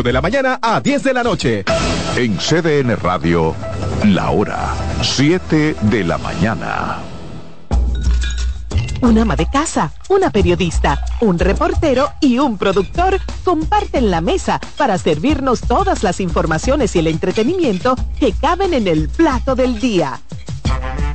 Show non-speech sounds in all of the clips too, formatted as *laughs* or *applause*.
de la mañana a 10 de la noche. En CDN Radio, la hora 7 de la mañana. Un ama de casa, una periodista, un reportero y un productor comparten la mesa para servirnos todas las informaciones y el entretenimiento que caben en el plato del día.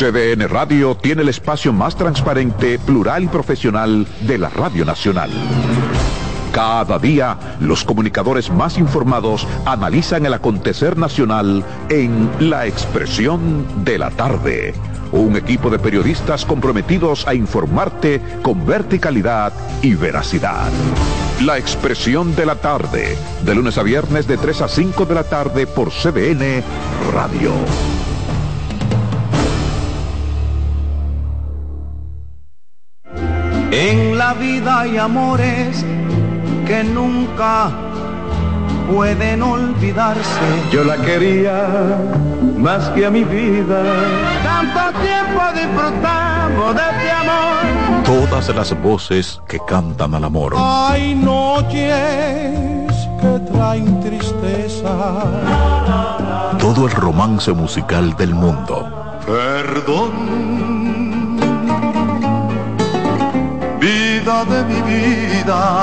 CDN Radio tiene el espacio más transparente, plural y profesional de la Radio Nacional. Cada día, los comunicadores más informados analizan el acontecer nacional en La Expresión de la Tarde. Un equipo de periodistas comprometidos a informarte con verticalidad y veracidad. La Expresión de la Tarde, de lunes a viernes de 3 a 5 de la tarde por CDN Radio. En la vida hay amores que nunca pueden olvidarse. Yo la quería más que a mi vida. Tanto tiempo disfrutamos de este amor. Todas las voces que cantan al amor. Hay noches que traen tristeza. Todo el romance musical del mundo. Perdón. Vida de mi vida.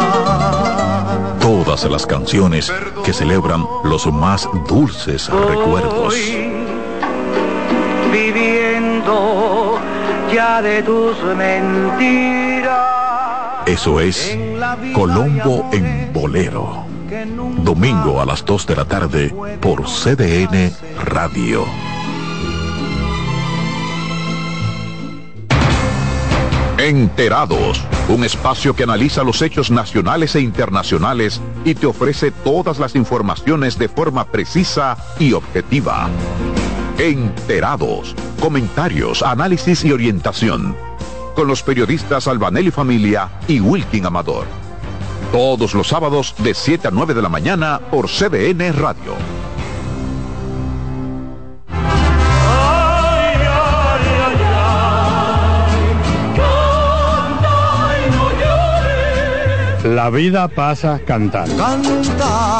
Todas las canciones que celebran los más dulces recuerdos. Viviendo ya de tus mentiras. Eso es Colombo en Bolero. Domingo a las 2 de la tarde por CDN Radio. Enterados, un espacio que analiza los hechos nacionales e internacionales y te ofrece todas las informaciones de forma precisa y objetiva. Enterados, comentarios, análisis y orientación. Con los periodistas Albanelli Familia y Wilkin Amador. Todos los sábados de 7 a 9 de la mañana por CDN Radio. La vida pasa cantando. Canta,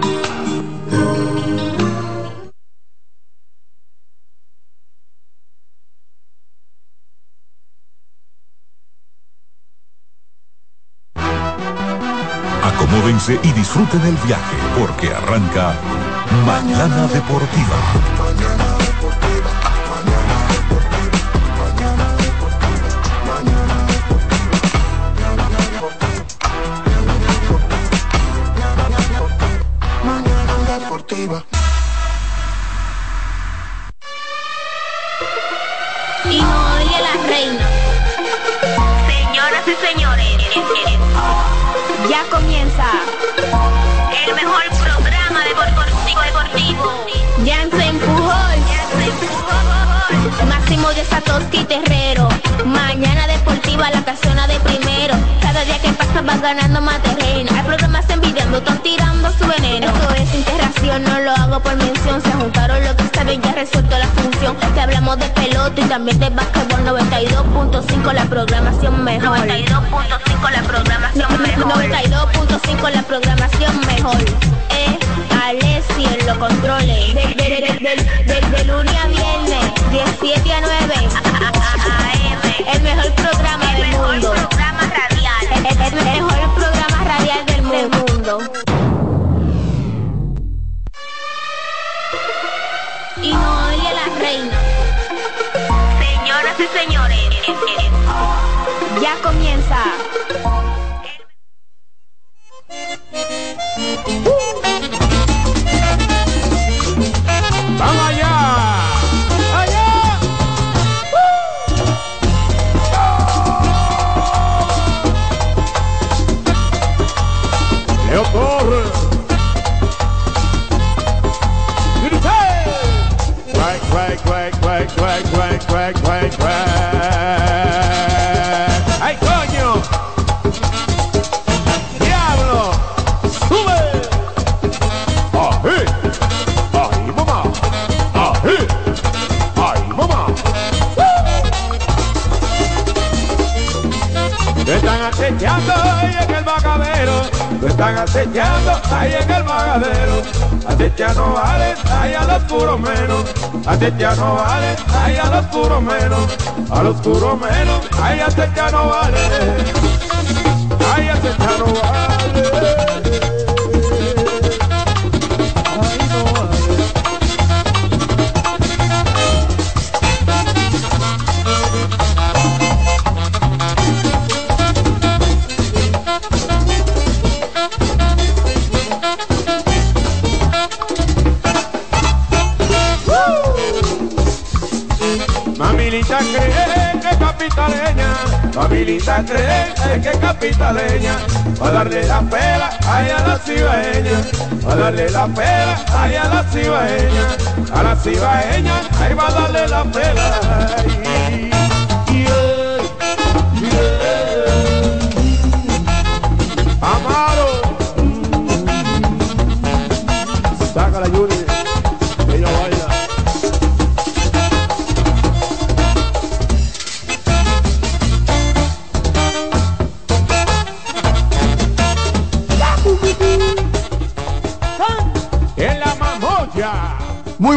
Y disfrute del viaje, porque arranca Mañana Deportiva. Mañana Deportiva. Y no odia la reina. Señoras y señores ya comienza el mejor programa deportivo deportivo. Jansen Pujol, Máximo de Satoshi Terrero. Mañana deportiva la casona de primero. Cada día que pasa vas ganando más terreno. Hay programas envidiando, están tirando su veneno. Esto es interacción, no lo hago por mención. Se juntaron lo ya resuelto la función. Te hablamos de pelota y también de básquetbol 92.5 la programación mejor. 92.5 la programación mejor. 92.5 la programación mejor. Eh, Alessi en los controles. De, de, de, de, lunes a viernes, 17 a 9. El mejor programa del mundo. Programa radial. El, el mejor programa radial del mundo. Ya comienza. ¡Vamos allá! ¡Allá! Leo Torres. Quack, quack, quack, quack, quack, quack, quack, quack, quack. Acechando ahí en el macadero. Te están acechando ahí en el macadero. Acecha no vale, ahí a los puros menos. Acecha no vale, ahí a los puros menos. A los puros menos, ahí acecha no vale. Ahí acecha no vale. Mamilita cree que es capitaleña, a darle la pela ahí a la cibaeña, va a darle la pela ahí a la cibaeña, a la cibaeña, ahí va a darle la pela. ay,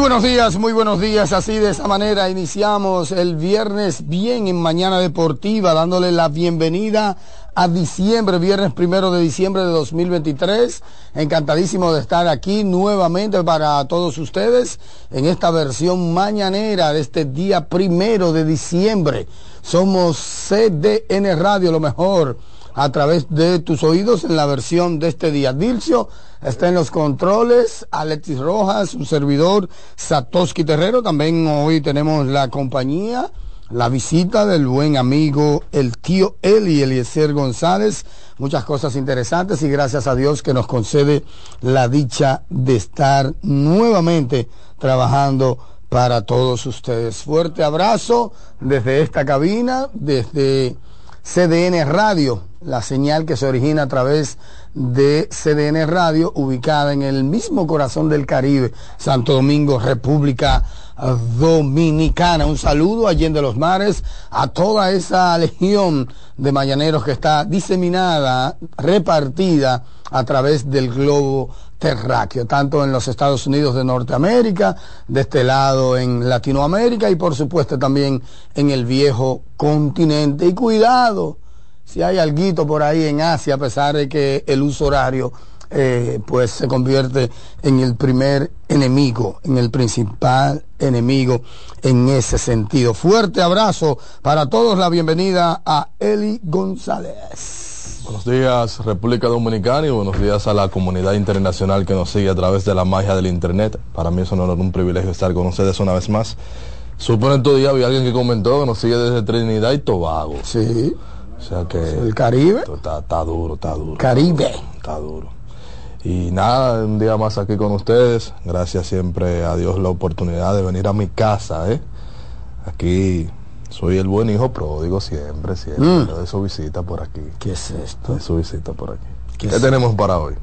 buenos días, muy buenos días. Así de esa manera iniciamos el viernes bien en Mañana Deportiva, dándole la bienvenida a diciembre, viernes primero de diciembre de 2023. Encantadísimo de estar aquí nuevamente para todos ustedes en esta versión mañanera de este día primero de diciembre. Somos CDN Radio, lo mejor a través de tus oídos en la versión de este día. Dilcio está en los controles, Alexis Rojas, un servidor, Satoshi Terrero. También hoy tenemos la compañía la visita del buen amigo el tío Eli Eliezer González. Muchas cosas interesantes y gracias a Dios que nos concede la dicha de estar nuevamente trabajando para todos ustedes. Fuerte abrazo desde esta cabina, desde CDN Radio, la señal que se origina a través de CDN Radio, ubicada en el mismo corazón del Caribe, Santo Domingo, República Dominicana. Un saludo allí de los mares a toda esa legión de mañaneros que está diseminada, repartida a través del globo terráqueo, tanto en los Estados Unidos de Norteamérica, de este lado en Latinoamérica y por supuesto también en el viejo continente. Y cuidado, si hay alguito por ahí en Asia, a pesar de que el uso horario eh, pues se convierte en el primer enemigo, en el principal enemigo en ese sentido. Fuerte abrazo para todos, la bienvenida a Eli González. Buenos días República Dominicana y buenos días a la comunidad internacional que nos sigue a través de la magia del Internet. Para mí es un honor, un privilegio estar con ustedes una vez más. Supongo estos día había alguien que comentó que nos sigue desde Trinidad y Tobago. Sí. O sea que... El Caribe. Está, está duro, está duro. Caribe. Está duro. Y nada, un día más aquí con ustedes. Gracias siempre a Dios la oportunidad de venir a mi casa. ¿eh? Aquí soy el buen hijo pródigo siempre, siempre. Mm. De su visita por aquí. ¿Qué es esto? De su visita por aquí. ¿Qué ¿Qué, tenemos para hoy?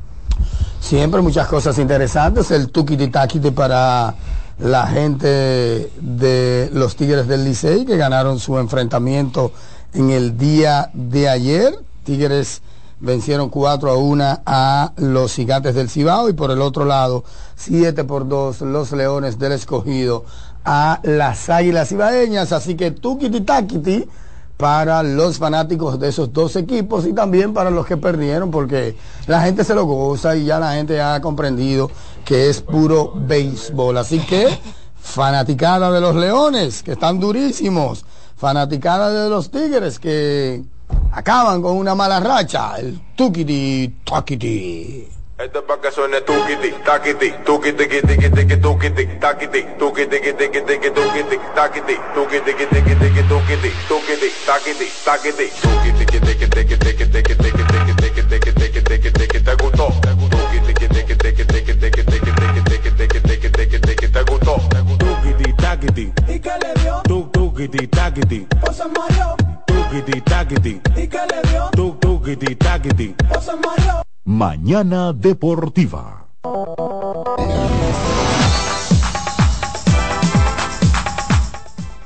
Siempre muchas cosas interesantes. El tuquititaquite para la gente de los Tigres del Licey que ganaron su enfrentamiento en el día de ayer. Tigres vencieron 4 a 1 a los Gigantes del Cibao y por el otro lado 7 por 2 los Leones del Escogido a las Águilas Cibaeñas. Así que tuquititaquiti para los fanáticos de esos dos equipos y también para los que perdieron porque la gente se lo goza y ya la gente ha comprendido que es puro béisbol. Así que fanaticada de los Leones que están durísimos, fanaticada de los Tigres que acaban con una mala racha, el tukiti takiti. Esto es para que suene tukiti takiti, tukiti kiti kiti kiti tukiti takiti, tukiti kiti kiti kiti tukiti takiti, tukiti kiti kiti kiti tukiti tukiti takiti takiti, tukiti kiti kiti kiti kiti kiti Mañana Deportiva.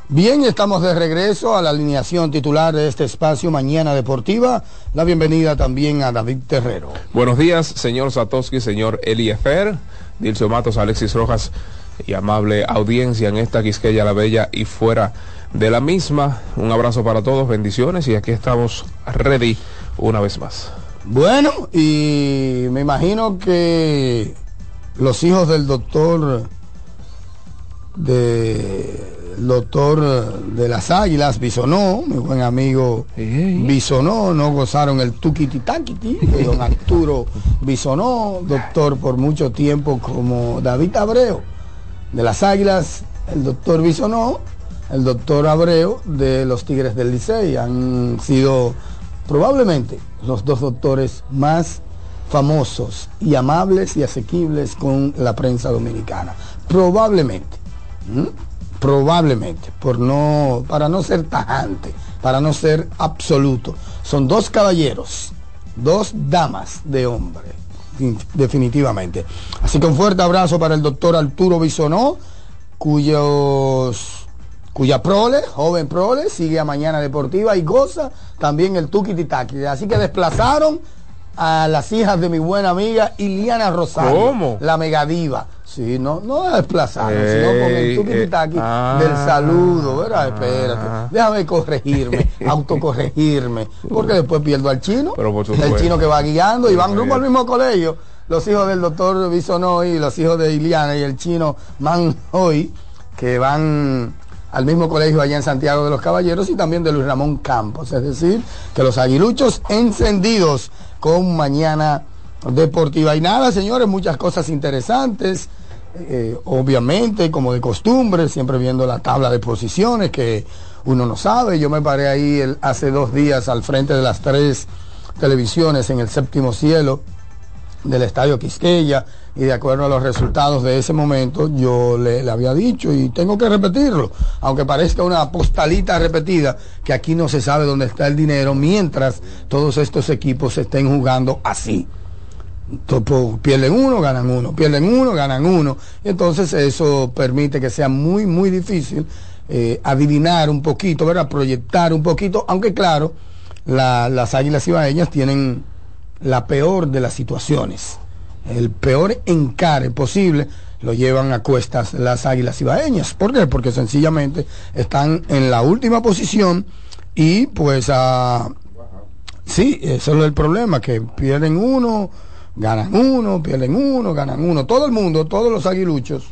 Bien, estamos de regreso a la alineación titular de este espacio Mañana Deportiva. La bienvenida también a David Terrero. Buenos días, señor Satoshi, señor Eliefer, Dilcio Matos, Alexis Rojas y amable audiencia en esta Quisqueya la Bella y fuera de la misma. Un abrazo para todos, bendiciones y aquí estamos ready una vez más. Bueno, y me imagino que los hijos del doctor de doctor de las águilas, Bisonó, mi buen amigo Bisonó, no gozaron el tuquititaquiti *laughs* de don Arturo Bisonó, doctor por mucho tiempo como David Abreu de las águilas, el doctor Bisonó, el doctor Abreu de los Tigres del Licey, han sido probablemente los dos doctores más famosos y amables y asequibles con la prensa dominicana. Probablemente. Probablemente, por no, para no ser tajante, para no ser absoluto. Son dos caballeros, dos damas de hombre, in- definitivamente. Así que un fuerte abrazo para el doctor Arturo Bisonó, cuyos cuya prole, joven prole, sigue a Mañana Deportiva y goza también el tuquititaqui. Así que desplazaron a las hijas de mi buena amiga Iliana Rosario, ¿Cómo? la megadiva. Sí, no, no la desplazaron, sino con el tuquititaqui eh, ah. del saludo, ¿verdad? Espérate, déjame corregirme, *laughs* autocorregirme, porque después pierdo al chino, Pero por el chino que va guiando y van rumbo al mismo colegio. Los hijos del doctor Bisonó y los hijos de Iliana y el chino Man Hoy, que van al mismo colegio allá en Santiago de los Caballeros y también de Luis Ramón Campos. Es decir, que los aguiluchos encendidos con mañana deportiva. Y nada, señores, muchas cosas interesantes. eh, obviamente, como de costumbre, siempre viendo la tabla de posiciones que uno no sabe. Yo me paré ahí hace dos días al frente de las tres televisiones en el séptimo cielo del Estadio Quisqueya y de acuerdo a los resultados de ese momento yo le, le había dicho y tengo que repetirlo, aunque parezca una postalita repetida, que aquí no se sabe dónde está el dinero mientras todos estos equipos estén jugando así. Pierden uno, ganan uno, pierden uno, ganan uno. Entonces eso permite que sea muy, muy difícil eh, adivinar un poquito, ¿verdad? proyectar un poquito, aunque claro, la- las águilas ibaeñas tienen la peor de las situaciones. El peor encare posible lo llevan a cuestas las águilas ibaeñas. ¿Por qué? Porque sencillamente están en la última posición y pues. Sí, eso es el problema, que pierden uno, ganan uno, pierden uno, ganan uno. Todo el mundo, todos los aguiluchos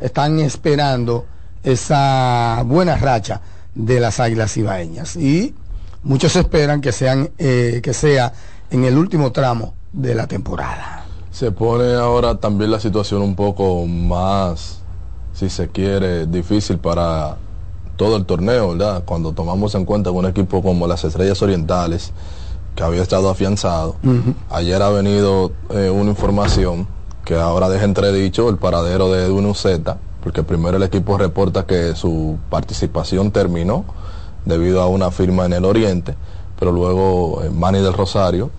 están esperando esa buena racha de las águilas ibaeñas. Y muchos esperan que sean, eh, que sea en el último tramo de la temporada. Se pone ahora también la situación un poco más, si se quiere, difícil para todo el torneo, ¿verdad? Cuando tomamos en cuenta que un equipo como las Estrellas Orientales, que había estado afianzado, ayer ha venido eh, una información que ahora deja entredicho el paradero de Edwin Uceta, porque primero el equipo reporta que su participación terminó debido a una firma en el Oriente, pero luego eh, Manny del Rosario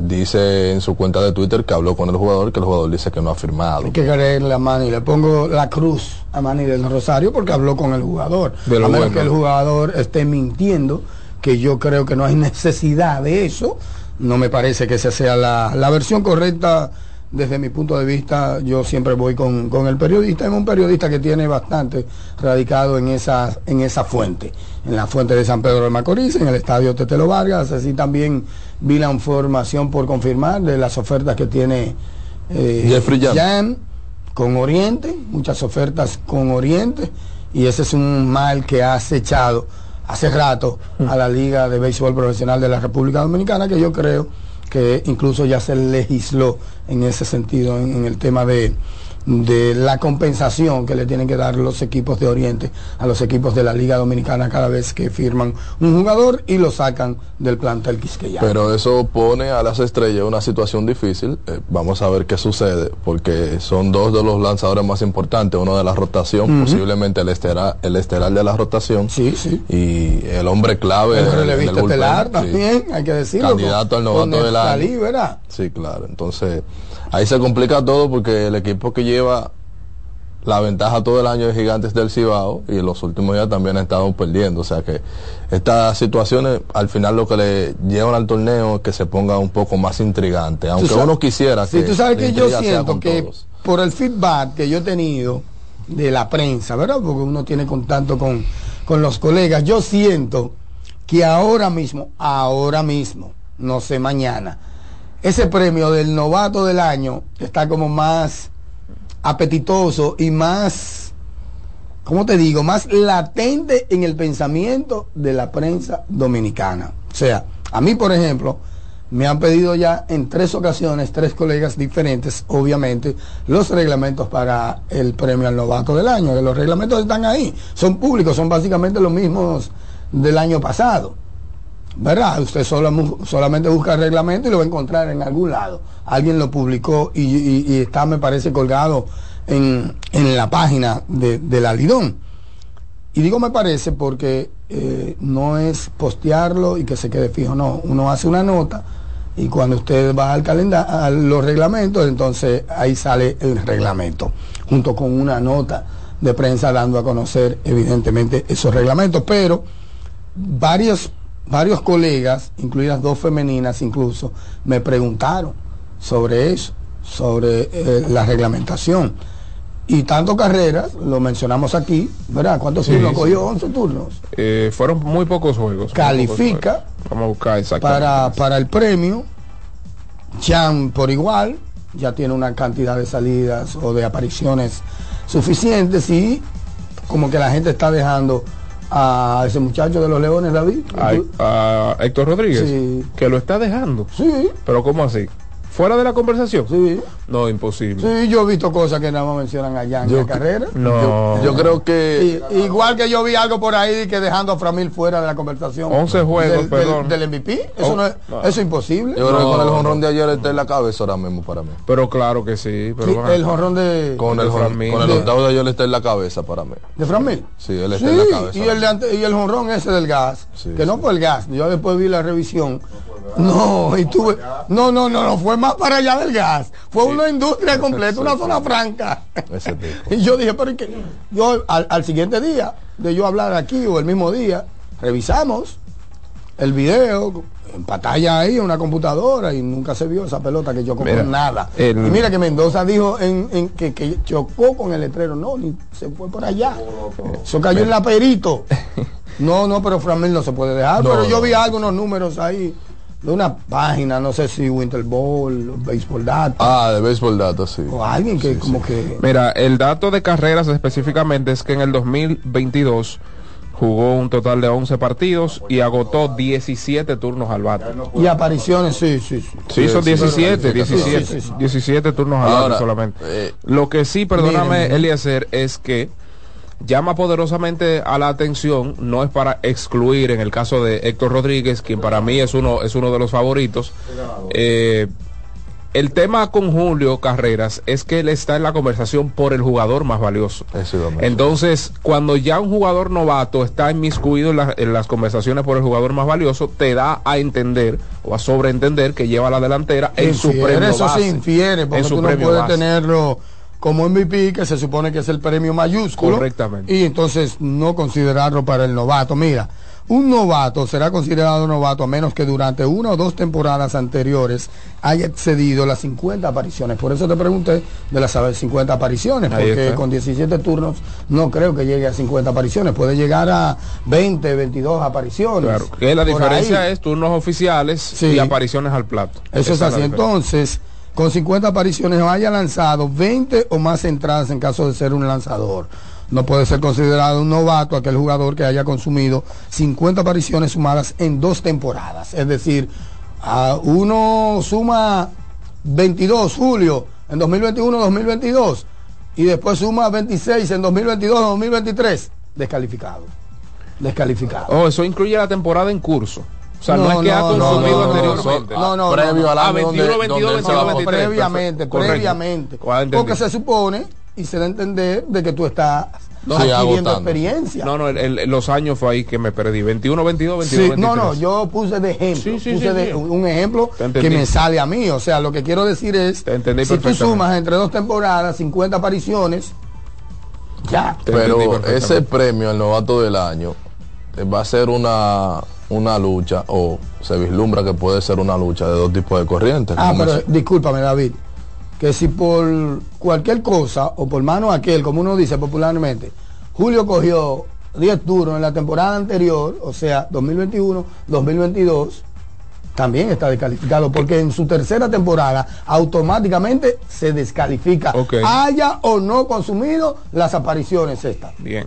dice en su cuenta de Twitter que habló con el jugador, que el jugador dice que no ha firmado. Hay que creerle a Manny, le pongo la cruz a Manny del Rosario porque habló con el jugador. De lo a menos bueno. que el jugador esté mintiendo, que yo creo que no hay *laughs* necesidad de eso. No me parece que esa sea la, la versión correcta desde mi punto de vista. Yo siempre voy con, con el periodista, es un periodista que tiene bastante radicado en esa, en esa fuente, en la fuente de San Pedro de Macorís, en el estadio Tetelo Vargas. Así también vi la información por confirmar de las ofertas que tiene eh, Jeffrey Jam. Jam con Oriente, muchas ofertas con Oriente, y ese es un mal que ha acechado hace rato a la Liga de Béisbol Profesional de la República Dominicana, que yo creo que incluso ya se legisló en ese sentido, en, en el tema de, de la compensación que le tienen que dar los equipos de Oriente a los equipos de la Liga Dominicana cada vez que firman un jugador y lo sacan del plantel quisqueyano. Pero eso pone a las estrellas una situación difícil. Eh, vamos a ver qué sucede, porque son dos de los lanzadores más importantes, uno de la rotación, posiblemente el estelar, el estelar de la rotación. Sí, sí. Y el hombre clave el relevista estelar sí. también, hay que decirlo. Candidato al novato con del año. Neftalí, ¿verdad? Sí, claro. Entonces, ahí se complica todo porque el equipo que lleva la ventaja todo el año de Gigantes del Cibao y los últimos días también han estado perdiendo. O sea que estas situaciones al final lo que le llevan al torneo es que se ponga un poco más intrigante. Aunque sabes- uno quisiera Sí, que tú sabes que yo siento que todos. por el feedback que yo he tenido de la prensa, ¿verdad? Porque uno tiene contacto con, con los colegas, yo siento que ahora mismo, ahora mismo, no sé mañana, ese premio del novato del año está como más apetitoso y más, ¿cómo te digo? Más latente en el pensamiento de la prensa dominicana. O sea, a mí, por ejemplo, me han pedido ya en tres ocasiones, tres colegas diferentes, obviamente, los reglamentos para el premio al novato del año. Los reglamentos están ahí, son públicos, son básicamente los mismos del año pasado. ¿Verdad? Usted solamente busca el reglamento y lo va a encontrar en algún lado. Alguien lo publicó y está, me parece, colgado en, en la página de, de la Lidón. Y digo me parece porque eh, no es postearlo y que se quede fijo, no. Uno hace una nota y cuando usted va al calendario, a los reglamentos, entonces ahí sale el reglamento, junto con una nota de prensa dando a conocer evidentemente esos reglamentos. Pero varios, varios colegas, incluidas dos femeninas incluso, me preguntaron sobre eso, sobre eh, la reglamentación. Y tanto carreras, lo mencionamos aquí, ¿verdad? ¿Cuántos Sí, turnos sí. cogió? 11 turnos. Eh, fueron muy pocos juegos. Califica pocos juegos. Vamos a buscar exactamente. para, para el premio. Jan por igual, ya tiene una cantidad de salidas o de apariciones suficientes y como que la gente está dejando a ese muchacho de los Leones, David. A Héctor Rodríguez, Sí. que lo está dejando. Sí. Pero ¿cómo así? ¿Fuera de la conversación? Sí. No, imposible. Sí, yo he visto cosas que nada más mencionan allá en la carrera. No. Yo, yo creo que. Y- igual que yo vi algo por ahí que dejando a Framil fuera de la conversación. 11 juegos, del, perdón. Del, del MVP. Eso, Oh, no es, no. eso es imposible. Yo creo que con el jonrón de ayer está en la cabeza ahora mismo para mí. Pero claro que sí. Pero Sí, el jonrón de, Con el, de jon- Framil. con el De- octavo de ayer está en la cabeza para mí. de Framil. Sí, él está Sí, en la cabeza. y el, de ante- y el jonrón ese del gas, Sí, que no fue el gas, yo después vi la revisión. No, y tuve, no, no, no, no, fue más para allá del gas. Fue una industria completa, una zona franca. Ese tipo. *laughs* Y yo dije, pero ¿y qué? Yo al, al siguiente día de yo hablar aquí o el mismo día, revisamos el video en pantalla ahí, en una computadora y nunca se vio esa pelota que chocó Mira, con nada. el- Y mira que Mendoza dijo en, en que, que chocó con el letrero, no, ni se fue por allá. Eso cayó en la perito. *laughs* No, no, pero Framil no se puede dejar. No, pero yo vi algunos números ahí de una página, no sé si Winter Ball, Baseball Data, Ah, de béisbol data, sí. o alguien que como que... Mira, el dato de carreras específicamente es que en el 2022 jugó un total de 11 partidos y agotó 17 turnos al bate. Y apariciones, sí, sí, sí. Sí, son sí, 17, sí, 17, sí, sí, sí. 17 turnos al bate solamente. eh, Lo que sí, perdóname. Eliezer, es que llama poderosamente a la atención, no es para excluir en el caso de Héctor Rodríguez, quien para mí es uno, es uno de los favoritos. Eh, el tema con Julio Carreras es que él está en la conversación por el jugador más valioso. Entonces, cuando ya un jugador novato está inmiscuido en, la- en las conversaciones por el jugador más valioso, te da a entender o a sobreentender que lleva la delantera en su premio eso base. sí infiere, porque En su tú no puedes base. tenerlo como MVP, que se supone que es el premio mayúsculo. Correctamente. Y entonces no considerarlo para el novato. Mira, un novato será considerado novato a menos que durante una o dos temporadas anteriores haya excedido las 50 apariciones. Por eso te pregunté de las a ver, 50 apariciones, porque con 17 turnos no creo que llegue a 50 apariciones. Puede llegar a 20, 22 apariciones. Claro, que la diferencia ahí. es turnos oficiales Sí. y apariciones al plato. Eso es así. Entonces, con 50 apariciones haya lanzado 20 o más entradas en caso de ser un lanzador. No puede ser considerado un novato aquel jugador que haya consumido 50 apariciones sumadas en dos temporadas. Es decir, a uno suma 22 julio en 2021-2022 y después suma 26 en 2022-2023. Descalificado. Descalificado. Oh, eso incluye la temporada en curso. O sea, no, es que ha consumido anteriormente. No, no, Previo no, al año 21, donde- 22, donde 22, se va- 23. previamente, Correcto. previamente. Porque se supone y se da a entender de que tú estás No, adquiriendo experiencia. No, no, el- el- los años fue ahí que me perdí. 21, 22, 22, Sí, 23. no, no, yo puse de ejemplo, Sí, sí, puse sí, de- un ejemplo que me sale a mí. O sea, lo que quiero decir es, si tú sumas entre dos temporadas 50 apariciones, ya. Pero ese premio al novato del año eh, va a ser una, una lucha, o se vislumbra que puede ser una lucha de dos tipos de corrientes. Ah, pero es- discúlpame, David, que si por cualquier cosa o por mano aquel, como uno dice popularmente, Julio cogió 10 turnos en la temporada anterior, o sea, 2021, 2022, también está descalificado porque en su tercera temporada automáticamente se descalifica, Ok. haya o no consumido las apariciones estas. Bien.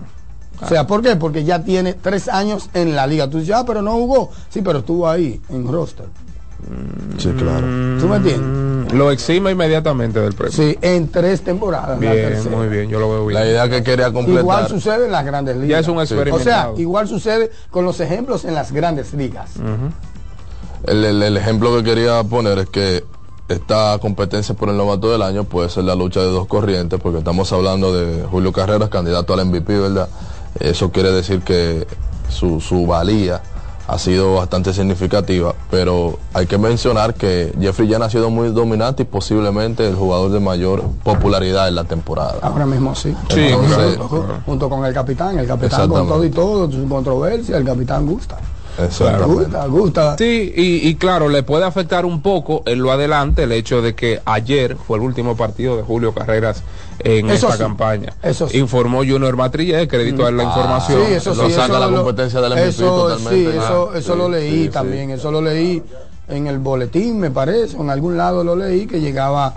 O sea, ¿por qué? Porque ya tiene tres años en la liga. Tú dices, ah, pero no jugó. Sí, pero estuvo ahí, en roster. Sí, claro. ¿Tú me entiendes? Mm, Lo exima inmediatamente del premio. Sí, en tres temporadas. Bien, muy bien, yo lo veo bien. La idea que quería completar. Igual sucede en las grandes ligas. Ya es un O sea, igual sucede con los ejemplos en las grandes ligas. El, el- el ejemplo que quería poner es que esta competencia por el novato del año puede ser la lucha de dos corrientes, porque estamos hablando de Julio Carreras, candidato al MVP, ¿verdad? Eso quiere decir que su, su valía ha sido bastante significativa, pero hay que mencionar que Jeffrey Jan ha sido muy dominante y posiblemente el jugador de mayor popularidad en la temporada. Ahora mismo sí. Sí, Entonces, Junto, junto con el capitán. El capitán con todo y todo, su controversia, el capitán gusta. Exactamente. Gusta, gusta. Sí, y, y claro, le puede afectar un poco en lo adelante el hecho de que ayer fue el último partido de Julio Carreras en Eso esta sí, campaña. eso sí. Informó Junior Matrille, crédito a la información. Sí, eso sí, Lo saca eso la lo- competencia del MVP eso, totalmente. Sí, Ah, eso, eso sí, lo leí sí, también, eso lo leí en el boletín, me parece, en algún lado lo leí que llegaba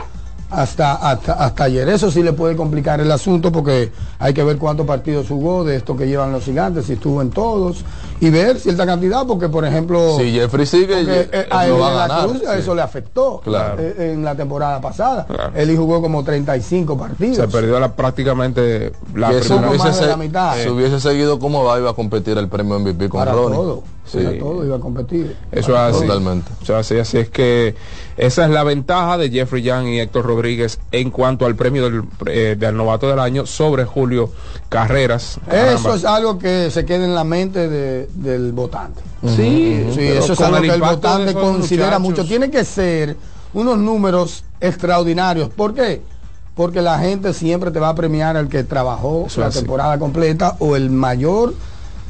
hasta, hasta, hasta ayer. Eso sí le puede complicar el asunto porque hay que ver cuántos partidos jugó de esto que llevan los gigantes, si estuvo en todos, y ver cierta cantidad, porque por ejemplo... Si Jeffrey sigue, porque, eh, a no él va en a la ganar, Cruz, sí. eso le afectó Claro. eh, en la temporada pasada. Claro. Él jugó como 35 partidos. Se perdió la, prácticamente la primera hubiese, la mitad. si hubiese seguido como va, iba a competir el premio MVP con para Ronnie. todo. Sí. Todo iba a competir. Eso es así. Totalmente. Eso es así, así es que esa es la ventaja de Jeffrey Young y Héctor Rodríguez en cuanto al premio del, eh, del novato del año sobre Julio Carreras. Eso Caramba. es algo que se queda en la mente de- del votante. Sí, eso es algo el que el votante considera muchachos. mucho. Tiene que ser unos números extraordinarios. ¿Por qué? Porque la gente siempre te va a premiar al que trabajó Eso la temporada completa o el mayor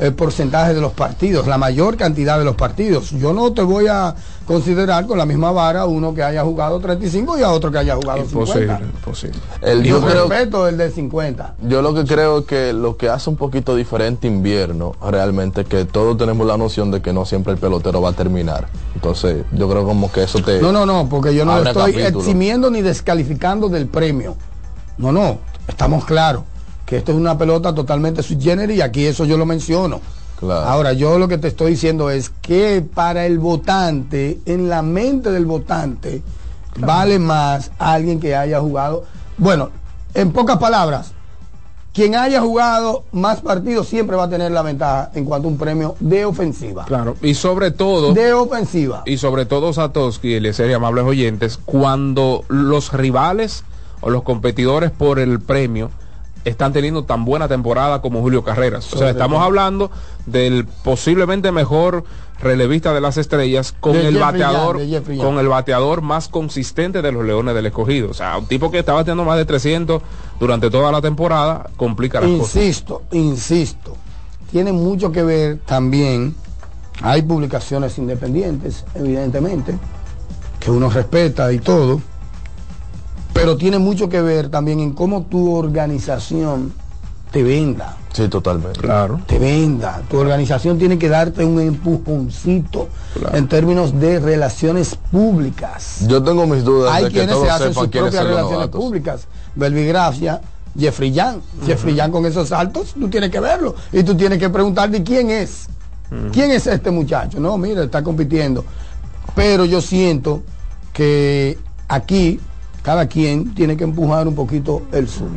eh, porcentaje de los partidos, la mayor cantidad de los partidos. Yo no te voy a considerar con la misma vara uno que haya jugado 35 y a otro que haya jugado Imposible, 50. imposible. El, Yo yo, creo, respeto el de 50. yo lo que creo que lo que hace un poquito diferente invierno realmente es que todos tenemos la noción de que no siempre el pelotero va a terminar. Entonces yo creo como que eso te... No, no, no, porque yo no estoy capítulo. eximiendo ni descalificando del premio. No, no, estamos claros que esto es una pelota totalmente sui generis y aquí eso yo lo menciono. Claro. Ahora, yo lo que te estoy diciendo es que para el votante, en la mente del votante, vale más alguien que haya jugado. Bueno, en pocas palabras, quien haya jugado más partidos siempre va a tener la ventaja en cuanto a un premio de ofensiva. Claro, y sobre todo... De ofensiva. y sobre todo Satoshi y y amables oyentes, cuando los rivales o los competidores por el premio están teniendo tan buena temporada como Julio Carreras. O sea, estamos hablando del posiblemente mejor relevista de las estrellas con De el bateador con el bateador más consistente de los Leones del Escogido. O sea, un tipo que está bateando más de 300 durante toda la temporada complica las cosas. Insisto, insisto, tiene mucho que ver también, hay publicaciones independientes, evidentemente, que uno respeta y todo, pero tiene mucho que ver también en cómo tu organización te venda, Sí, totalmente. Claro. te venda. Tu organización tiene que darte un empujoncito Claro. en términos de relaciones públicas. Yo tengo mis dudas Hay de que quienes todos se hacen sus propias relaciones públicas. Belvigrafia, Jeffrey Young. Jeffrey Young con esos saltos, tú tienes que verlo. Y tú tienes que preguntarte quién es. ¿Quién es este muchacho? No, mira, está compitiendo. Pero yo siento que aquí cada quien tiene que empujar un poquito el suyo.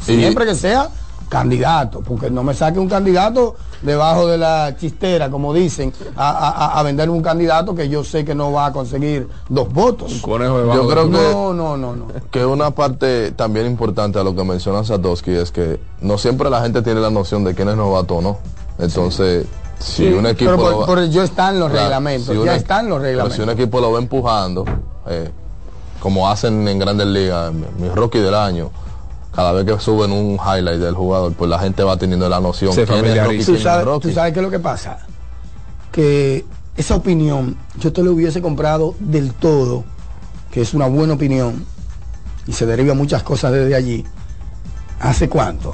Siempre que sea candidato, porque no me saque un candidato debajo de la chistera, como dicen, a, a- a vender un candidato que yo sé que no va a conseguir dos votos. Yo de- creo que, No, no, no, no. que una parte también importante a lo que menciona Satoshi es que no siempre la gente tiene la noción de quién es novato o no. Entonces, si Sí, un equipo... pero por, lo va- por ello están los Claro, reglamentos, si ya una- están los pero reglamentos. si un equipo lo va empujando, eh, como hacen en grandes ligas, mi, rookie del año, cada vez que suben un highlight del jugador, pues la gente va teniendo la noción Se ¿Tú sabes, tú sabes qué es lo que pasa? Que esa opinión yo te la hubiese comprado del todo, que es una buena opinión, y se deriva muchas cosas desde allí. ¿Hace cuánto?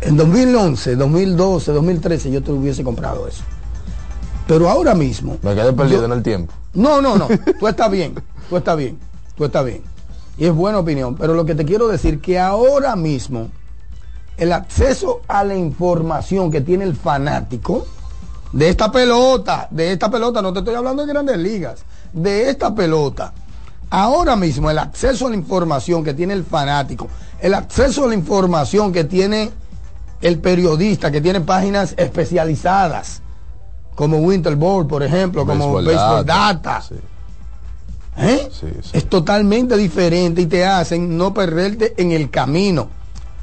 En 2011, 2012, 2013 yo te hubiese comprado eso. Pero ahora mismo... Me quedé perdido yo- en el tiempo. No, no, no. Tú estás bien. Tú estás bien. Tú estás bien. Y es buena opinión. Pero lo que te quiero decir que ahora mismo el acceso a la información que tiene el fanático de esta pelota, de esta pelota, no te estoy hablando de grandes ligas, de esta pelota. Ahora mismo el acceso a la información que tiene el fanático, el acceso a la información que tiene el periodista, que tiene páginas especializadas, como Winter Board, por ejemplo, como Baseball Baseball Data, Data. sí. ¿Eh? Sí, sí. Es totalmente diferente y te hacen no perderte en el camino.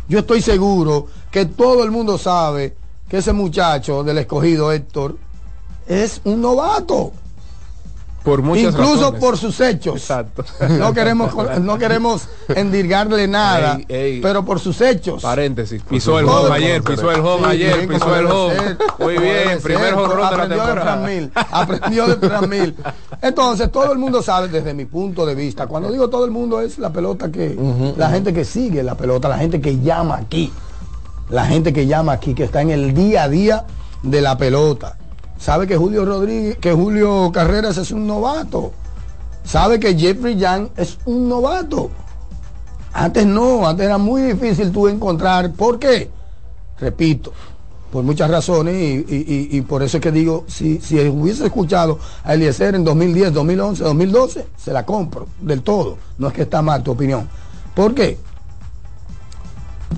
Yo estoy seguro que todo el mundo sabe que ese muchacho del escogido Héctor es un novato. Por muchas Incluso razones. por sus hechos. Exacto. *laughs* No queremos, no queremos endirgarle nada, Ey, ey. pero por sus hechos. Paréntesis. Pisó el home ayer, pisó el home Sí, ayer, pisó el home. Muy bien, primer home run de la aprendió de temporada. Fran Mil, aprendió de Fran Mil. Entonces, todo el mundo sabe desde mi punto de vista. Cuando digo todo el mundo es la pelota que, la gente que sigue la pelota, la gente que llama aquí, la gente que llama aquí, que está en el día a día de la pelota. Sabe que Julio Rodríguez, que Julio Carreras es un novato. Sabe que Jeffrey Young es un novato. Antes no, antes era muy difícil tú encontrar. ¿Por qué? Repito, por muchas razones y, por eso es que digo, si, si hubiese escuchado a Eliezer en 2010, 2011, 2012, se la compro del todo. No es que está mal tu opinión. ¿Por qué?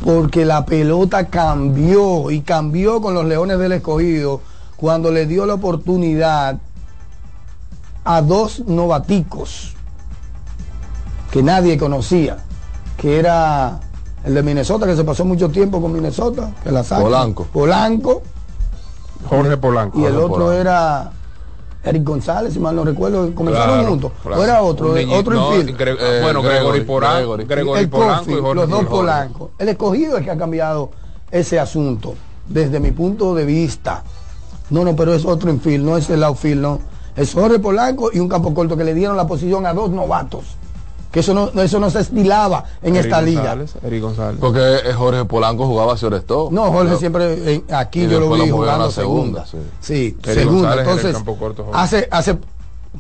Porque la pelota cambió y cambió con los Leones del Escogido cuando le dio la oportunidad a dos novaticos que nadie conocía, que era el de Minnesota, que se pasó mucho tiempo con Minnesota, que la saca. Polanco. Polanco. Jorge Polanco. Y el Jorge otro Polanco. era Eric González, si mal no recuerdo, comenzaron Claro, juntos. claro. O era otro, otro no. Gre- Eh, bueno, Gregory Polanco, Gregory. Gregory el Polanco y Jorge los dos. Polanco. El escogido es que ha cambiado ese asunto, desde mi punto de vista. No, no, pero es otro infield, no es el outfield, no. Es Jorge Polanco y un campo corto que le dieron la posición a dos novatos. Que eso no, eso no se estilaba en Eric esta liga. González, Eric González. Porque eh, Jorge Polanco jugaba hacia Orestó. No, Jorge Pero- siempre eh, aquí yo lo vi jugando segunda. segunda, Sí, segunda. González Entonces, campo corto, Jorge. hace, hace,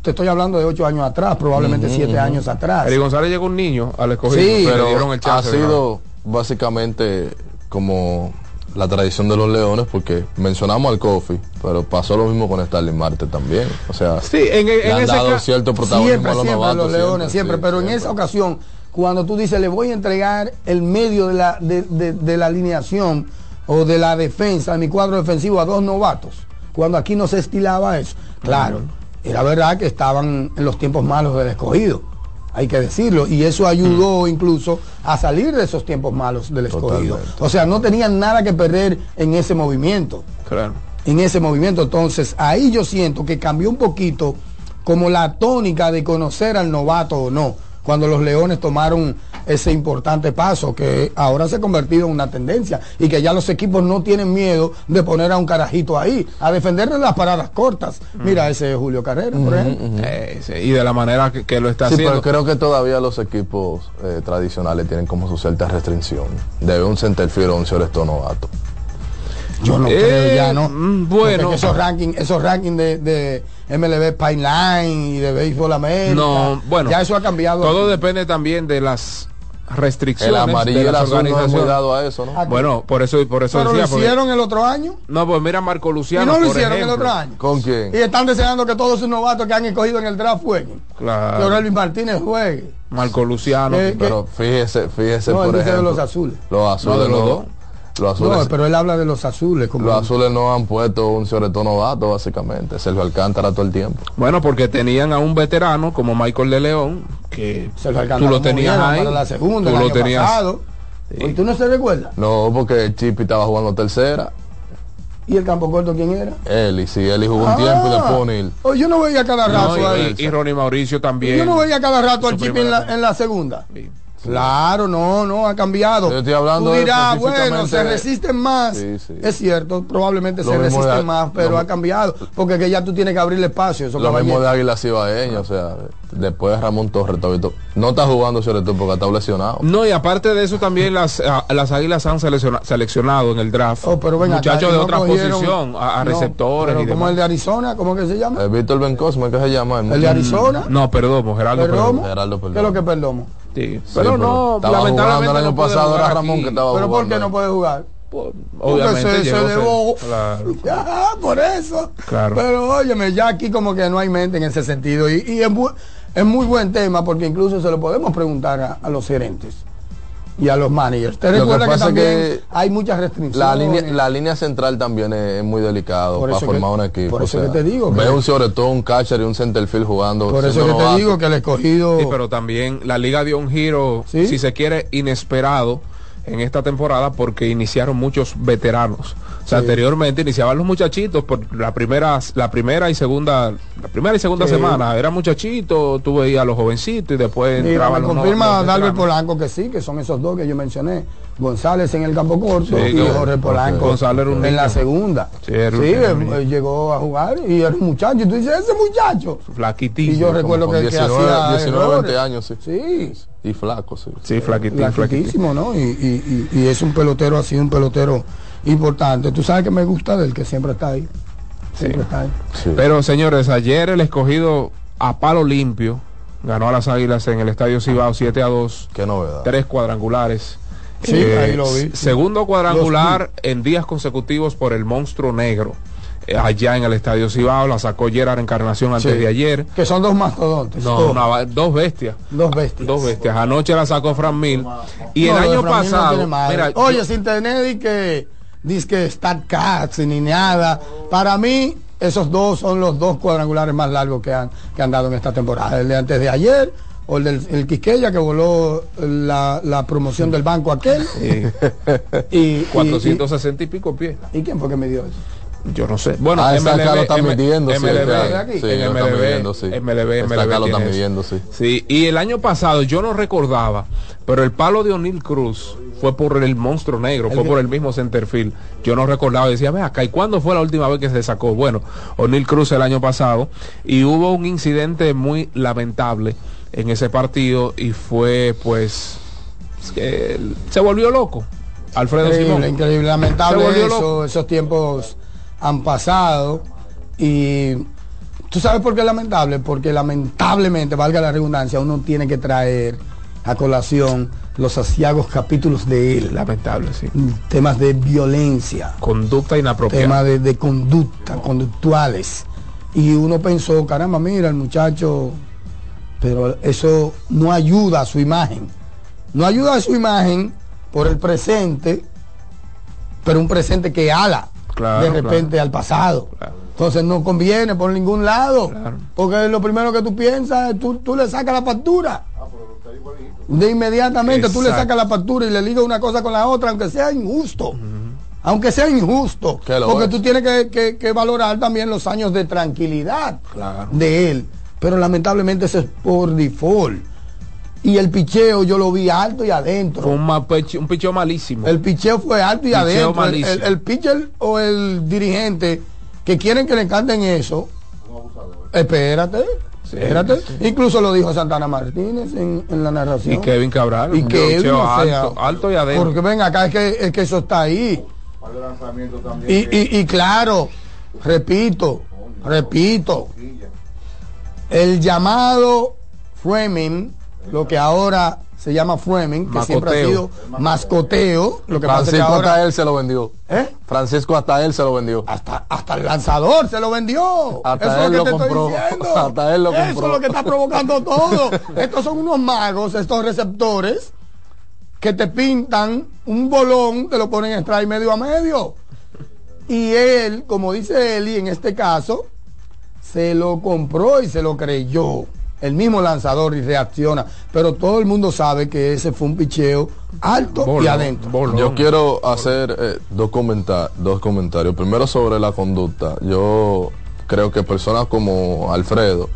te estoy hablando de ocho años atrás, probablemente siete años atrás. Eric González llegó un niño al escogido, Sí, pero le dieron el ha chance. de sido básicamente como la tradición de los leones porque mencionamos al Kofi, pero pasó lo mismo con Starling Marte también. O sea, Sí, en- le en han ese dado cierto protagonismo siempre, a los siempre novatos. los leones, siempre, sí, pero en esa ocasión, cuando tú dices, le voy a entregar el medio de la, de, de- de la alineación o de la defensa, de mi cuadro defensivo a dos novatos, cuando aquí no se estilaba eso, claro, era verdad que estaban en los tiempos malos del escogido, hay que decirlo, y eso ayudó incluso a salir de esos tiempos malos del escogido. Totalmente. O sea, no tenían nada que perder en ese movimiento Claro. en ese movimiento. Entonces, ahí yo siento que cambió un poquito como la tónica de conocer al novato o no, cuando los Leones tomaron ese importante paso que ahora se ha convertido en una tendencia y que ya los equipos no tienen miedo de poner a un carajito ahí, a defenderle las paradas cortas. Mira ese Julio Carrera, por ejemplo. Eh, sí, y de la manera que, que lo está Sí, haciendo. pero creo que todavía los equipos eh, tradicionales tienen como su cierta restricción. Debe un centerfield o un Orestó novato. Yo no Eh, creo ya, ¿no? mm, Porque bueno. esos rankings, esos rankings de, de MLB Pipeline y de Béisbol América, No, bueno. ya eso ha cambiado. Todo depende también de las restricciones El amarillo de y el las azul no organizaciones. dado a eso, ¿no? Bueno, por eso, por eso Pero lo decía, porque- hicieron el otro año no, pues mira Marco y Luciano. no lo por hicieron el ejemplo. otro año. ¿Con quién? Y están deseando que todos sus novatos que han escogido en el draft jueguen. Que Claro. Aurelio Martínez juegue. Marco Luciano. Eh, Pero fíjese, fíjese No, por dice de ejemplo. los azules. Los azules No, de los dos. Los azules, No, pero él habla de los azules. Como los azules no han puesto un Cioretón novato, básicamente. Sergio Alcántara todo el tiempo. Bueno, porque tenían a un veterano como Michael de León, que se lo tú lo tenías ahí. la segunda, tú el lo año tenías. pasado. ¿Y tú no se recuerdas? No, porque Chipi estaba jugando tercera. ¿Y el campo corto quién era? Él, y si él jugó un Ah. tiempo y después O'Neill. Oh, yo no veía cada rato No, ahí. y, y Ronnie Mauricio también. Yo no veía cada rato al Su chip en la, en la segunda. Sí. Claro, no, no, ha cambiado. Yo estoy hablando Tú de dirás, bueno, específicamente se de- resisten más. Sí, sí. Es cierto, probablemente Lo se resisten de- más, pero lo- ha cambiado. Porque que ya tú tienes que abrirle espacio. Eso Lo mismo de Águila Cibaeña, o sea, después de Ramón Torres, no está jugando Cioretón porque está lesionado. No, y aparte de eso también las, a- las águilas han selecciona- seleccionado en el draft Oh, pero muchachos de no otra cogieron- posición, a, a no, receptores pero y como demás. el de Arizona, ¿cómo que se llama? Eh, Víctor Ben Cosme, ¿qué se llama? El de Arizona. No, Perdomo, Geraldo Perdomo. Perdomo. Geraldo ¿Qué es Perdomo. lo que Perdomo? Sí, Sí, pero no, estaba lamentablemente jugando el año no pasado, era Ramón aquí. que estaba ¿Pero por qué no puede jugar? Porque Obviamente se, se debó. claro. *laughs* Ah, por eso. Claro. Pero óyeme, ya aquí como que no hay mente en ese sentido. Y, y bu- es muy buen tema porque incluso se lo podemos preguntar a, a los gerentes y a los managers. Te Lo que recuerda que, pasa es también que hay muchas restricciones. La línea, la línea central también es, es muy delicado Por para eso formar que- un equipo. por o eso sea, que te digo Ve que- un Cioretón, un catcher y un centerfield jugando. por eso que te digo que el escogido... Sí, pero también la liga dio un giro, ¿Sí? si se quiere, inesperado en esta temporada porque iniciaron muchos veteranos. O sea, Sí. anteriormente iniciaban los muchachitos por la primera, la primera y segunda, la primera y segunda Sí. semana eran muchachitos, tú veías a los jovencitos y después entraban los confirma Dalbert. Polanco que sí, que son esos dos que yo mencioné. González en el campo corto Sí, y que- Jorge Polanco González era un en la segunda. Sí, era un- Sí, era llegó a jugar y era un muchacho. Y tú dices, ese muchacho. Flaquitísimo. Y yo recuerdo Con que, que 19, hacía 19 errores. 20 años, sí. Sí, Y flaco, sí. Sí, flaquitín, flaquitín. flaquitísimo, ¿no? Y, y, y, y es un pelotero, ha sido un pelotero importante. Tú sabes que me gusta del que siempre está ahí. Siempre está ahí. Sí. Pero señores, ayer el escogido a palo limpio ganó a las Águilas en el Estadio Cibao 7 a 2. Qué novedad. Tres cuadrangulares. Sí, ahí lo vi. Segundo cuadrangular en días consecutivos por el monstruo negro. eh, allá en el Estadio Cibao, la sacó Gerard Encarnación antes Sí. de ayer. Que son dos mastodontes. No, Oh, una dos bestias. dos bestias. Dos bestias. Anoche la sacó Fran Mil. Y el No, año no pasado, mira, Oye, yo- sin tener ni que disque Stat Cats ni nada. Para mí, esos dos son los dos cuadrangulares más largos que han, que han dado en esta temporada. El de antes de ayer o el del el Quisqueya que voló la, la promoción del banco aquel. y, y- 460 y pico pies. ¿Y quién fue que me dio eso? Yo no sé. Bueno, Ah, acá lo está M- midiendo, sí, MLB. Sí, en MLB, midiendo, sí. MLB, MLB acá lo midiendo, sí. Sí, y el año pasado yo no recordaba, pero el palo de O'Neill Cruz fue por el monstruo negro, El fue que- por el mismo centerfield. Yo no recordaba, decía, ve acá, ¿y cuándo fue la última vez que se sacó? Bueno, O'Neill Cruz el año pasado, y hubo un incidente muy lamentable en ese partido, y fue pues, se volvió loco. Alfredo Increíble, Simón. increíble, lamentable eso, esos tiempos han pasado y tú sabes por qué es lamentable, porque lamentablemente, valga la redundancia, uno tiene que traer a colación los asiagos capítulos de él, Lamentable, sí. temas de violencia, Conducta inapropiada. temas de, de conducta, conductuales. Y uno pensó, caramba, mira el muchacho, pero eso no ayuda a su imagen. No ayuda a su imagen por el presente, pero un presente que ala Claro, de repente claro. al pasado. Claro. Entonces no conviene por ningún lado, Claro. porque lo primero que tú piensas, tú, tú le sacas la factura. De inmediatamente tú le sacas la factura y le ligas una cosa con la otra, aunque sea injusto. Aunque sea injusto. Que lo Porque es. tú tienes que, que- que valorar también los años de tranquilidad Claro. de él. Pero lamentablemente eso es por default. Y el picheo yo lo vi alto y adentro. Fue un, picheo malísimo. El picheo fue alto y Picheo adentro. El, malísimo. el- el pitcher o el dirigente que quieren que le canten eso, espérate, espérate. Incluso lo dijo Santana Martínez en, en la narración. Y Kevin Cabral. Y un Kevin, picheo o sea, alto, alto y adentro. Porque ven acá, es que, es que eso está ahí. Y, y, y claro, repito, repito, el llamado framing, lo que ahora se llama framing, que siempre ha sido mascoteo, lo que pasa es que Francisco ahora hasta él se lo vendió. ¿Eh? Francisco hasta él se lo vendió. hasta, hasta el lanzador se lo vendió. Hasta Eso es él lo lo que te compró. estoy diciendo. *laughs* Hasta él lo Eso compró. es lo que está provocando *laughs* todo. Estos son unos magos, estos receptores, que te pintan un bolón, te lo ponen en strike medio a medio. Y él, como dice Eli en este caso, se lo compró y se lo creyó. El mismo lanzador y reacciona. Pero todo el mundo sabe que ese fue un picheo alto y adentro. bolón. Yo quiero hacer eh, dos, dos comentarios. Primero sobre la conducta. Yo creo que personas como Alfredo,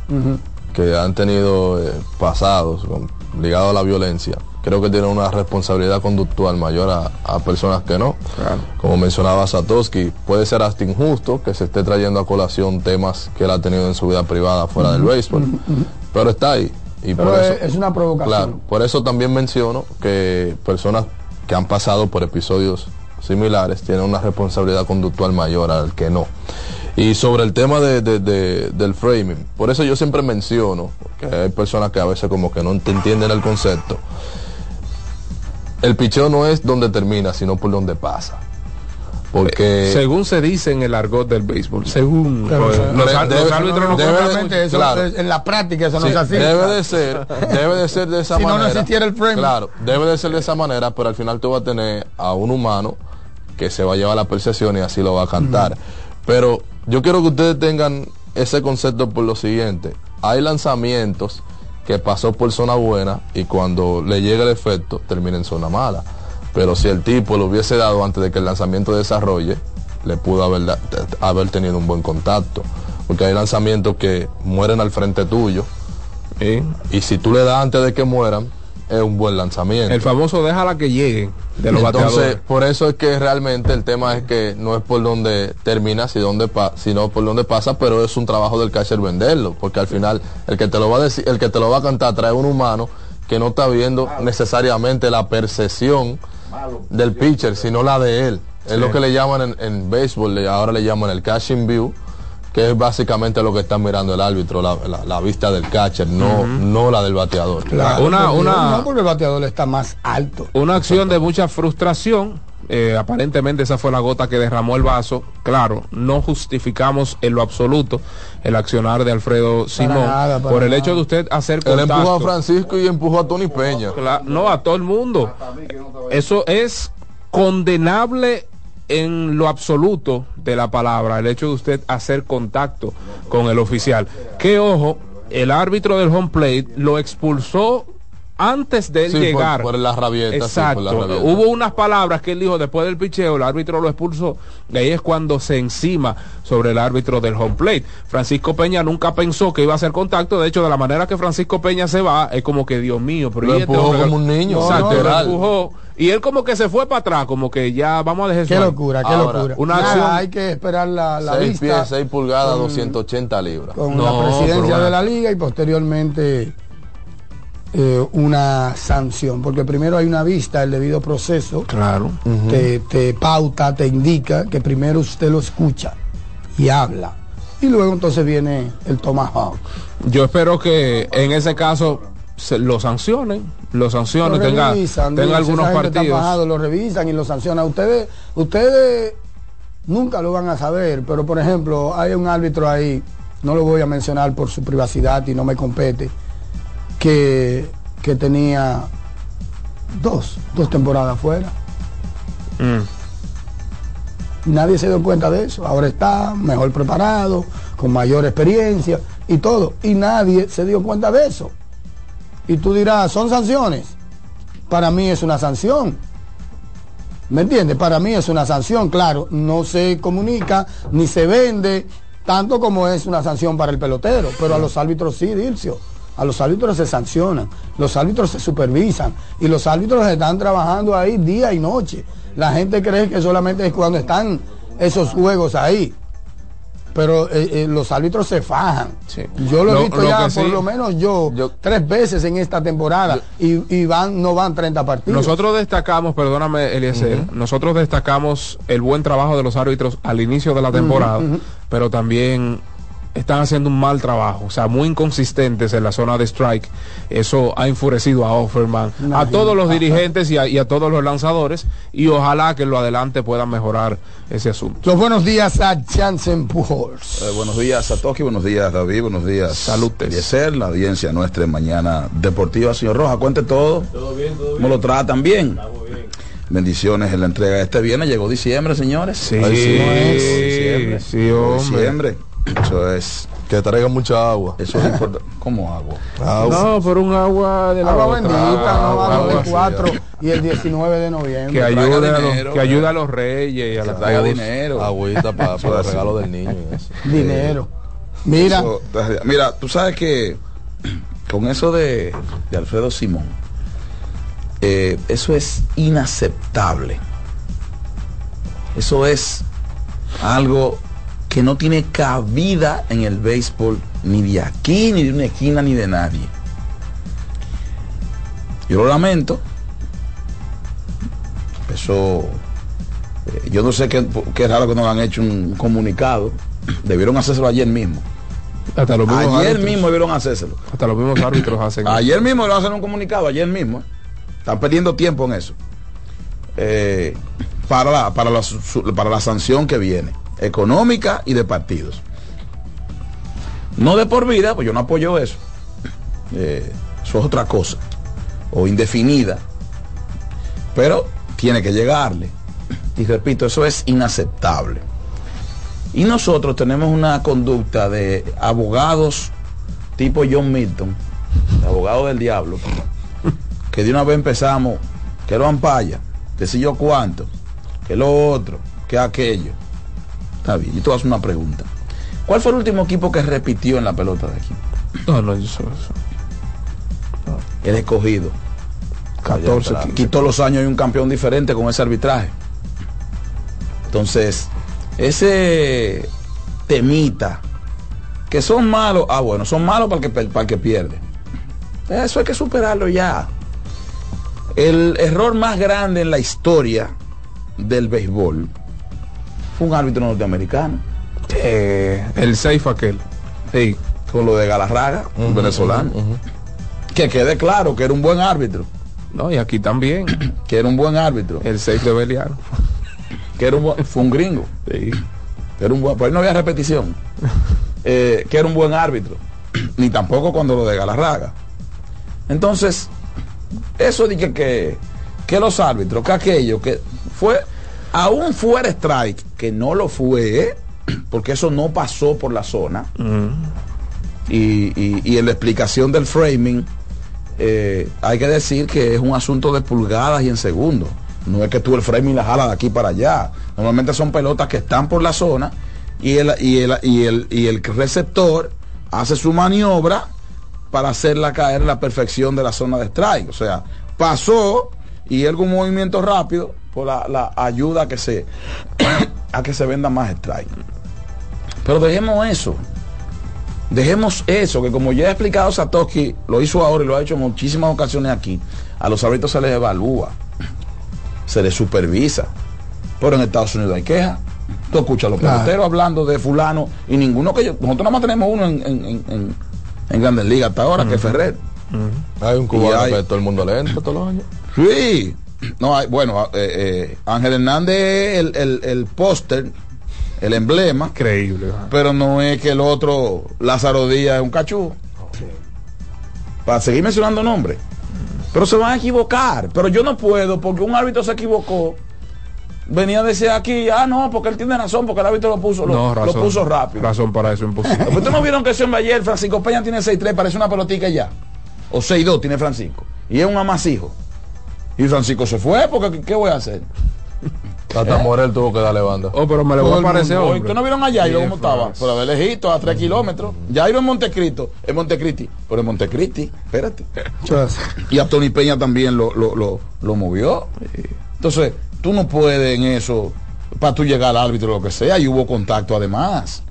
que han tenido eh, pasados con- ligados a la violencia, creo que tienen una responsabilidad conductual mayor a, a personas que no. Como mencionaba Satoshi, puede ser hasta injusto que se esté trayendo a colación temas que él ha tenido en su vida privada fuera del béisbol, pero está ahí. Y Pero por es, eso, es una provocación. Claro, por eso también menciono que personas que han pasado por episodios similares tienen una responsabilidad conductual mayor al que no. Y sobre el tema de, de- de- del framing, por eso yo siempre menciono que hay personas que a veces como que no ent- entienden el concepto. El picheo no es donde termina, sino por donde pasa. Porque según se dice en el argot del béisbol, según Pero, los, eh, árbitros no debe eso claro. en la práctica eso no es así. Debe de ser, debe de ser de esa Si no, no manera. existiera el frame. Claro, debe de ser de esa manera, pero al final tú vas a tener a un humano que se va a llevar la percepción y así lo va a cantar. Pero yo quiero que ustedes tengan ese concepto por lo siguiente. Hay lanzamientos que pasó por zona buena y cuando le llega el efecto termina en zona mala. Pero si el tipo lo hubiese dado antes de que el lanzamiento desarrolle, le pudo haber, haber tenido un buen contacto. Porque hay lanzamientos que mueren al frente tuyo. Y si tú le das antes de que mueran, es un buen lanzamiento. El famoso déjala que lleguen de los Entonces, bateadores. por eso es que realmente el tema es que no es por donde termina, si donde pa- sino por donde pasa, pero es un trabajo del catcher venderlo, porque al final el que te lo va a decir, el que te lo va a cantar trae un humano que no está viendo necesariamente la percepción del pitcher, sino la de él. Es Sí. lo que le llaman en, en béisbol, ahora le llaman el catching view, que es básicamente lo que está mirando el árbitro, la, la- la vista del catcher, no, no la del bateador. Claro, Una- porque- una- no porque el bateador está más alto. Una acción de mucha frustración. eh, aparentemente esa fue la gota que derramó el vaso. Claro, no justificamos en lo absoluto el accionar de Alfredo Simón nada, para por el nada. hecho de usted hacer Él empujó a contacto. Francisco y empujó a Tony Peña. No, a todo el mundo. Eso es condenable en lo absoluto de la palabra, el hecho de usted hacer contacto con el oficial. Que ojo, el árbitro del home plate lo expulsó antes de él Sí, por- llegar. por la rabieta, sí, por Exacto. la rabieta. Hubo unas palabras que él dijo después del picheo, el árbitro lo expulsó. Y ahí es cuando se encima sobre el árbitro del home plate. Francisco Peña nunca pensó que iba a hacer contacto. De hecho, de la manera que Francisco Peña se va, es como que Dios mío, pero Lo ¿y este como un niño, Exacto, lo literal. empujó. Y él como que se fue para atrás, como que ya vamos a dejar Qué locura, qué Ahora, locura. Una Nada, acción hay que esperar la, la 6 vista pies, 6 pulgadas, con- 280 libras. con No, la presidencia de la liga y posteriormente eh, una sanción, porque primero hay una vista, el debido proceso, Claro. te, te pauta, te indica que primero usted lo escucha y habla, y luego entonces viene el tomahawk. Yo espero que en ese caso se lo sancionen, lo sancionen, Lo tenga, revisan, tenga dice, algunos esa gente está partidos. fajado, lo revisan y lo sancionan. Ustedes, ustedes nunca lo van a saber, pero por ejemplo, hay un árbitro ahí, no lo voy a mencionar por su privacidad y no me compete, que, que tenía dos, dos temporadas fuera. Y nadie se dio cuenta de eso. Ahora está mejor preparado, con mayor experiencia y todo. Y nadie se dio cuenta de eso. Y tú dirás, ¿son sanciones? Para mí es una sanción. ¿Me entiendes? Para mí es una sanción, claro. No se comunica ni se vende tanto como es una sanción para el pelotero. Pero a los árbitros sí, Dilcio. A los árbitros se sancionan, los árbitros se supervisan y los árbitros están trabajando ahí día y noche. La gente cree que solamente es cuando están esos juegos ahí. Pero eh, eh, los árbitros se fajan. Yo lo he visto lo ya por sí- lo menos yo, tres veces en esta temporada y, y van no van 30 partidos. Nosotros destacamos, perdóname Eliezer, nosotros destacamos el buen trabajo de los árbitros al inicio de la temporada, pero también están haciendo un mal trabajo, o sea, muy inconsistentes en la zona de strike. Eso ha enfurecido a Offerman, a todos los dirigentes y a, y a todos los lanzadores, y ojalá que en lo adelante puedan mejorar ese asunto. Los buenos días a Jansen Pujols. Eh, buenos días a Toki, buenos días David, buenos días. Salud. ser la audiencia nuestra en Mañana Deportiva. Señor Roja, cuente todo. Todo bien, todo ¿Cómo lo tratan? Bien. Bendiciones en la entrega de este viernes. Llegó diciembre, señores. Sí, sí, diciembre. sí, Llegó hombre. diciembre. Eso es. Que traiga mucha agua. Eso es importante. ¿Cómo agua? No, por un agua de la Agua bendita, no Agua, agua agua, del 4 y el 19 de noviembre. que ayude, a los, dinero, que ayude a los reyes y a la traiga dinero. Agüita para, *laughs* para el regalo del niño. eso. Dinero. Mira, Eso, mira, tú sabes que *clears throat* con eso de, de Alfredo Simón, eh, eso es inaceptable. Eso es algo que no tiene cabida en el béisbol, ni de aquí, ni de una esquina, ni de nadie. Yo lo lamento. Eso, eh, yo no sé qué, qué raro que no han hecho un comunicado. *clears throat* Debieron hacérselo ayer mismo. Hasta los Ayer árbitros. mismo debieron hacérselo. Hasta los mismos árbitros *clears throat* hacen eso. Ayer mismo a hacer un comunicado, ayer mismo. ¿eh? Están perdiendo tiempo en eso. Eh, para, la, para, la, para la sanción que viene, económica y de partidos. No de por vida, pues yo no apoyo eso. Eh, eso es otra cosa. O indefinida. Pero tiene que llegarle. Y repito, eso es inaceptable. Y nosotros tenemos una conducta de abogados tipo John Milton, abogado del diablo, que de una vez empezamos, que lo ampaya, que si yo cuánto, que lo otro, que aquello. Está bien, yo te voy a hacer una pregunta. ¿Cuál fue el último equipo que repitió en la pelota de aquí? No, no, eso, eso. El escogido. 14 Aquí todos los años hay un campeón diferente con ese arbitraje. Entonces, ese temita, que son malos, ah bueno, son malos para el que, para el que pierde. Eso hay que superarlo ya. El error más grande en la historia del béisbol fue un árbitro norteamericano. Eh, el safe aquel. Sí. Con lo de Galarraga, un venezolano. Que quede claro que era un buen árbitro. No, y aquí también. *clears throat* que era un buen árbitro. El safe de Beliano. *laughs* que era un fue un gringo. Sí. Que era un buen, pues ahí no había repetición. *laughs* Eh, que era un buen árbitro. *clears throat* Ni tampoco cuando lo de Galarraga. Entonces, eso que, que, que los árbitros, que aquello, que fue, aún fuera strike, que no lo fue, porque eso no pasó por la zona, y, en la explicación del framing, eh, hay que decir que es un asunto de pulgadas y en segundos. No es que tú el framing la jala de aquí para allá. Normalmente son pelotas que están por la zona y el, y el, y el, y el receptor hace su maniobra para hacerla caer en la perfección de la zona de strike. O sea, pasó y un movimiento rápido por la, ayuda que se a que se venda más strike. Pero dejemos eso. Dejemos eso, que como ya he explicado Satoshi, lo hizo ahora y lo ha hecho en muchísimas ocasiones aquí, a los árbitros se les evalúa, se les supervisa. Pero en Estados Unidos hay quejas. Tú escuchas a los Claro. peloteros hablando de fulano y ninguno que yo, nosotros nada más tenemos uno en, en, en, en- en Grandes Ligas hasta ahora, que es Ferrer. Hay un cubano hay- que todo el mundo le entra todos los años. Sí. *clears throat* No, hay, bueno, eh, eh, Ángel Hernández es el, el, el póster, el emblema. Increíble. Pero no es que el otro, Lázaro Díaz, es un cachú. Para seguir mencionando nombres. Pero se van a equivocar. Pero yo no puedo, porque un árbitro se equivocó. Venía a decir aquí, ah, no, porque él tiene razón, porque el árbitro lo puso, lo, No, lo puso rápido. Razón para eso imposible. ¿Ustedes no vieron que ese hombre ayer, Francisco Peña tiene 6-3, parece una pelotica ya? O 6-2 tiene Francisco. Y es un amasijo. Y Francisco se fue, porque ¿qué- ¿qué voy a hacer? *laughs* ¿Eh? Morel tuvo que darle banda. Oh, pero me le voy a parecer hombre. ¿Ustedes no vieron a Jairo cómo estaba? Pero de lejito, a 3 kilómetros. Jairo en Montecristo, en Montecristi. Pero en Montecristi, espérate. *laughs* Y a Tony Peña también lo, lo, lo, lo movió. Entonces, tú no puedes en eso, para tú llegar al árbitro o lo que sea, y hubo contacto además.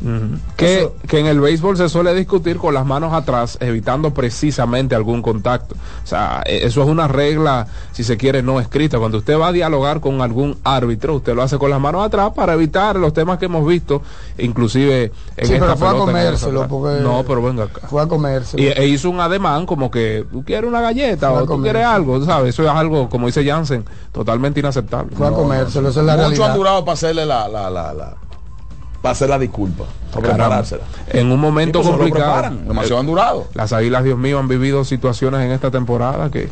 Que, que en el béisbol se suele discutir con las manos atrás, evitando precisamente algún contacto. O sea, e- eso es una regla, si se quiere, no escrita. Cuando usted va a dialogar con algún árbitro, usted lo hace con las manos atrás para evitar los temas que hemos visto, inclusive en Sí, esta pero fue a pelota comérselo, porque- No, pero venga acá. Fue a comérselo. Y, e hizo un ademán como que tú quieres una galleta Fue o tú quieres algo, ¿sabes? Eso es algo, como dice Jansen, totalmente inaceptable. Fue a comérselo, esa es la Muchos realidad. han durado para hacerle la, la, la, la- para hacer la disculpa, para Caramba. preparársela. En un momento Sí, pues, complicado. demasiado han durado. Las águilas, Dios mío, han vivido situaciones en esta temporada que.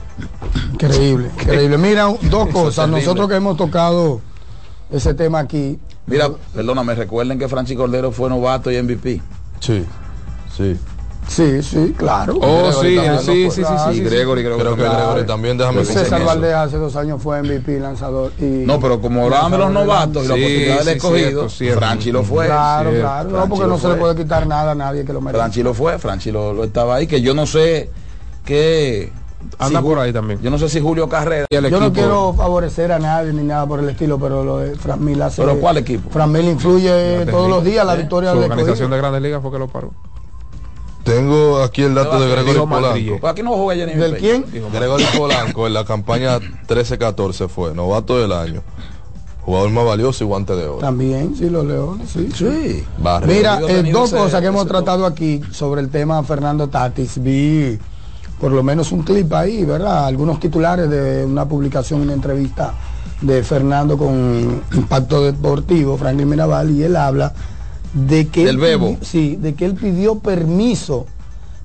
Increíble, *laughs* increíble. Mira, dos cosas. Nosotros que hemos tocado ese tema aquí. Mira, perdóname, recuerden que Franchi Cordero fue novato y MVP. Sí, sí. Sí, sí, claro. Oh, sí, también, sí, ¿no? sí, sí, sí. Gregory creo, que también. Gregory también, déjame César. Valdés hace dos años fue MVP lanzador. Y No, pero como hablaban de los novatos y la oportunidad del escogido. Franchi lo fue. Claro, claro. No, porque no se le puede quitar nada a nadie que lo merezca. Franchi lo fue, Franchi lo, estaba ahí, que yo no sé qué... Anda si por ahí también. Yo no sé si Julio Carrera... Y el Yo no equipo- quiero favorecer a nadie ni nada por el estilo, pero lo de Fran Mil hace. ¿Pero cuál equipo? Fran Mil influye todos los días la ¿Eh? victoria Su del organización de Grandes Ligas fue que lo paró. Tengo aquí el dato de Madrid. Polanco. Pues aquí no juega Jenny ¿Del quién? Gregory Polanco en la campaña 13-14 fue novato del año. Jugador más valioso y guante de oro. También, sí, los leones, sí. Sí. Barrio. Mira, eh, dos ese- cosas que hemos tratado aquí sobre el tema Fernando Tatis. Vi por lo menos un clip ahí, ¿verdad? Algunos titulares de una publicación, una entrevista de Fernando con Impacto Deportivo, Franklin Mirabal, y él habla de que Del él Bebo. pidió- sí, de que él pidió permiso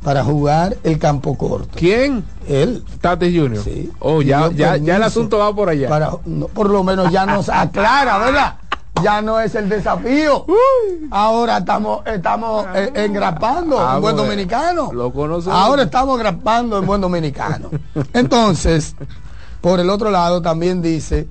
para jugar el campo corto. ¿Quién? Él. Tatis Junior. Sí. Oh, ya, ya, ya el asunto va por allá. para- no, por lo menos ya nos aclara, ¿verdad? Ya no es el desafío. Ahora estamos, estamos eh, engrapando Ah, en buen bueno. dominicano. Lo conocemos. Ahora estamos engrapando en buen dominicano. *laughs* Entonces, por el otro lado también dice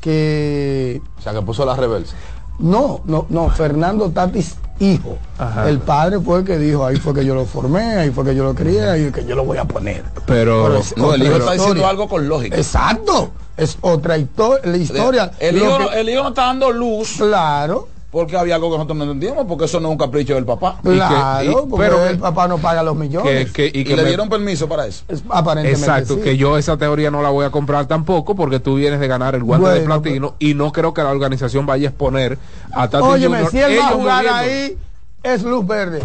que O sea, que puso la reversa. No, no, no, Fernando Tatis hijo. Ajá. El padre fue el que dijo, ahí fue que yo lo formé, ahí fue que yo lo crié, ahí que yo lo voy a poner. Pero, Pero es No, el hijo está diciendo historia. algo con lógica. Exacto. Es otra histo- la historia. El hijo, que- el hijo no está dando luz Claro. Porque había algo que nosotros no entendíamos, porque eso no es un capricho del papá. Claro, y- porque pero- el papá no paga los millones. Que, que- y le dieron permiso para eso. Es- aparentemente Exacto, sí. que yo esa teoría no la voy a comprar tampoco porque tú vienes de ganar el guante de platino y no creo que la organización vaya a exponer a Tati Óyeme, Junior, si él va a jugar ahí, es luz verde.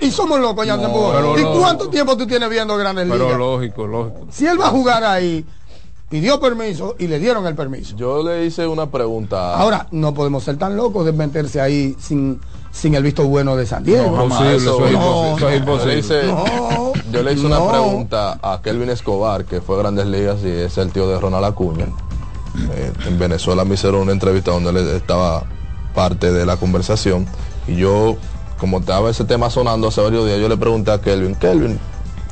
Y somos locos, ya pero ¿Y lógico. cuánto tiempo tú tienes viendo Grandes Pero Ligas? lógico, lógico. Si él va a jugar ahí, pidió permiso y le dieron el permiso. Yo le hice una pregunta. Ahora, no podemos ser tan locos de meterse ahí sin, sin el visto bueno de San Diego. No, Imposible, eso es no, imposible, eso es Yo imposible. le hice, No, yo le hice no. una pregunta a Kelvin Escobar, que fue a Grandes Ligas y es el tío de Ronald Acuña. Eh, en Venezuela me hicieron una entrevista donde él estaba parte de la conversación y yo, como estaba ese tema sonando hace varios días, yo le pregunté a Kelvin, Kelvin,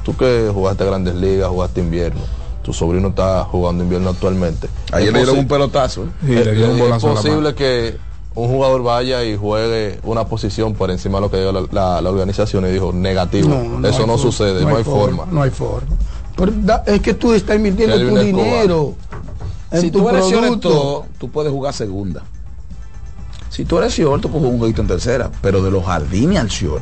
tú que jugaste Grandes Ligas, jugaste invierno, tu sobrino está jugando invierno actualmente. Ayer ¿Es le dieron un pelotazo. ¿eh? Sí, le dio un es bolazo a la posible que un jugador vaya y juegue una posición por encima de lo que diga la, la- la organización y dijo negativo. Eso no forma, sucede, no, hay forma. No hay forma. Pero da- es que tú estás invirtiendo Kelvin tu Escobar. dinero en Si tu tú eres producto. todo, tú puedes jugar segunda. Si tú eres Cior, tú puedes jugar un jueguito en tercera, pero de los jardines al Cior.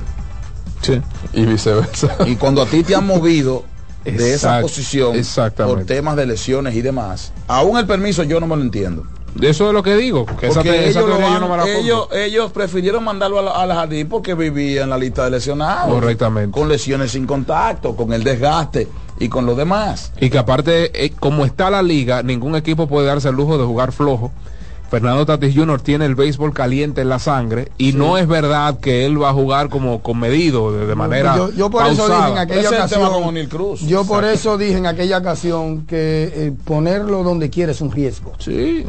Sí. Y viceversa. Y cuando a ti te han *laughs* movido de esa posición exactamente. por temas de lesiones y demás, aún el permiso yo no me lo entiendo. Eso es lo que digo, que esa, Porque te- esa ellos, yo no me la ellos, ellos prefirieron mandarlo a la- al jardín porque vivía en la lista de lesionados. Correctamente. Con lesiones sin contacto, con el desgaste y con lo demás. Y que aparte, eh, como está la liga, ningún equipo puede darse el lujo de jugar flojo. Fernando Tatis Jr. tiene el béisbol caliente en la sangre y no es verdad que él va a jugar como con medido, de, de manera yo, yo por eso dije en aquella es ocasión. con O'Neal Cruz. Yo por eso dije en aquella ocasión que eh, ponerlo donde quiera es un riesgo. Sí,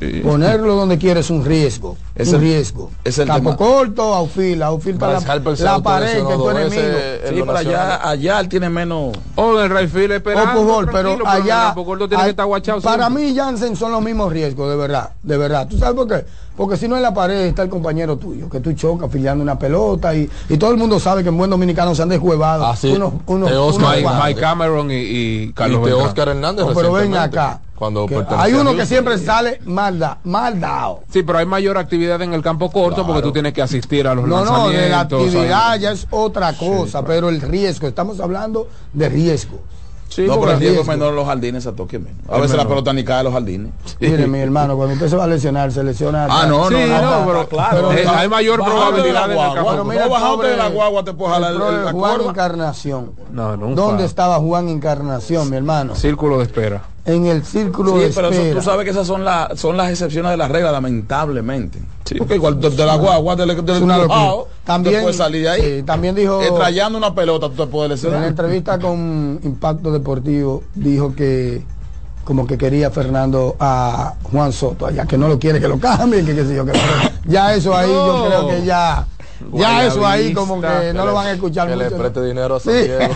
sí. Ponerlo donde quiera es un riesgo. Es un el- riesgo. es el Campo tema. corto, outfield, outfield para la, pared que tú dos enemigo. Sí, pero allá, allá él tiene menos. O en el right field esperando, O Pujol, pero allá campo corto tiene a- que estar guachado para siempre. mí Jansen son los mismos riesgos de verdad de verdad tú sabes por qué porque si no en la pared está el compañero tuyo que tú chocas filiando una pelota y, y todo el mundo sabe que en buen dominicano se han deshuevado Ah, sí. unos, unos, Mike, Cameron y, y Carlos y de Beltrán. Oscar Hernández No, pero ven acá Cuando hay uno que siempre sale mal, da- mal dado Sí, pero hay mayor actividad en el campo corto porque tú tienes que asistir a los no, no, de la lanzamientos. actividad ahí. ya es otra cosa, pero el riesgo, estamos hablando de riesgo. Sí, no, pero el riesgo riesgo. menor en los jardines a toque menos. A Es veces la pelota ni cae a los jardines. Mire, mi *laughs* hermano, cuando usted se va a lesionar, se lesiona. Ah, no, Sí, no, no, no, pero- claro. eh, hay mayor probabilidad de en la guagua. Pero mira, no bajarte de la guagua te puedes jalar el el- la Juan. Encarnación. No, no, un ¿Dónde estaba Juan Encarnación, mi hermano? Círculo de espera. En el círculo Sí, de pero eso- espera. tú sabes que esas son, las son las excepciones de la regla, lamentablemente. Porque igual de, de la guagua, del, una locura. empujado, También, te puedes salir de ahí. sí, también dijo trayendo una pelota, tú te puedes en la lesionar. entrevista con Impacto Deportivo dijo que como que quería Fernando a Juan Soto allá, que no lo quiere que lo cambien, que qué sé yo, que ya eso ahí yo creo que ya ya eso ahí como que no lo van a escuchar Que le mucho. preste dinero a San Sí. Diego.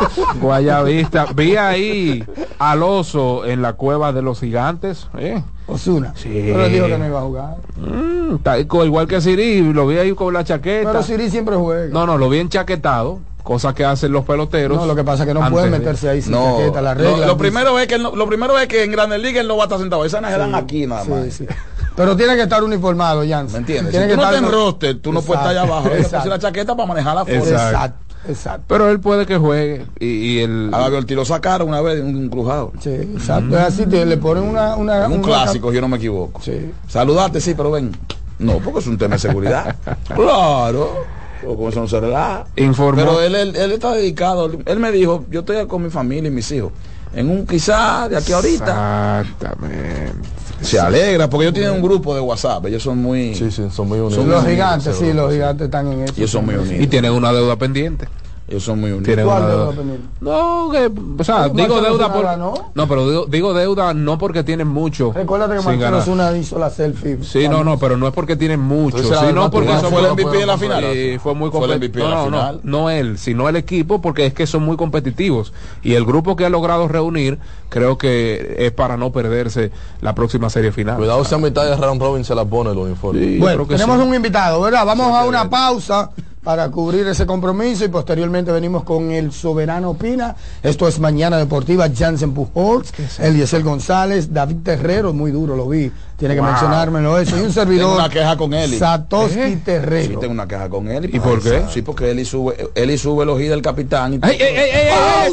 *laughs* Guayavista. Vi ahí al oso en la cueva de los gigantes. ¿eh? Osuna. Sí. Pero él dijo que no iba a jugar. Mm, igual que Siri, lo vi ahí con la chaqueta. Pero Siri siempre juega. No, no, lo vi enchaquetado, cosa que hacen los peloteros. No, lo que pasa es que no pueden de- meterse ahí sin No, chaqueta, la lo, regla. lo primero es que él no- lo primero es que en Grandes Ligas él no va a estar sentado. Esas no se dan aquí nada Sí, más. sí. *laughs* Pero tiene que estar uniformado, Jan. ¿Me entiendes? Tiene si que tú estar en roster, tú no puedes estar allá abajo. Hay que la chaqueta para manejar la foto. Exacto. Exacto, exacto. Pero él puede que juegue. Y, y el. A Gabriel lo sacaron una vez un, un crujado. Sí, exacto. Es así, te, le ponen una... una un una- clásico, si yo no me equivoco. Sí. Saludarte, sí, pero ven. No, porque es un tema de seguridad. *laughs* claro. O con eso no se relaja. Informó. Pero él, él, él está dedicado. Él me dijo, yo estoy con mi familia y mis hijos. En un quizá de aquí ahorita. Exactamente. Se alegra, porque ellos tienen un grupo de WhatsApp. Ellos son muy. Sí, sí, son muy unidos. Son Los gigantes, sí, los gigantes están en eso. Ellos son muy Y unidos. tienen una deuda pendiente. Ellos son muy unidos. Tienen ¿Cuál una deuda deuda. pendiente? No, que, o sea, Pero digo deuda por. ganó. No, pero digo, digo deuda no porque tienen mucho. Recuérdate que Marcelo. Zuna hizo la selfie. Sí, no, no, pero no es porque tienen mucho, Entonces, además, sino porque tú son fue el no MVP de la final. Sí, fue muy competitivo. No, no, no, no él, sino el equipo, porque es que son muy competitivos. Y el grupo que ha logrado reunir, creo que es para no perderse la próxima serie final. Cuidado si a mitad de round robin se la pone el uniforme. Sí, Bueno, tenemos sí. un invitado, ¿verdad? Vamos a una pausa. Para cubrir ese compromiso y posteriormente venimos con el Soberano Pina. Esto es Mañana Deportiva, Jansen Pujols, Eliezer González, David Terrero, muy duro, lo vi, tiene que Wow. mencionármelo eso. Y un servidor, Tengo una queja con Eli. Satoshi ¿Eh? Terrero. Sí, tengo una queja con él. ¿Y por qué? Sí, porque Eli sube, Eli sube el ojí del capitán. Y ¡Ey, ey, ey, ey, ey,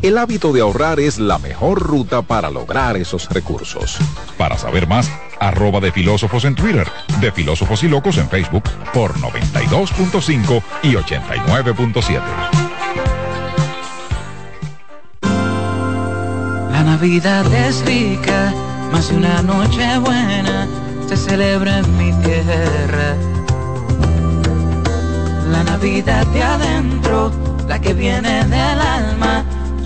El hábito de ahorrar es la mejor ruta para lograr esos recursos. Para saber más, arroba de filósofos en Twitter, de filósofos y locos en Facebook por 92.5 y 89.7. La Navidad es rica, más de una noche buena se celebra en mi tierra. La Navidad de adentro, la que viene del alma,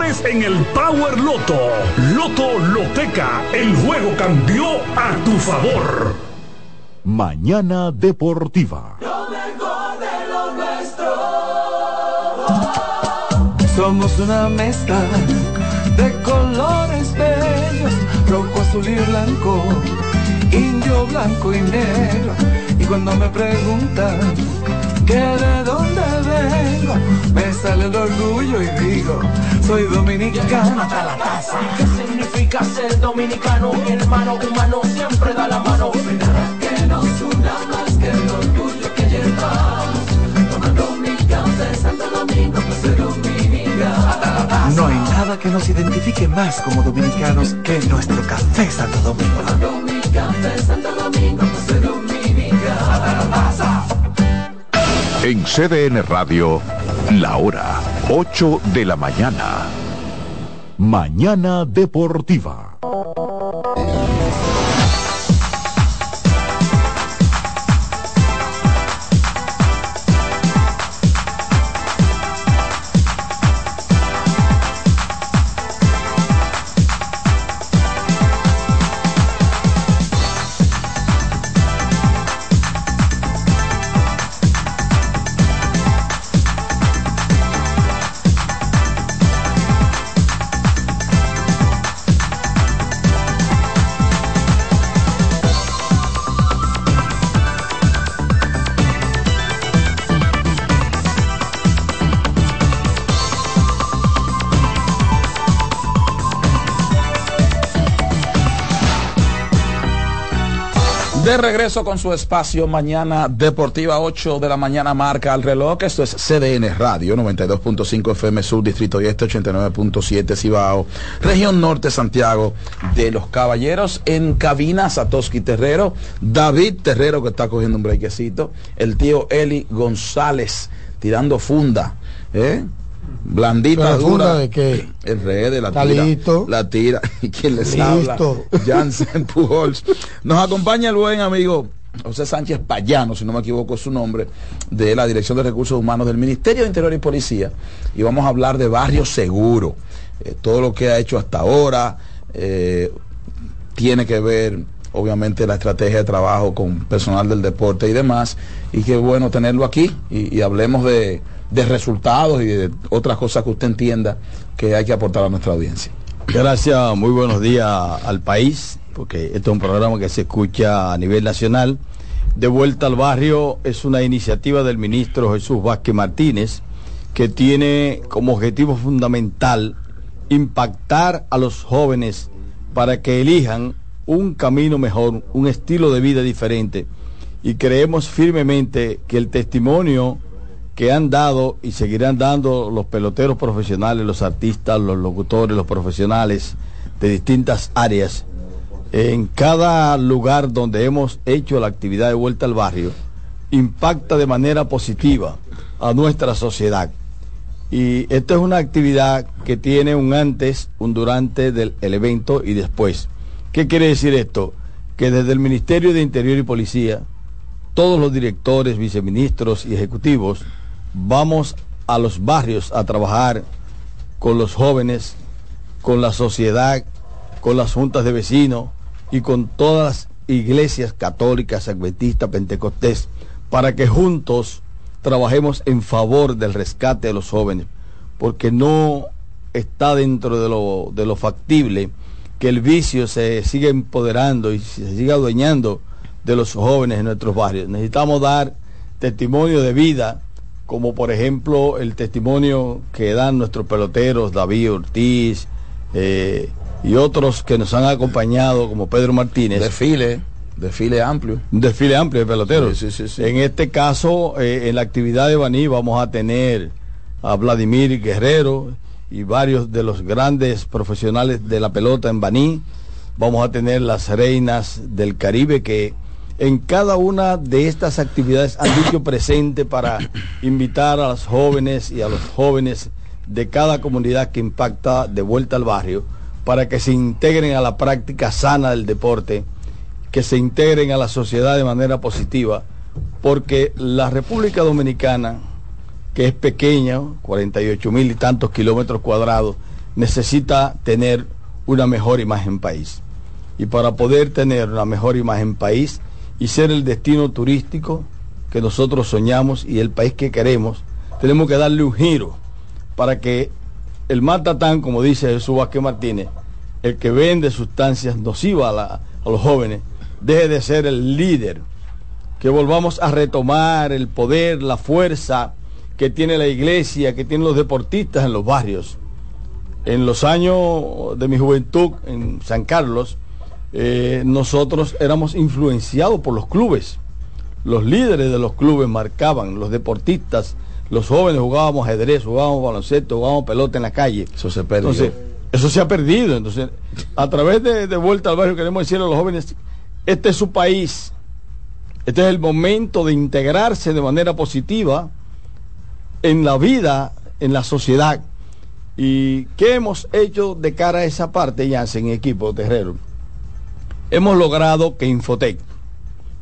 en el Power Loto. Loto Loteca, el juego cambió a tu favor. Mañana Deportiva. Somos una mezcla de colores bellos, rojo, azul y blanco, indio, blanco y negro. Y cuando me preguntan que de dónde vengo, me sale el orgullo y digo, soy dominicano hasta la casa. ¿Qué significa ser dominicano? Mi hermano humano siempre da la mano. Que nos una más que el orgullo que llevamos. Tomando mi café Santo Domingo, pues soy dominicano. No hay nada que nos identifique más como dominicanos que nuestro café Santo Domingo. Tomando mi café Santo Domingo, pues soy dominicano. En CDN Radio, la hora 8 de la mañana. Mañana Deportiva. Regreso con su espacio mañana deportiva 8 de la mañana marca al reloj. Esto es CDN Radio 92.5 FM Sur Distrito este 89.7 Cibao, región norte Santiago de los Caballeros en cabina Satoshi Terrero, David Terrero que está cogiendo un brequecito, el tío Eli González tirando funda, ¿eh? Blandita ¿Pero funda dura. de qué? El rey de la Está tira. listo. La tira. *laughs* ¿Y quién les Listo. habla? Jansen *laughs* Pujols. Nos acompaña el buen amigo José Sánchez Payano, si no me equivoco es su nombre, de la Dirección de Recursos Humanos del Ministerio de Interior y Policía. Y vamos a hablar de Barrio Seguro. Eh, todo lo que ha hecho hasta ahora eh, tiene que ver, obviamente, la estrategia de trabajo con personal del deporte y demás. Y qué bueno tenerlo aquí y, hablemos de, de resultados y de otras cosas que usted entienda que hay que aportar a nuestra audiencia. Gracias, muy buenos días al país, porque este es un programa que se escucha a nivel nacional. De vuelta al barrio es una iniciativa del ministro Jesús Vázquez Martínez que tiene como objetivo fundamental impactar a los jóvenes para que elijan un camino mejor, un estilo de vida diferente. Y creemos firmemente que el testimonio que han dado y seguirán dando los peloteros profesionales, los artistas, los locutores, los profesionales de distintas áreas, en cada lugar donde hemos hecho la actividad de vuelta al barrio, impacta de manera positiva a nuestra sociedad. Y esta es una actividad que tiene un antes, un durante del el evento y después. ¿Qué quiere decir esto? Que desde el Ministerio de Interior y Policía, todos los directores, viceministros y ejecutivos, vamos a los barrios a trabajar con los jóvenes, con la sociedad, con las juntas de vecinos y con todas las iglesias católicas, adventistas, pentecostés, para que juntos trabajemos en favor del rescate de los jóvenes, porque no está dentro de lo, de lo factible que el vicio se siga empoderando y se siga adueñando de los jóvenes en nuestros barrios. Necesitamos dar testimonio de vida, como por ejemplo el testimonio que dan nuestros peloteros, David Ortiz eh, y otros que nos han acompañado, como Pedro Martínez. Desfile, desfile amplio. Un desfile amplio de peloteros. Sí, sí, sí, sí. En este caso, eh, en la actividad de Baní vamos a tener a Vladimir Guerrero y varios de los grandes profesionales de la pelota en Baní. Vamos a tener las reinas del Caribe que en cada una de estas actividades han dicho presente para *coughs* invitar a los jóvenes y a los jóvenes de cada comunidad que impacta de vuelta al barrio para que se integren a la práctica sana del deporte, que se integren a la sociedad de manera positiva, porque la República Dominicana, que es pequeña, 48 mil y tantos kilómetros cuadrados, necesita tener una mejor imagen país. Y para poder tener una mejor imagen país y ser el destino turístico que nosotros soñamos y el país que queremos, tenemos que darle un giro para que el matatán, como dice Jesús Vázquez Martínez, el que vende sustancias nocivas a, a los jóvenes, deje de ser el líder, que volvamos a retomar el poder, la fuerza que tiene la iglesia, que tienen los deportistas en los barrios. En los años de mi juventud en San Carlos, eh, nosotros éramos influenciados por los clubes. Los líderes de los clubes marcaban, los deportistas, los jóvenes jugábamos ajedrez, jugábamos baloncesto, jugábamos pelota en la calle. Eso se perdió. Entonces, eso se ha perdido. Entonces, a través de, de Vuelta al Barrio queremos decirle a los jóvenes, este es su país. Este es el momento de integrarse de manera positiva en la vida, en la sociedad. ¿Y qué hemos hecho de cara a esa parte, Jansen, equipo Terrero? Hemos logrado que Infotec,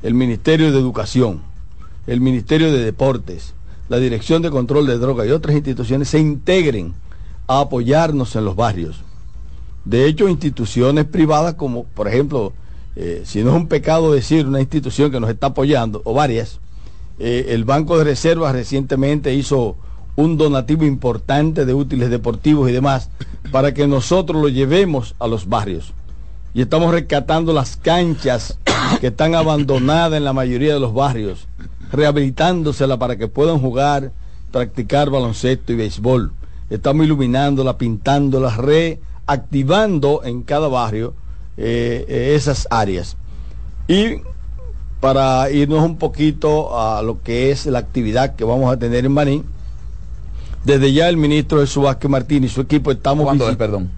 el Ministerio de Educación, el Ministerio de Deportes, la Dirección de Control de Drogas y otras instituciones se integren a apoyarnos en los barrios. De hecho, instituciones privadas como, por ejemplo, eh, si no es un pecado decir una institución que nos está apoyando, o varias, eh, el Banco de Reservas recientemente hizo un donativo importante de útiles deportivos y demás para que nosotros lo llevemos a los barrios. Y estamos rescatando las canchas que están abandonadas en la mayoría de los barrios, rehabilitándoselas para que puedan jugar, practicar baloncesto y béisbol. Estamos iluminándolas, pintándolas, reactivando en cada barrio eh, eh, esas áreas. Y para irnos un poquito a lo que es la actividad que vamos a tener en Baní, desde ya el ministro Jesús Vázquez Martín y su equipo estamos ¿Cuándo es, perdón?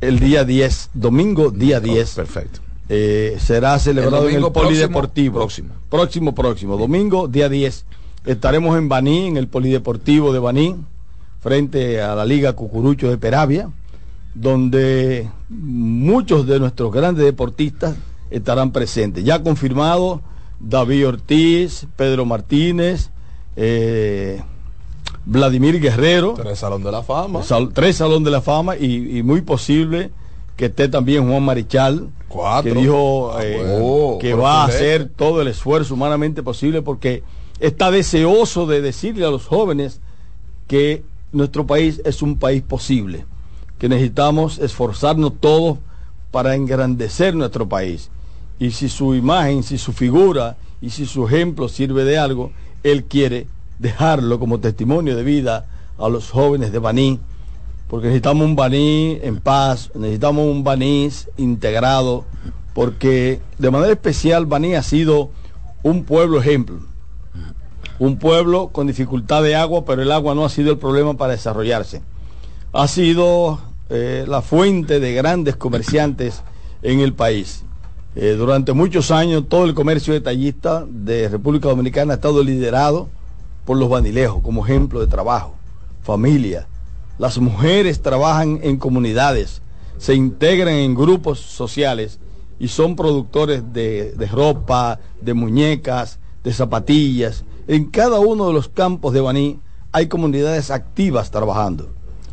el día 10, domingo día 10. perfecto. Eh, será celebrado en el Polideportivo. próximo, Próximo, próximo. Domingo, día 10. Estaremos en Baní, en el Polideportivo de Baní, frente a la Liga Cucurucho de Peravia, donde muchos de nuestros grandes deportistas estarán presentes. Ya confirmado David Ortiz, Pedro Martínez, eh, Vladimir Guerrero. Tres Salón de la Fama. Sal- tres Salón de la Fama y, y muy posible que esté también Juan Marichal, Cuatro. que dijo Ah, eh, que Por va a hacer todo el esfuerzo humanamente posible porque está deseoso de decirle a los jóvenes que nuestro país es un país posible, que necesitamos esforzarnos todos para engrandecer nuestro país. Y si su imagen, si su figura y si su ejemplo sirve de algo, él quiere dejarlo como testimonio de vida a los jóvenes de Baní, porque necesitamos un Baní en paz, necesitamos un Baní integrado, porque de manera especial Baní ha sido un pueblo ejemplo, un pueblo con dificultad de agua, pero el agua no ha sido el problema para desarrollarse. Ha sido eh, la fuente de grandes comerciantes en el país. Eh, durante muchos años todo el comercio detallista de República Dominicana ha estado liderado por los banilejos como ejemplo de trabajo, familia. Las mujeres trabajan en comunidades, se integran en grupos sociales y son productores de, de ropa, de muñecas, de zapatillas. En cada uno de los campos de Baní hay comunidades activas trabajando,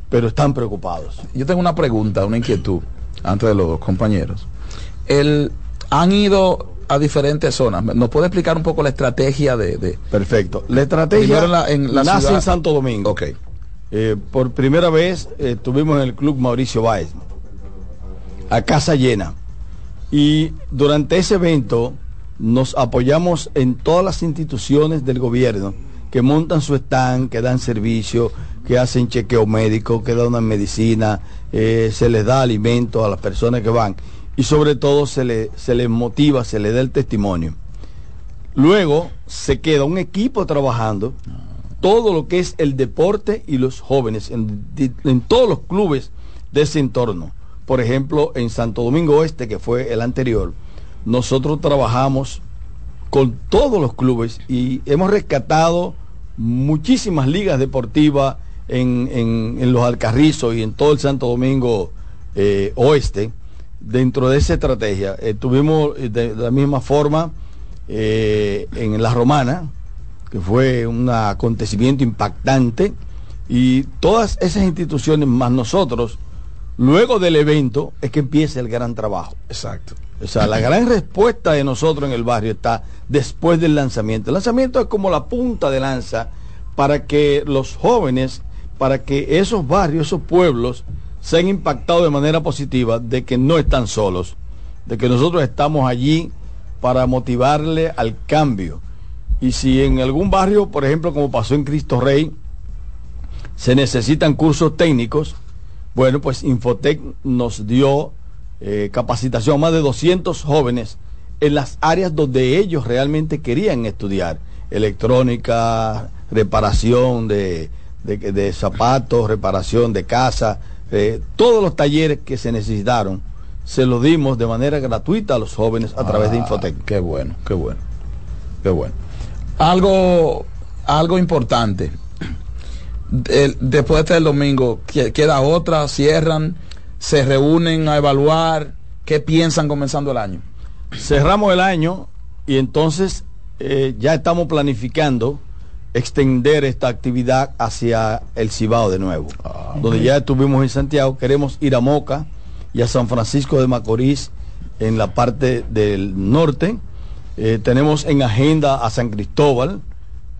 pero están preocupados. Yo tengo una pregunta, una inquietud, antes de los dos compañeros. El, han ido a diferentes zonas. ¿Nos puede explicar un poco la estrategia de... de- Perfecto. La estrategia en la, en la nace ciudad- en Santo Domingo. Ok. Eh, por primera vez eh, estuvimos en el Club Mauricio Báez, a casa llena. Y durante ese evento nos apoyamos en todas las instituciones del gobierno que montan su stand, que dan servicio, que hacen chequeo médico, que dan medicina, eh, se les da alimento a las personas que van y sobre todo se, le, se les motiva, se les da el testimonio. Luego se queda un equipo trabajando todo lo que es el deporte y los jóvenes en, en todos los clubes de ese entorno. Por ejemplo, en Santo Domingo Oeste, que fue el anterior, nosotros trabajamos con todos los clubes y hemos rescatado muchísimas ligas deportivas en, en- en los Alcarrizos y en todo el Santo Domingo eh, Oeste. Dentro de esa estrategia, eh, tuvimos eh, de, de la misma forma eh, en La Romana, que fue un acontecimiento impactante, y todas esas instituciones más nosotros, luego del evento, es que empieza el gran trabajo. Exacto. O sea, la gran respuesta de nosotros en el barrio está después del lanzamiento. El lanzamiento es como la punta de lanza para que los jóvenes, para que esos barrios, esos pueblos, sean impactados de manera positiva de que no están solos, de que nosotros estamos allí para motivarle al cambio. Y si en algún barrio, por ejemplo, como pasó en Cristo Rey, se necesitan cursos técnicos, bueno, pues Infotec nos dio eh, capacitación a más de 200 jóvenes en las áreas donde ellos realmente querían estudiar. Electrónica, reparación de, de- de zapatos, reparación de casa, eh, todos los talleres que se necesitaron, se los dimos de manera gratuita a los jóvenes a través de Ah, Infotec. Qué bueno, qué bueno. Qué bueno. Algo, algo importante. El- después del domingo, que- queda otra, cierran, se reúnen a evaluar qué piensan comenzando el año. cerramos el año y entonces eh, ya estamos planificando extender esta actividad hacia el Cibao de nuevo, donde ya estuvimos en Santiago, queremos ir a Moca y a San Francisco de Macorís en la parte del norte, Eh, tenemos en agenda a San Cristóbal,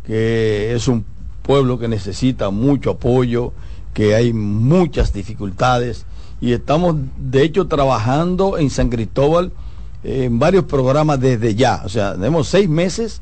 que es un pueblo que necesita mucho apoyo, que hay muchas dificultades y estamos de hecho trabajando en San Cristóbal eh, en varios programas desde ya. O sea, tenemos seis meses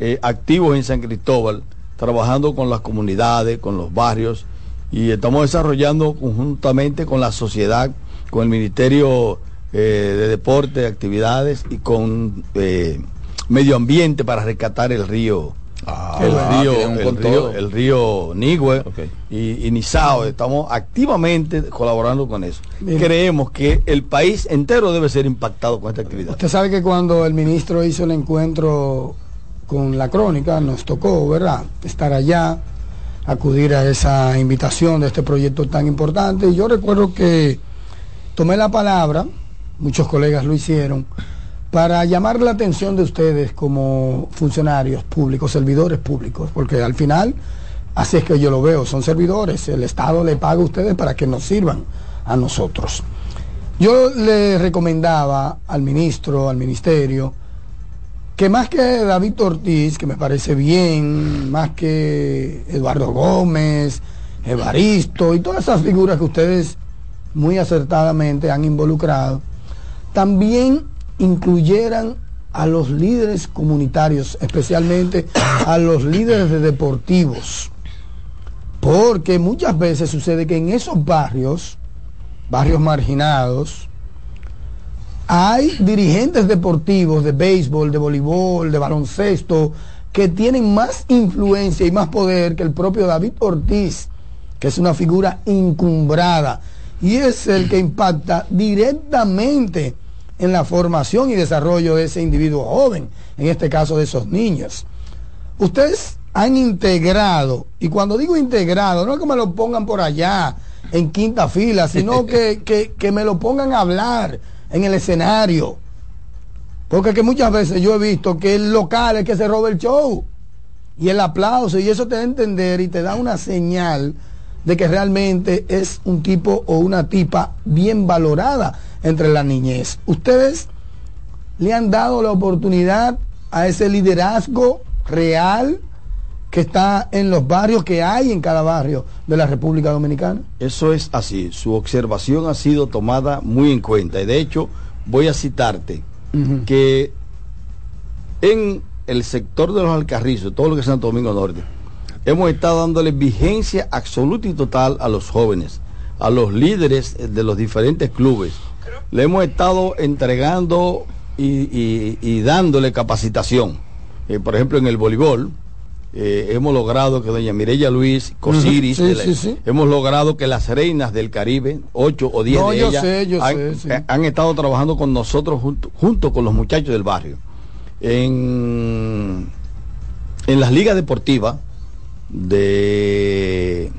eh, activos en San Cristóbal, trabajando con las comunidades, con los barrios y estamos desarrollando conjuntamente con la sociedad, con el Ministerio eh, de Deporte, Actividades y con eh, Medio Ambiente para rescatar el río. el, ah, río, el, río, el río Nigüe y, y Nizao, estamos activamente colaborando con eso. Creemos que el país entero debe ser impactado con esta actividad. Usted sabe que cuando el ministro hizo el encuentro con la crónica, nos tocó, ¿verdad? Estar allá, acudir a esa invitación de este proyecto tan importante. Y yo recuerdo que tomé la palabra, muchos colegas lo hicieron, para llamar la atención de ustedes como funcionarios públicos, servidores públicos, porque al final, así es que yo lo veo, son servidores, el Estado le paga a ustedes para que nos sirvan a nosotros. Yo le recomendaba al ministro, al ministerio, que más que David Ortiz, que me parece bien, más que Eduardo Gómez, Evaristo y todas esas figuras que ustedes muy acertadamente han involucrado, también incluyeran a los líderes comunitarios, especialmente a los líderes de deportivos. Porque muchas veces sucede que en esos barrios, barrios marginados, hay dirigentes deportivos de béisbol, de voleibol, de baloncesto, que tienen más influencia y más poder que el propio David Ortiz, que es una figura incumbrada y es el que impacta directamente en la formación y desarrollo de ese individuo joven, en este caso de esos niños. Ustedes han integrado, y cuando digo integrado, no es que me lo pongan por allá en quinta fila, sino *laughs* que, que, que me lo pongan a hablar en el escenario. Porque que muchas veces yo he visto que el local es que se roba el show y el aplauso, y eso te da a entender y te da una señal de que realmente es un tipo o una tipa bien valorada entre la niñez. Ustedes le han dado la oportunidad a ese liderazgo real que está en los barrios que hay en cada barrio de la República Dominicana. Eso es así. Su observación ha sido tomada muy en cuenta. Y de hecho, voy a citarte que en el sector de los Alcarrizos, todo lo que es Santo Domingo Norte, hemos estado dándole vigencia absoluta y total a los jóvenes, a los líderes de los diferentes clubes. Le hemos estado entregando y, y- y dándole capacitación. Eh, por ejemplo, en el voleibol, eh, hemos logrado que doña Mireya Luis, Cosiris, Ujú, sí, de la- sí, sí. hemos logrado que las reinas del Caribe, ocho o diez No, de ellas, sé, yo han, sé, sí. eh, han estado trabajando con nosotros junto, junto con los muchachos del barrio. En, en las ligas deportivas de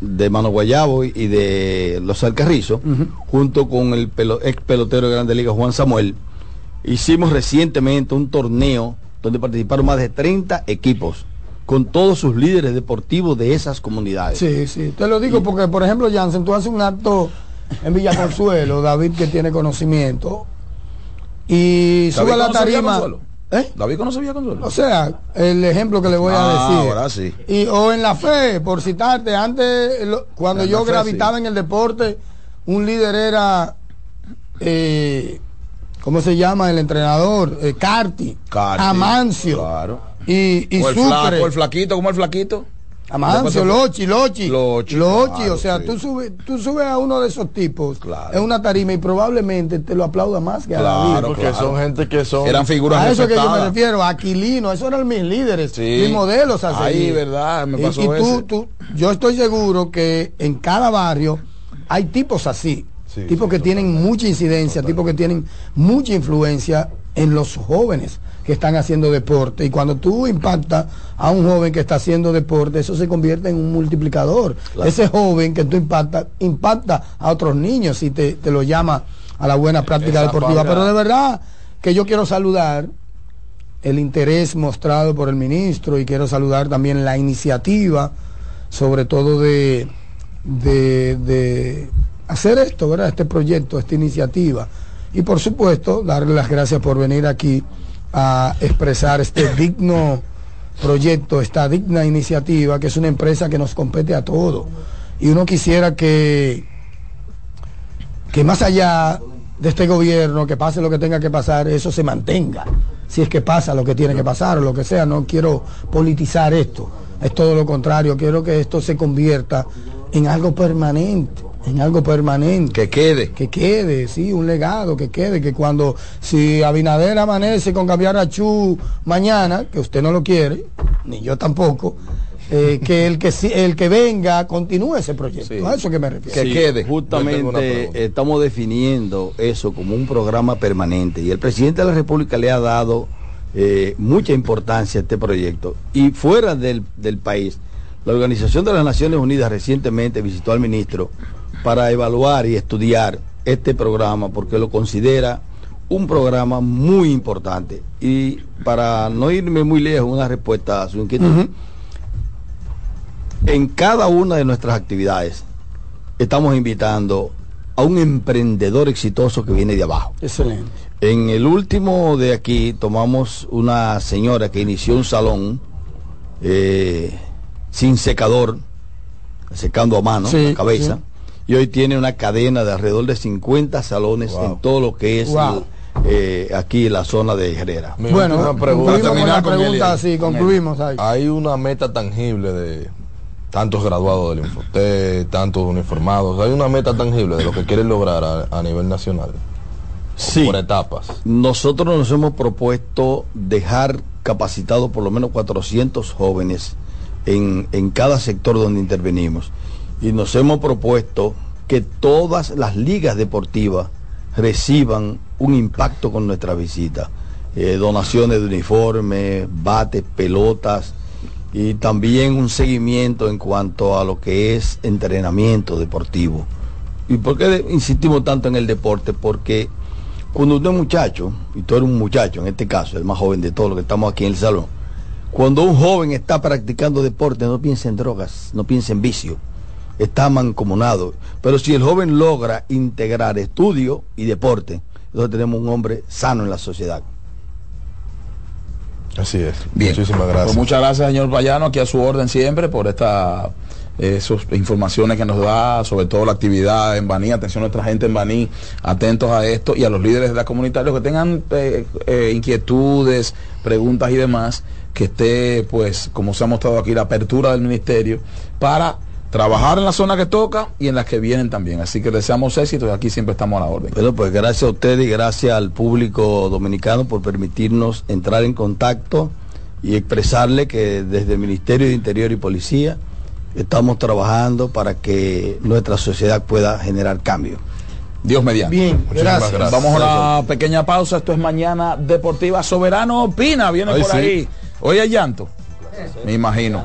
de Mano Guayabo y de los Alcarrizos, junto con el pelo- ex pelotero de Grande Liga Juan Samuel, hicimos recientemente un torneo donde participaron más de 30 equipos con todos sus líderes deportivos de esas comunidades. Sí, sí, te lo digo porque, por ejemplo, Jansen, tú haces un acto en Villa Consuelo, *laughs* David que tiene conocimiento, y ¿David sube a la tarima. ¿Eh? David conoce Villa Consuelo. O sea, el ejemplo que le voy Ah, a decir. ahora sí. Y, o en la fe, por citarte, antes, lo- cuando En yo fe, gravitaba en el deporte, un líder era, eh, ¿cómo se llama? El entrenador, eh, Carti, Carti, Amancio. Claro. Y, y o el Sucre. flaco, el flaquito, como el flaquito. Amancio, Lochi, Lochi. Lochi, Lochi, claro, o sea, sí. tú subes tú subes a uno de esos tipos en una tarima y probablemente te lo aplauda más que a David. Claro, porque son gente que son. Eran figuras A eso que yo me refiero, Aquilino, esos eran mis líderes, Sí. mis modelos a Ahí, verdad, me Y- pasó y, tú, ese. tú- yo estoy seguro que en cada barrio hay tipos así, tipos que tienen mucha incidencia, tipos que tienen mucha influencia en los jóvenes que están haciendo deporte. Y cuando tú impactas a un joven que está haciendo deporte, eso se convierte en un multiplicador. Claro. Ese joven que tú impactas, impacta a otros niños y te, te lo llama a la buena práctica Esa deportiva. Pero de verdad que yo quiero saludar el interés mostrado por el ministro y quiero saludar también la iniciativa, sobre todo de, de, de hacer esto, ¿verdad? Este proyecto, esta iniciativa. Y por supuesto, darle las gracias por venir aquí a expresar este *laughs* digno proyecto, esta digna iniciativa, que es una empresa que nos compete a todos. Y uno quisiera que, que más allá de este gobierno, que pase lo que tenga que pasar, eso se mantenga. Si es que pasa lo que tiene que pasar o lo que sea, no quiero politizar esto. Es todo lo contrario, quiero que esto se convierta en algo permanente, en algo permanente. Que quede. Que quede, sí, un legado, que quede, que cuando, si Abinader amanece con cambiar a Chu mañana, que usted no lo quiere, ni yo tampoco, eh, *laughs* que el que si- el que venga continúe ese proyecto. A eso que me refiero. Sí, tengo una Justamente estamos definiendo eso como un programa permanente y el presidente de la República le ha dado eh, mucha importancia a este proyecto. Y fuera del, del país, la Organización de las Naciones Unidas recientemente visitó al ministro para evaluar y estudiar este programa porque lo considera un programa muy importante. Y para no irme muy lejos, una respuesta a su inquietud. En cada una de nuestras actividades estamos invitando a un emprendedor exitoso que viene de abajo. Excelente. En el último de aquí tomamos una señora que inició un salón eh, sin secador, secando a mano Sí, la cabeza, y hoy tiene una cadena de alrededor de 50 salones en todo lo que es Wow. eh, aquí la zona de Herrera. Mi Bueno, última pregunta. concluimos con así, concluimos ahí. Hay una meta tangible de tantos graduados del Infotec, tantos uniformados. Hay una meta tangible de lo que quieren lograr a, a nivel nacional. Sí. Por etapas. Nosotros nos hemos propuesto dejar capacitados por lo menos 400 jóvenes en, en cada sector donde intervenimos. Y nos hemos propuesto que todas las ligas deportivas reciban un impacto con nuestra visita. Eh, donaciones de uniformes, bates, pelotas y también un seguimiento en cuanto a lo que es entrenamiento deportivo. ¿Y por qué insistimos tanto en el deporte? Porque cuando usted es muchacho, y tú eres un muchacho, en este caso, el más joven de todos los que estamos aquí en el salón, cuando un joven está practicando deporte, no piensa en drogas, no piensa en vicio, está mancomunado. Pero si el joven logra integrar estudio y deporte, entonces tenemos un hombre sano en la sociedad. Así es. Bien. Muchísimas gracias. Pues muchas gracias, señor Payano, aquí a su orden siempre por estas informaciones que nos da, sobre todo la actividad en Baní. Atención a nuestra gente en Baní, atentos a esto y a los líderes de la comunidad, los que tengan eh, eh, inquietudes, preguntas y demás, que esté, pues, como se ha mostrado aquí, la apertura del ministerio para trabajar en la zona que toca y en las que vienen también. Así que deseamos éxito y aquí siempre estamos a la orden. Bueno, pues gracias a ustedes y gracias al público dominicano por permitirnos entrar en contacto y expresarle que desde el Ministerio de Interior y Policía estamos trabajando para que nuestra sociedad pueda generar cambio. Dios mediante. Bien, Muchísimas gracias. Vamos a una pequeña pausa. Esto es Mañana Deportiva. Soberano opina, viene Ay, por sí. ahí. Oye, hay llanto. Me imagino.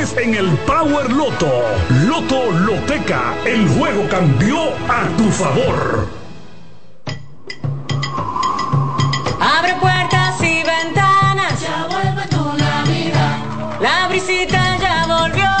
en el Power Loto. Loto Loteca, el juego cambió a tu favor. Abre puertas y ventanas. Ya vuelve tu Navidad. La brisita ya volvió.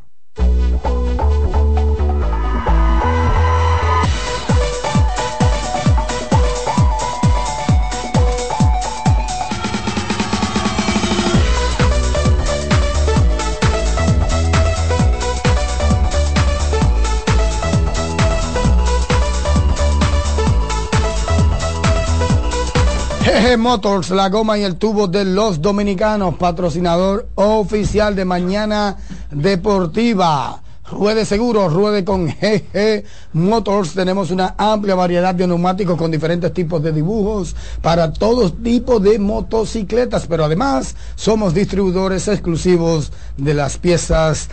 Motors, la goma y el tubo de los dominicanos, patrocinador oficial de Mañana Deportiva. Ruede seguro, ruede con GG Motors. Tenemos una amplia variedad de neumáticos con diferentes tipos de dibujos para todo tipo de motocicletas, pero además somos distribuidores exclusivos de las piezas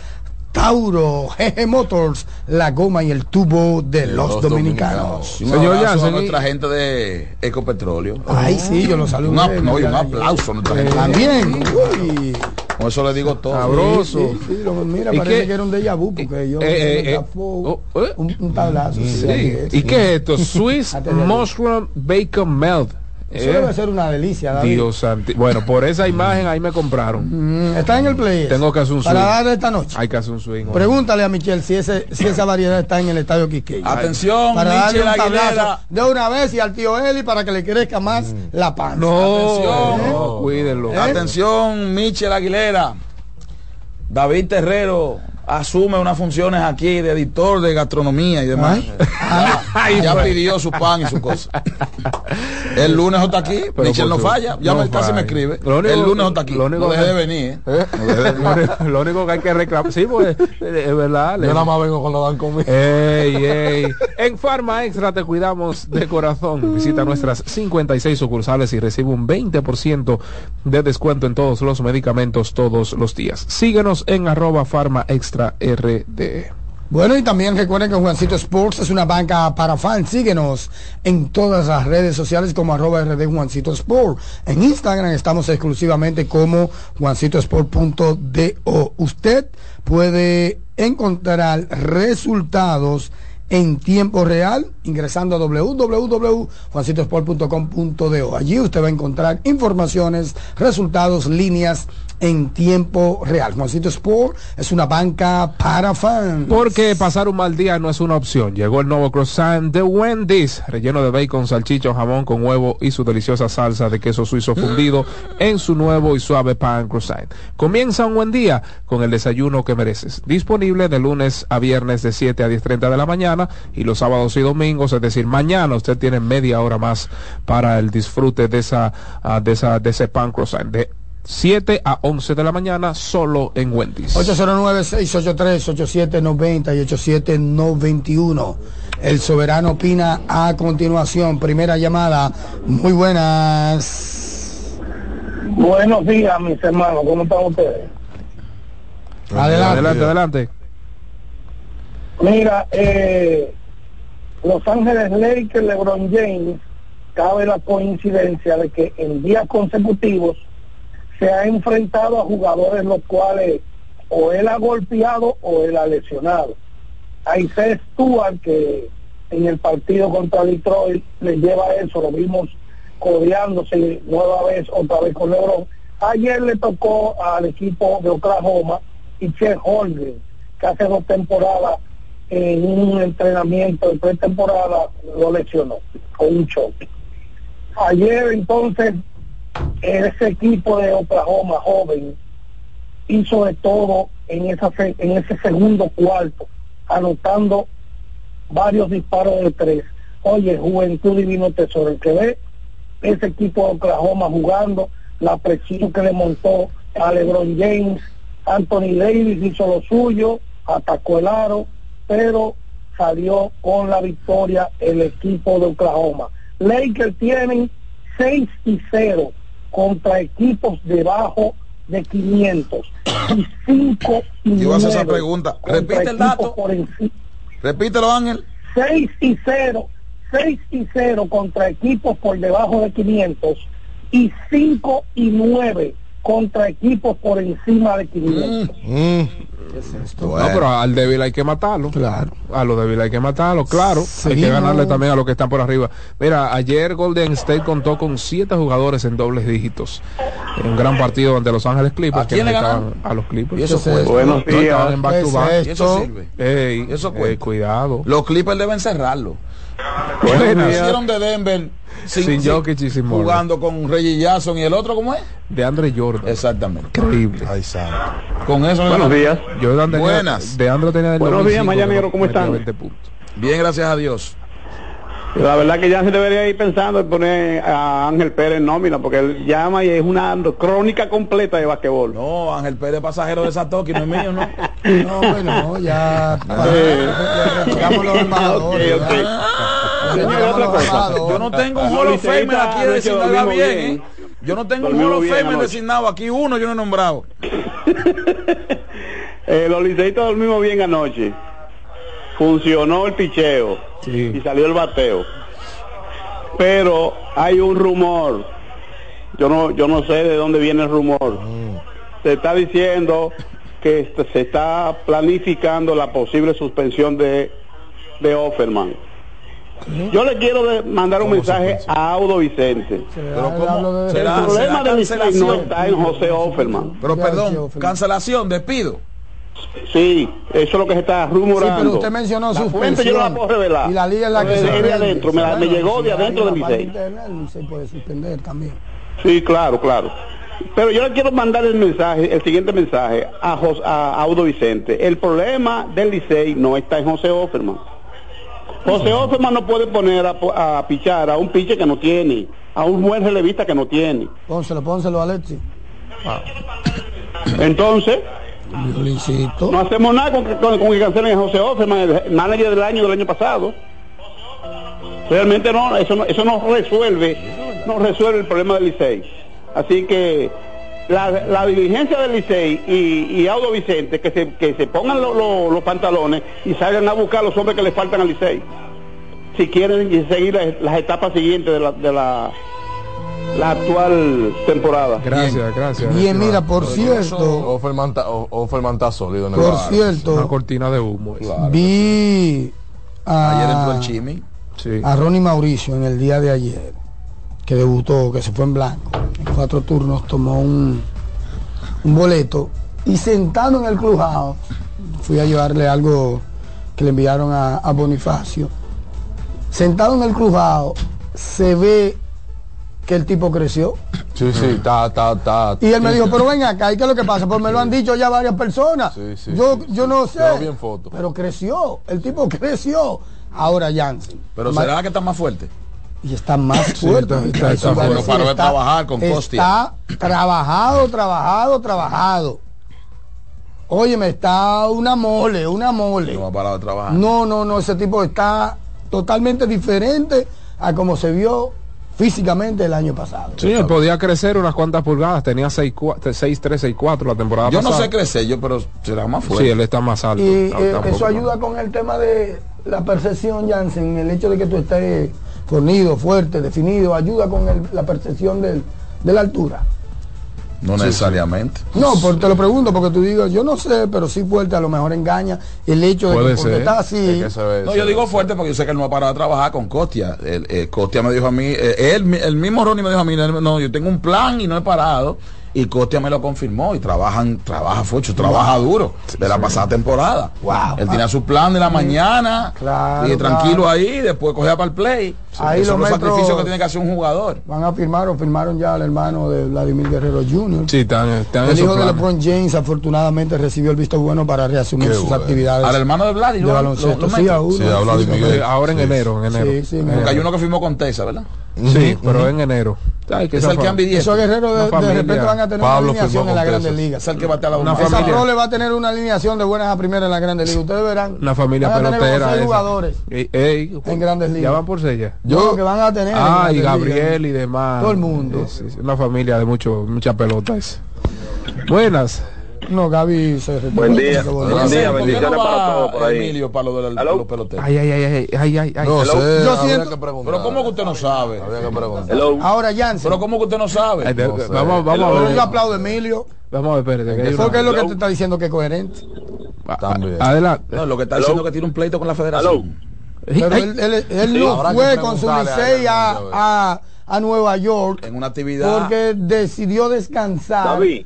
Tauro, GG Motors, la goma y el tubo de los, dominicanos. Un abrazo a nuestra gente de Ecopetróleo. Ay, sí, yo lo saludo. Un, no, un aplauso a nuestra gente. También. Uy. Con eso le digo todo. Sabroso. Sí, sí, lo- mira, ¿Y parece qué? que era un déjà vu porque yo Eh, eh, me eh, tapó oh, eh. un, un tablazo. Sí. sí, ¿Y qué es esto? *laughs* Swiss Mushroom Bacon Melt. Eso Eh, debe ser una delicia, David. Dios santi- Bueno, por esa imagen ahí me compraron. Mm, está en el play. Tengo que hacer un swing. Para dar esta noche. Hay que hacer un swing. Pregúntale a Michelle si, ese, si esa variedad está en el estadio Quiqueya. Atención, para darle Michelle un tablazo Aguilera. de una vez y al tío Eli para que le crezca más la panza. Atención. No, cuídenlo. Atención, Michel Aguilera. David Terrero asume unas funciones aquí de editor de gastronomía y demás. Ay, ya pues. pidió su pan y su cosa. *laughs* El lunes está aquí, Pero Michel no falla, ya no me, casi me escribe. Único- el lunes está aquí, lo único no deje de venir. ¿eh? ¿Eh? No deje de *laughs* Lo único- lo único que hay que reclamar. Sí, pues eh, es verdad. Yo nada más vengo cuando dan conmigo. Ey, ey. *laughs* En Farma Extra te cuidamos de corazón. Visita nuestras 56 sucursales y recibe un 20% de descuento en todos los medicamentos todos los días. Síguenos en arroba Farma Extra RD. Bueno, y también recuerden que Juancito Sports es una banca para fans. Síguenos en todas las redes sociales como arroba RD Juancito Sport. En Instagram estamos exclusivamente como juancitosport.do. Usted puede encontrar resultados en tiempo real ingresando a www.juancitosport.com.do. Allí usted va a encontrar informaciones, resultados, líneas en tiempo real. Juancito Sport es una banca para fans. Porque pasar un mal día no es una opción. Llegó el nuevo croissant de Wendy's, relleno de bacon, salchicho, jamón con huevo y su deliciosa salsa de queso suizo fundido en su nuevo y suave pan croissant. Comienza un buen día con el desayuno que mereces. Disponible de lunes a viernes de 7 a 10.30 de la mañana y los sábados y domingos, es decir, mañana usted tiene media hora más para el disfrute de esa, ah, de esa, de ese pan croissant. De 7 a 11 de la mañana solo en Wendy's. 809-683-8790 y 8791. El soberano opina a continuación. Primera llamada. Muy buenas. Buenos días, mis hermanos. ¿Cómo están ustedes? Adelante. Adelante, adelante. Mira, eh, Los Ángeles Lakers, LeBron James, cabe la coincidencia de que en días consecutivos se ha enfrentado a jugadores los cuales o él ha golpeado o él ha lesionado. A Isaiah Stewart, que en el partido contra Detroit le lleva eso, lo vimos codeándose nueva vez, otra vez con LeBron. Ayer le tocó al equipo de Oklahoma y Chet Holmgren, que hace dos temporadas en un entrenamiento de pretemporada lo lesionó con un choque. Ayer entonces ese equipo de Oklahoma joven hizo de todo en esa en ese segundo cuarto, anotando varios disparos de tres. Oye, Juventud Divino Tesoro, el que ve ese equipo de Oklahoma jugando, la presión que le montó a LeBron James, Anthony Davis hizo lo suyo, atacó el aro, pero salió con la victoria el equipo de Oklahoma. Lakers tienen 6 y 0 contra equipos debajo de 500 y 5 y Yo voy a hacer esa 9 pregunta. Repite el dato. por. Repítelo, Ángel. 6 y 0, 6 y 0 contra equipos por debajo de 500 y 5 y 9 contra equipos por encima de 500. No, pero al débil hay que matarlo. Claro. A lo débil hay que matarlo, claro. Hay que ganarle también a los que están por arriba. Mira, ayer Golden State contó con siete jugadores en dobles dígitos. En un gran partido ante Los Ángeles Clippers. ¿A quién que le? A los Clippers. ¿Y eso fue? no, Buenos no, estaban en back ¿Qué to es back. esto? ¿Y eso sirve? Ey, ¿Y eso eh, cuidado. Los Clippers deben cerrarlo. Buenas. Hicieron de Denver Sin Jokic y sin Murray. jugando con Reggie Jackson y el otro, ¿cómo es? De Andre Jordan. Exactamente. Increíble. Ay, santo. Con eso Buenos días. Jordan tenía- Buenas. De Andre tenía del Buenos días, 95, Mañanero, ¿cómo metía están? 20 puntos. Bien, gracias a Dios. La verdad que ya se debería ir pensando en poner a Ángel Pérez en nómina, porque él llama y es una crónica completa de basquetbol. No, Ángel Pérez, pasajero de Satoki, no es mío, ¿no? No, bueno, ya. Retiramos los embajadores. Señor, otra cosa. Yo no tengo un Hall of liceístas aquí designado bien. ¿eh? Yo no tengo un Hall of anoche. designado. Aquí uno yo no he nombrado. *laughs* Eh, los liceístas dormimos bien anoche. Funcionó el picheo Sí. y salió el bateo. Pero hay un rumor. Yo no, yo no sé de dónde viene el rumor. Se está diciendo que se está planificando la posible suspensión de, de Offerman. Yo le quiero de- mandar un mensaje a Audo Vicente. Pero ¿cómo? El ¿Será, problema será del Licey no cancelación? está en José Offerman. Pero perdón, cancelación, despido. Sí, eso es lo que se está rumorando. Sí, pero usted mencionó la fuente yo no la puedo revelar. Y la liga es la que se de, de adentro, me, la- me Bueno, llegó de adentro internet, el Licey puede suspender también. Sí, claro, claro. Pero yo le quiero mandar el mensaje, el siguiente mensaje a, Jos- a Audo Vicente. El problema del Licey no está en José Offerman. José Offerman no puede poner a, a pichar a un piche que no tiene, a un buen relevista que no tiene. Pónselo, pónselo, Alexi. Entonces, No hacemos nada con, con- cancelen a José Offerman, el manager del año del año pasado. Realmente no, eso no, eso no resuelve, no resuelve el problema del Licey. Así que la, la diligencia del Licey y, y Vicente que se, que se pongan lo- los pantalones y salgan a buscar a los hombres que le faltan al Licey. Si quieren seguir las, las etapas siguientes de la, de la, la actual temporada. Gracias, gracias. Bien, mira, por cierto, Offerman está- o- Offerman está sólido en el por bar. Una cierto, cortina de humo. eso. vi Ayer entró a, el Chimi. Sí. a Ronnie Mauricio en el día de ayer, que debutó, que se fue en blanco. En cuatro turnos tomó un, un boleto y sentado en el clubhouse, fui a llevarle algo que le enviaron a, a Bonifacio. Sentado en el clubhouse, se ve que el tipo creció. Sí, sí, está, está, está. Y él me dijo, pero ven acá, ¿y qué es lo que pasa? Pues me lo han dicho ya varias personas. sí, yo, sí, yo sí. no sé. Bien foto. Pero creció, el tipo creció. Ahora Jansen. Pero será que está más fuerte. y está más fuerte. está- Está- decir, Paró de está- trabajar con Costia. Está trabajado, trabajado, trabajado. Óyeme, está una mole, una mole. No ha parado de trabajar. No, no, no, ese tipo está totalmente diferente a como se vio físicamente el año pasado. Sí, él podía crecer unas cuantas pulgadas, tenía 6, 3, 6, 4 la temporada Yo no pasada. sé crecer yo, pero será más fuerte. Sí, él está más alto. Y eh, eso más. ayuda con el tema de la percepción, Jansen, el hecho de que tú estés fornido, fuerte, definido, ayuda con el- la percepción del- de la altura. No necesariamente. No, te lo pregunto porque tú digas, yo no sé, pero sí fuerte a lo mejor engaña el hecho de que está así. No, yo digo fuerte porque yo sé que él no ha parado de trabajar con Costia. El, eh, Costia me dijo a mí, eh, él, el mismo Ronnie me dijo a mí, no, yo tengo un plan y no he parado. Y Costia me lo confirmó y trabajan, trabaja fucho, trabaja duro de la pasada temporada. Él tenía su plan de la mañana y tranquilo claro. ahí, después cogía para el play. Ahí Esos son los los sacrificios que tiene que hacer un jugador. Van a firmar o firmaron ya al hermano de Vladimir Guerrero Jr. Sí, en El hijo de. LeBron James afortunadamente recibió el visto bueno para reasumir Qué sus bueno. actividades. Al hermano de Vladi, de ¿no? baloncesto. Lo- lo sí, a uno. Sí, a Vladimir. Ahora en enero, en enero. Sí, sí, en Porque hay uno que firmó con Tesa, ¿verdad? Sí, pero en enero. Ay, que esa ambidiestro. Esos guerreros de, de repente van a tener Pablo una alineación en la Grandes. Ligas. Es el que bate a la Una Esa familia. prole va a tener una alineación de buenas a primeras en la Grandes Ligas. Ustedes verán. Una familia van a tener pelotera. esa. jugadores Ey, ey, en Grandes ya Ligas. van por sella. Yo que van a tener. en Ah, y Gabriel Ligas. y demás. Todo el mundo. Es, es una familia de mucho, mucha pelota. Buenas. No, Gaby se retiró. Buen día. Buen día, ¿Por qué bendiciones no para todos por ahí. Emilio para lo de, la- Hello. los peloteros? Ay, ay, ay, ay, ay, ay, ay. No sé, Yo habría siento- que preguntar. Pero ¿cómo que usted no sabe? Habría que preguntar. Hello. Ahora, Jansen. Pero ¿cómo que usted no sabe? Ay, No sé. vamos, vamos a ver. yo aplaudo a Emilio. Vamos a ver, espérate. Porque es lo que te está diciendo que es coherente. a- También. Adelante. No, lo que está diciendo es que tiene un pleito con la federación. Pero Ay, él, él- él Sí, no fue con su Licey a, a, a Nueva York En una actividad. porque decidió descansar. David.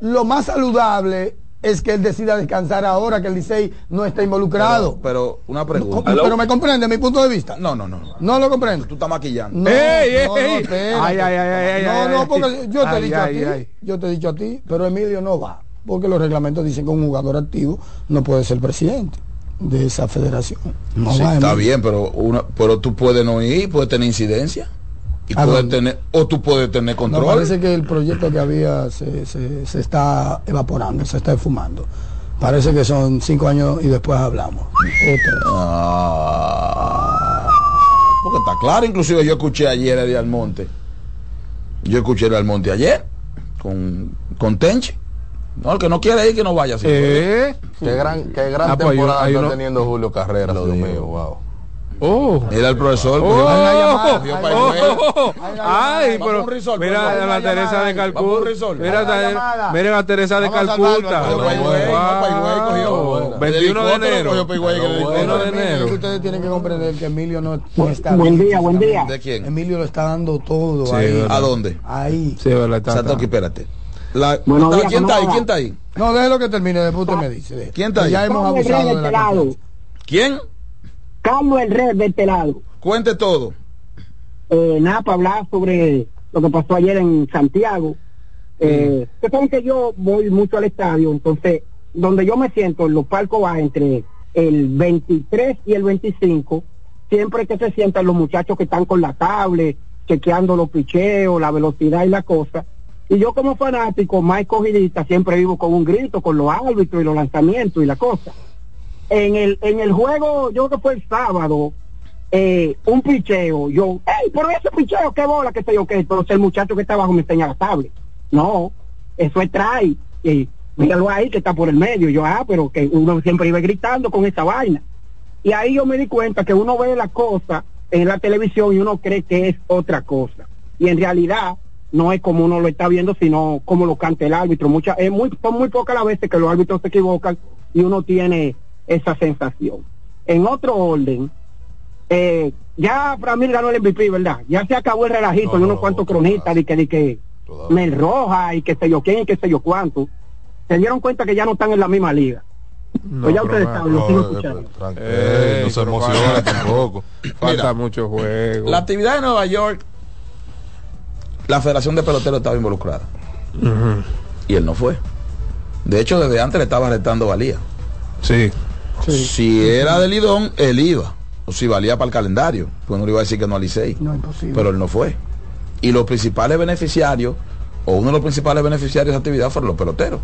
Lo más saludable es que él decida descansar ahora que el Licey no está involucrado. Pero, pero una No, pregunta. pero me comprende mi punto de vista. No, no, no. no. No lo comprendo. Tú estás maquillando. No, ¡Ey, no, no, ey! espérate. Ay, ay, ay, ay, no, ay, no, ay. porque yo te he Ay, dicho a ti, ay. yo te he dicho a ti, pero Emilio no va, porque los reglamentos dicen que un jugador activo no puede ser presidente de esa federación. No Sí, va, está bien, pero una, pero tú puedes no ir, puedes tener incidencia. Y ¿A puedes dónde? tener, o tú puedes tener No, control. parece que el proyecto que había se, se, se está evaporando, se está esfumando. Parece que son cinco años y después hablamos. Ah, porque está claro, inclusive yo escuché ayer a Eddie Almonte. Yo escuché a Almonte ayer con, con Tenche. No, el que no quiere ir, que no vaya. si puede. ¿Eh? Qué gran, qué gran Ah, pues, temporada hay está uno- teniendo Julio Dios mío, wow. Oh. Era el profesor. Oh, cogió- Hay una llamada, Higüey. oh, Ay, pero resort, mira a la Teresa de Calcuta. Mira, la mira a Teresa de Calcuta. cogió pa' Higüey, Wow. no, pa' Higüey, cogió. 21 de enero. cogió pa' Higüey, que le dijo, 21 de enero. Ustedes tienen que comprender que Emilio no, está Buen bien día, buen día. ¿De quién? Emilio lo está dando todo ahí. ¿A dónde? Ahí. Sí, verdad, espérate. La- Buenos está- días, ¿Quién está ahí? ¿Quién está ahí? No, déjelo que termine, después usted me dice. ¿Quién está ahí? Ya hemos abusado de la. ¿Quién? Carlos el Rey de este lado. Cuente todo. Eh, nada, para hablar sobre lo que pasó ayer en Santiago. Eh, Ustedes saben que yo voy mucho al estadio, entonces, donde yo me siento, en los palcos va entre el 23 y el 25, siempre que se sientan los muchachos que están con la tablet, chequeando los picheos, la velocidad y la cosa. Y yo como fanático, más escogidista, siempre vivo con un grito, con los árbitros y los lanzamientos y la cosa. En el, en el juego, yo creo que fue el sábado, eh, un picheo, yo, hey, pero ese picheo, qué bola, qué sé yo, qué, entonces el muchacho que está abajo me enseña la tablet. No, eso es try, y míralo ahí que está por el medio, yo, ah, pero que uno siempre iba gritando con esa vaina. Y ahí yo me di cuenta que uno ve la cosa en la televisión y uno cree que es otra cosa. Y en realidad no es como uno lo está viendo, sino como lo canta el árbitro. Mucha, es muy, son muy pocas las veces que los árbitros se equivocan y uno tiene esa sensación. En otro orden, eh, ya Framil ganó el MVP, ¿verdad? Ya se acabó el relajito No, en no, unos cuantos cronistas de que, de que Mel Roja y qué sé yo quién y qué sé yo cuánto, se dieron cuenta que ya no están en la misma liga. pues ya ustedes saben, lo sigo escuchando. Eh, no se emociona tampoco. Falta Mira, mucho juego. La actividad de Nueva York, la Federación de Peloteros estaba involucrada. Y él no fue. De hecho, desde antes le estaba restando valía. Sí. Si era de Lidón, él iba. O si valía para el calendario. Pues no le iba a decir que no al Licey. No, imposible. Pero él no fue. Y los principales beneficiarios, o uno de los principales beneficiarios de esa actividad fueron los peloteros.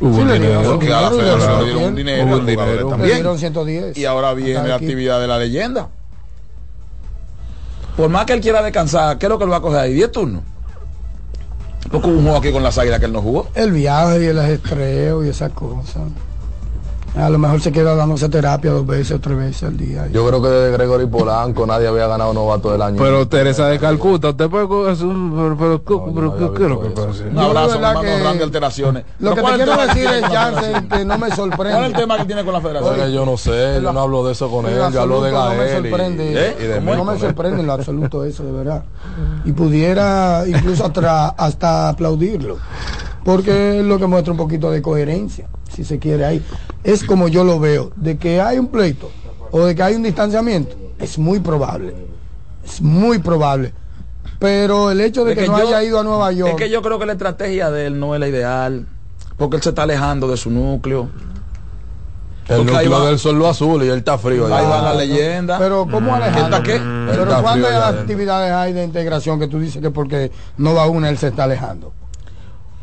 Hubo un le dinero. dieron Porque a la dinero, federación le le dieron un dinero, Hubo a un los jugadores dinero. Le también. dieron 110. Y ahora viene la actividad de la leyenda. Por más que él quiera descansar, ¿qué es lo que él va a coger ahí? ¿10 turnos? Porque hubo un juego aquí con las águilas que él no jugó. El viaje y el estreo y esas cosas. A lo mejor se queda dándose terapia dos veces o tres veces al día. Yo creo que desde Gregory Polanco nadie había ganado novato del año. Pero Teresa de Calcuta, usted puede coger un... Pero, pero, pero, ¿qué- ¿qué es lo que pasa? Un abrazo, que- Randy Alteraciones. Lo que te ¿cuál es el quiero decir es, Jansen, que no me ¿Cuál es el sorprende. tema que tiene con la federación? Oye, yo no sé, yo no hablo de eso con él, yo hablo de absoluto no me Gael y, sorprende, ¿Eh? y de ¿Cómo mí no me sorprende en lo absoluto eso, de verdad. Y pudiera incluso hasta, hasta aplaudirlo. Porque es lo que muestra un poquito de coherencia, si se quiere ahí. Es como yo lo veo, de que hay un pleito o de que hay un distanciamiento, es muy probable. Es muy probable. Pero el hecho de que, no yo- haya ido a Nueva York... Es que yo creo que la estrategia de él no es la ideal. Porque él se está alejando de su núcleo. El Porque ahí núcleo va- del sol lo azul y él está frío. Ahí va la leyenda. Pero ¿cómo Alejandro? ¿Está qué? Pero ¿cuándo allá adentro. actividades hay de integración que tú dices que porque no va una él se está alejando?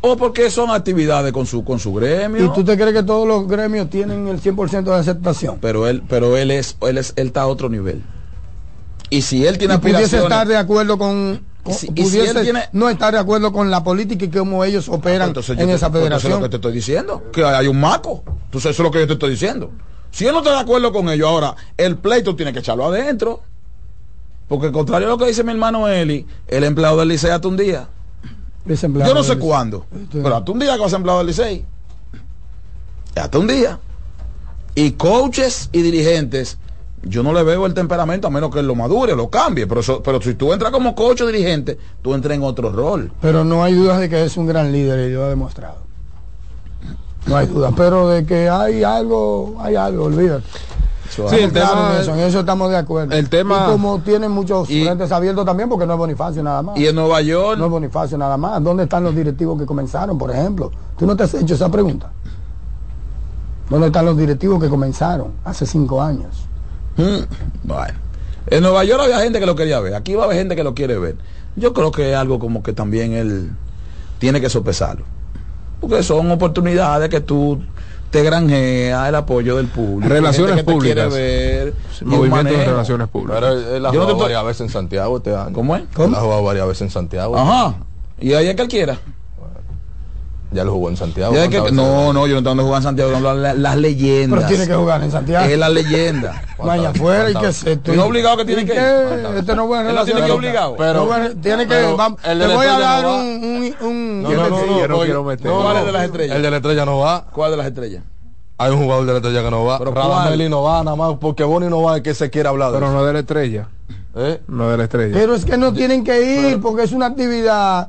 O porque son actividades con su con su gremio. ¿Y tú te crees que todos los gremios tienen el 100% de aceptación? Pero él pero él es él es él está a otro nivel. Y si él tiene y pudiese estar de acuerdo con, si- y si pudiese él tiene- no estar de acuerdo con la política y cómo ellos operan Entonces yo en te- esa pues federación. es lo que te estoy diciendo, que hay un maco. Entonces eso es lo que yo te estoy diciendo. Si él no está de acuerdo con ellos, ahora el pleito tiene que echarlo adentro. Porque contrario a lo que dice mi hermano Eli, el empleado del Licey hasta un día. Yo no sé cuándo, Este- pero hasta un día que va empleado del Licey. Hasta un día. Y coaches y dirigentes, yo no le veo el temperamento a menos que él lo madure, lo cambie. Pero, pero si tú entras como coach o dirigente, tú entras en otro rol. Pero no hay dudas de que es un gran líder y lo ha demostrado. No hay duda, pero de que hay algo, hay algo, olvídate. Sí, el Claro, tema- en eso, en eso estamos de acuerdo. el tema- Y como tienen muchos Y- frentes abiertos también, porque no es Bonifacio nada más. Y en Nueva York, No es Bonifacio nada más. ¿Dónde están los directivos que comenzaron, por ejemplo? ¿Tú no te has hecho esa pregunta? ¿Dónde están los directivos que comenzaron hace cinco años? Mm, Bueno, en Nueva York había gente que lo quería ver, aquí va a haber gente que lo quiere ver. Yo creo que es algo como que también él tiene que sopesarlo. Porque son oportunidades que tú te granjeas el apoyo del público. Relaciones gente que te quiere públicas. ver. un Movimiento de relaciones públicas. Pero él, ha Yo no te jugado varias veces en Santiago este año. ¿Cómo es? Él ha jugado varias veces en Santiago. Ajá. Y ahí es que él quiera. Ya lo jugó en Santiago. Que- ¿cuántas no, no, yo no estoy dando jugar en Santiago, no, las, las leyendas. Pero tiene que jugar en Santiago. Es la leyenda. *laughs* No hay afuera y que se ¿Tú no obligado que tiene ¿Y que ir? Este no es buena Él no tiene relación. que obligado. Pero- No, bueno, tiene que. pero el te voy a dar no un. va. un, un- No, no, no, yo no oye, quiero meter. no, ¿Cuál no, es de las estrellas? El de la estrella no va. ¿Cuál de las estrellas? Hay un jugador de la estrella que no va. ¿Pero Radameli no va, nada más porque Boni no va, es que se quiere hablar de Pero no de la estrella. ¿Eh? No de la estrella. Pero es que no tienen que ir porque es una actividad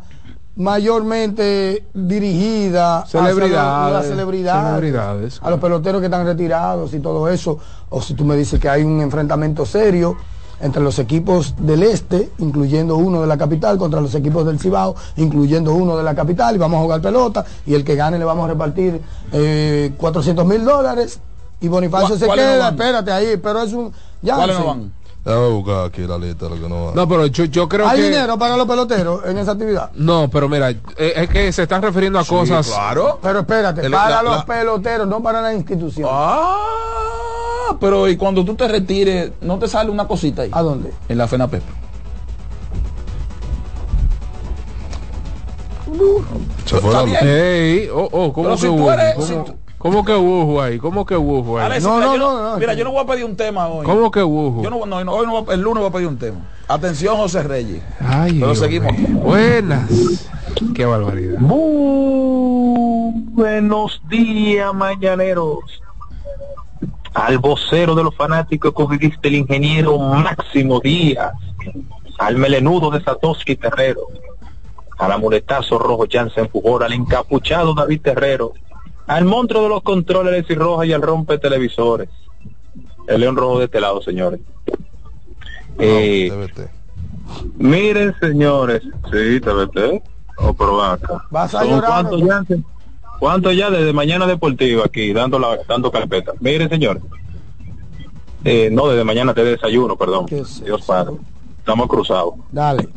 mayormente dirigida Celebridades, las celebridades, celebridades, a los peloteros que están retirados y todo eso. O si tú me dices que hay un enfrentamiento serio entre los equipos del este, incluyendo uno de la capital, contra los equipos del Cibao, incluyendo uno de la capital, y vamos a jugar pelota, y el que gane le vamos a repartir eh, 400 mil dólares, y Bonifacio ¿Cuál- se no queda, espérate ahí, pero es un... Ya, ¿Cuáles no van? Déjame buscar aquí la lista de lo que no pero yo, yo creo ¿Hay que... dinero para los peloteros en esa actividad? No, pero mira, eh, es que se están refiriendo a cosas... Claro. Pero espérate, El- para la- los la- peloteros, no para la institución. Ah, pero y cuando tú te retires, ¿no te sale una cosita ahí? ¿A dónde? En la FENAPEP. Se fue la luz. bien. Ey, oh, oh, ¿cómo Pero si tú hubo? eres- ¿Cómo, si tú- cómo que hubo ahí? ¿Cómo que hubo ahí? Alex, No, mira, no, yo no, no, Mira, yo no voy a pedir un tema hoy. ¿Cómo que hubo? Yo no, no, no, hoy no el lunes voy a pedir un tema. Atención, José Reyes. Ay, Pero Dios seguimos. mío. Buenas. Qué barbaridad. Buenos días, mañaneros. Al vocero de los fanáticos cogidiste el ingeniero Máximo Díaz. Al melenudo de Satoshi Terrero. al amuletazo rojo Jansen Pujol, al encapuchado David Terrero, al monstruo de los controles Alexis Roja y al rompe televisores. El León Rojo de este lado, señores. Eh, miren, señores, sí, TVT, o acá. Vas a ¿Son llorar, ¿Cuánto ¿no? ya, cuánto ya desde Mañana Deportiva aquí, dando, la, dando carpeta? Miren, señores. Eh, no, desde mañana te desayuno, perdón. Dios Padre. Estamos cruzados. Dale.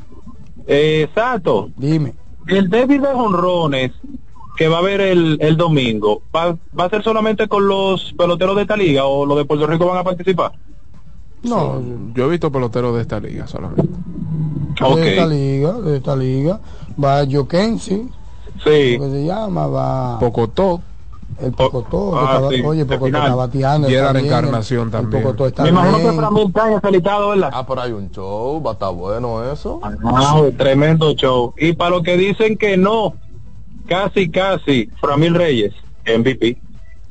Eh, Sato. Dime. El débil de jonrones que va a haber el, el domingo, ¿va, ¿va a ser solamente con los peloteros de esta liga o los de Puerto Rico van a participar? No, Yo he visto peloteros de esta liga solamente. de esta liga, de esta liga. Va Jokensi. Sí. que se llama? Va Pocotó. el Pocotó. que Ah, estaba- sí, oye, Pocotó está bateando. Gerard está bien, Encarnación el también. Pocotó está Me imagino que bien. para mí está felicitado, ¿verdad? Ah, pero hay un show, va a estar bueno eso. Ah, tremendo show. Y para los que dicen que no, casi, casi, Framil Reyes, MVP.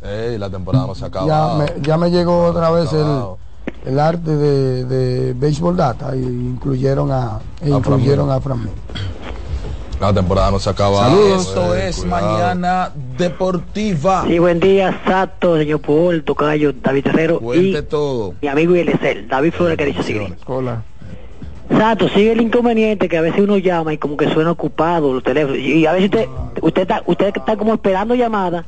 Ey, la temporada no se acaba. ya, me, ya me llegó otra vez el, el arte de, de Baseball Data y incluyeron a, e incluyeron a Fran Mil. La temporada no se acaba. Esto es Mañana Deportiva. Sí, buen día, Sato, señor Paul, Tocayo, David Herrero Cuente y todo. mi amigo Eliezer, David Flores que dice. Hola. Sato, sigue el inconveniente que a veces uno llama y como que suena ocupado los teléfonos y a veces usted usted está, usted está como esperando llamadas,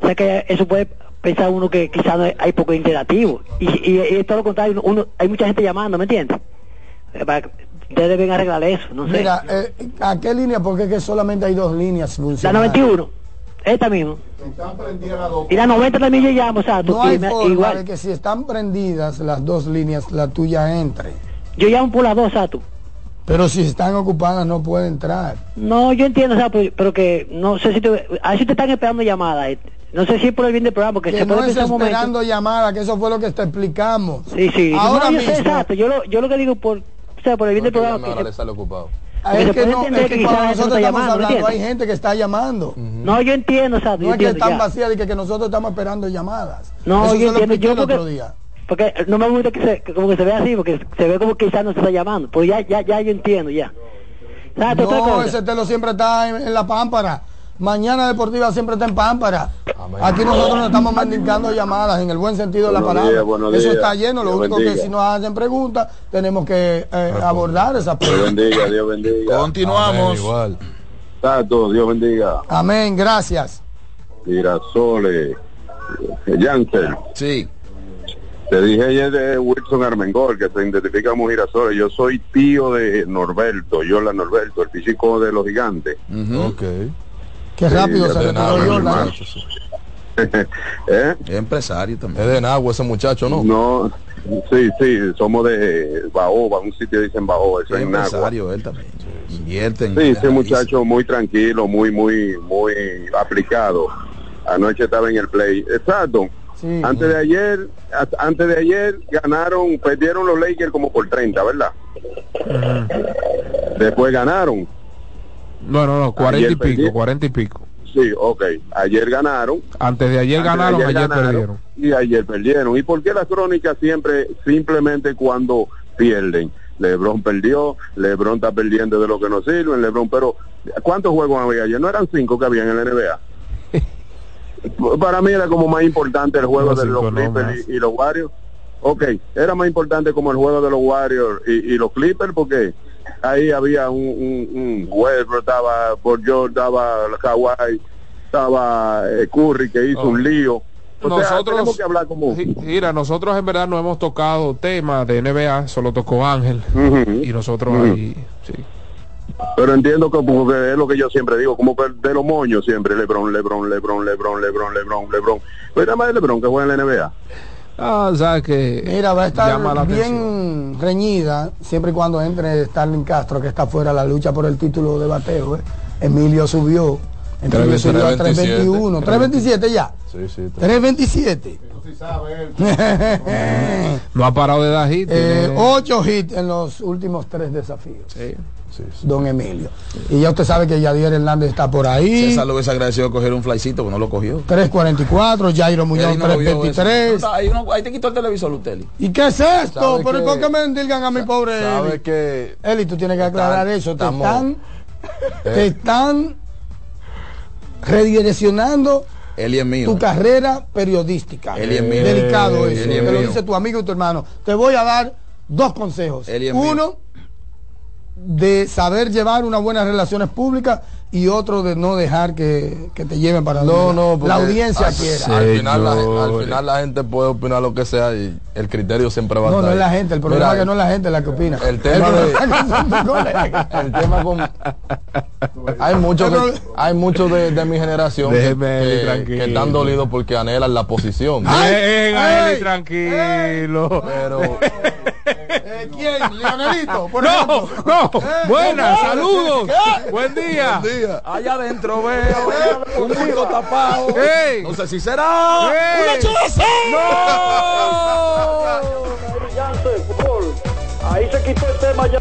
o sea que eso puede pensar uno que quizás no hay- poco interactivo y, y, y es todo lo contrario, uno, hay mucha gente llamando, ¿me entiende? Eh, Ustedes deben arreglar eso, no sé. Mira, eh, ¿a qué línea? Porque es que solamente hay dos líneas la funcionando. 91, esta misma. Y la 90 también yo llamo, Sato, No hay y me- forma igual. de que si están prendidas las dos líneas, la tuya entre. Yo llamo por las dos, Sato. Pero si están ocupadas no puede entrar. No, yo entiendo, o sea, pero, pero que no sé si te, a ver si te están esperando llamadas. eh. No sé si es por el bien del programa, porque Que se no puede es esperando llamada, que eso fue lo que te explicamos. Sí, sí. Ahora No, yo sé, mismo. exacto. Yo lo, yo lo que digo por, o sea, por el bien del programa. Ahora que le sale ocupado. Ah, Es se que, no, es que que cuando nosotros estamos llamando, ¿me hablando, hay gente que está llamando. No, yo entiendo, exacto. No yo es que entiendo, están ya. vacías de que, que nosotros estamos esperando llamadas. No, Eso yo se lo entiendo. Yo el otro día. Porque no me gusta que, se, que como que se vea así, porque se ve como que quizás no se está llamando. Pero ya, ya, ya yo entiendo, ya. ¿Sabes otra No, ese telo siempre está en, en la pámpara. Mañana Deportiva siempre está en pámpara. Aquí nosotros no estamos mandando llamadas en el buen sentido de la Buenos palabra. días, buenos Eso días. está lleno. Lo Dios único que si nos hacen preguntas, tenemos que eh, abordar esas Dios preguntas. bendiga, Dios bendiga. Continuamos. igual. Tato, Dios bendiga. Amén, gracias. Girasoles. Jansen. Sí. Te dije ayer de Wilson Armengol, que se identifica como Girasoles. Yo soy tío de Norberto, Yola Norberto, el físico de los gigantes. Ok. Qué rápido ya se mi Jordan. hermano. *laughs* ¿Eh? Es empresario también. Es de Nagua ese muchacho, ¿no? No, sí, sí, somos de Baoba, un sitio dicen Baoba, eso Es es Nagua. empresario él también. Invierte en Sí, ese muchacho muy tranquilo, muy, muy, muy aplicado. Anoche estaba en el play. Exacto. Sí. Antes de ayer, antes de ayer ganaron, perdieron los Lakers como por 30, ¿verdad? Después ganaron. No, no, no, 40 y pico, perdí. 40 y pico. Sí, ok. Ayer ganaron. Antes de ayer Antes de ganaron, ayer, ganaron, perdieron. Y ayer perdieron. ¿Y por qué las crónicas siempre, simplemente cuando pierden? Lebron perdió, Lebron está perdiendo de lo que no sirven, Lebron, pero ¿cuántos juegos había ayer? No eran cinco que había en la NBA. Para mí era como más importante el juego No, de los Clippers y, y los Warriors. Ok, era más importante como el juego de los Warriors y, y los Clippers porque ahí había un, un, un Westbrook, estaba por George, estaba Kawhi, estaba eh, Curry que hizo Oh. un lío. O sea, Nosotros- tenemos que hablar como... Mira, nosotros en verdad no hemos tocado temas de NBA, solo tocó Ángel. Y nosotros ahí, sí. Pero entiendo que porque es lo que yo siempre digo, como de los moños siempre, Lebron, Lebron, Lebron, Lebron, Lebron, Lebron, Lebron. Pero nada más de Lebron que juega en la NBA. Ah, o sea que Mira, va a llama la estar bien reñida siempre y cuando entre Starling Castro, que está fuera la lucha por el título de bateo. ¿eh? Emilio subió. Emilio subió a 321. 327 ya. Sí, sí. 327. No *laughs* ha parado de dar hit. Eh, ocho hits en los últimos tres desafíos. Sí. Don Emilio. Y ya usted sabe que Yadier Hernández está por ahí. César lo hubiese agradecido coger un flycito, pero no lo cogió. 344, Jairo Muñoz no lo vio eso. 323. No, ahí, uno- ahí te quitó el televisor, Luteli. ¿Y qué es esto? ¿Sabe ¿Pero que- por qué me digan a mi pobre Sabe Eli? que Eli, tú tienes que aclarar eso. Te estamos- están Te están redireccionando Eli es mío. tu carrera periodística. Eli es mío. Delicado Eli eso. es Te lo mío. dice tu amigo y tu hermano. Te voy a dar dos consejos. Eli es mío. De saber llevar unas buenas relaciones públicas y otro de no dejar que, que te lleven para No, no, la audiencia al, quiera. al final la, al final la gente puede opinar lo que sea y el criterio siempre va a No, estar no es la gente, el problema Mira, es que no es la gente la que opina. El tema de- *laughs* el tema con hay muchos hay muchos de, de mi generación que, Déjeme, Eli, que- tranquilo. que están dolidos porque anhelan la posición Venga, Eli, tranquilo. pero Eh, ¿Quién? ¿Leonelito? Por No, ejemplo. no. Eh, Buenas, ¿qué? saludos. ¿Qué? Buen día. allá adentro veo un pico tapado Ey. no sé si será Ey. una chuleta Ahí se quitó el tema ya.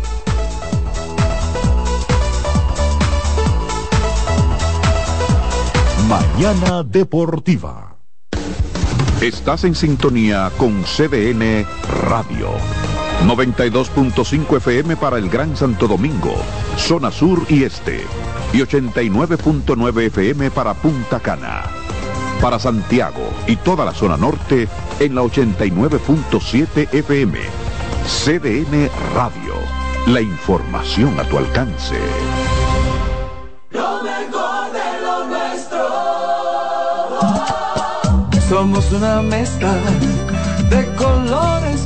Mañana Deportiva. Estás en sintonía con CDN Radio. 92.5 FM para el Gran Santo Domingo, zona sur y este. Y 89.9 FM para Punta Cana. Para Santiago y toda la zona norte en la 89.7 FM. CDN Radio. La información a tu alcance. Lo mejor de lo nuestro. Somos una mezcla de colores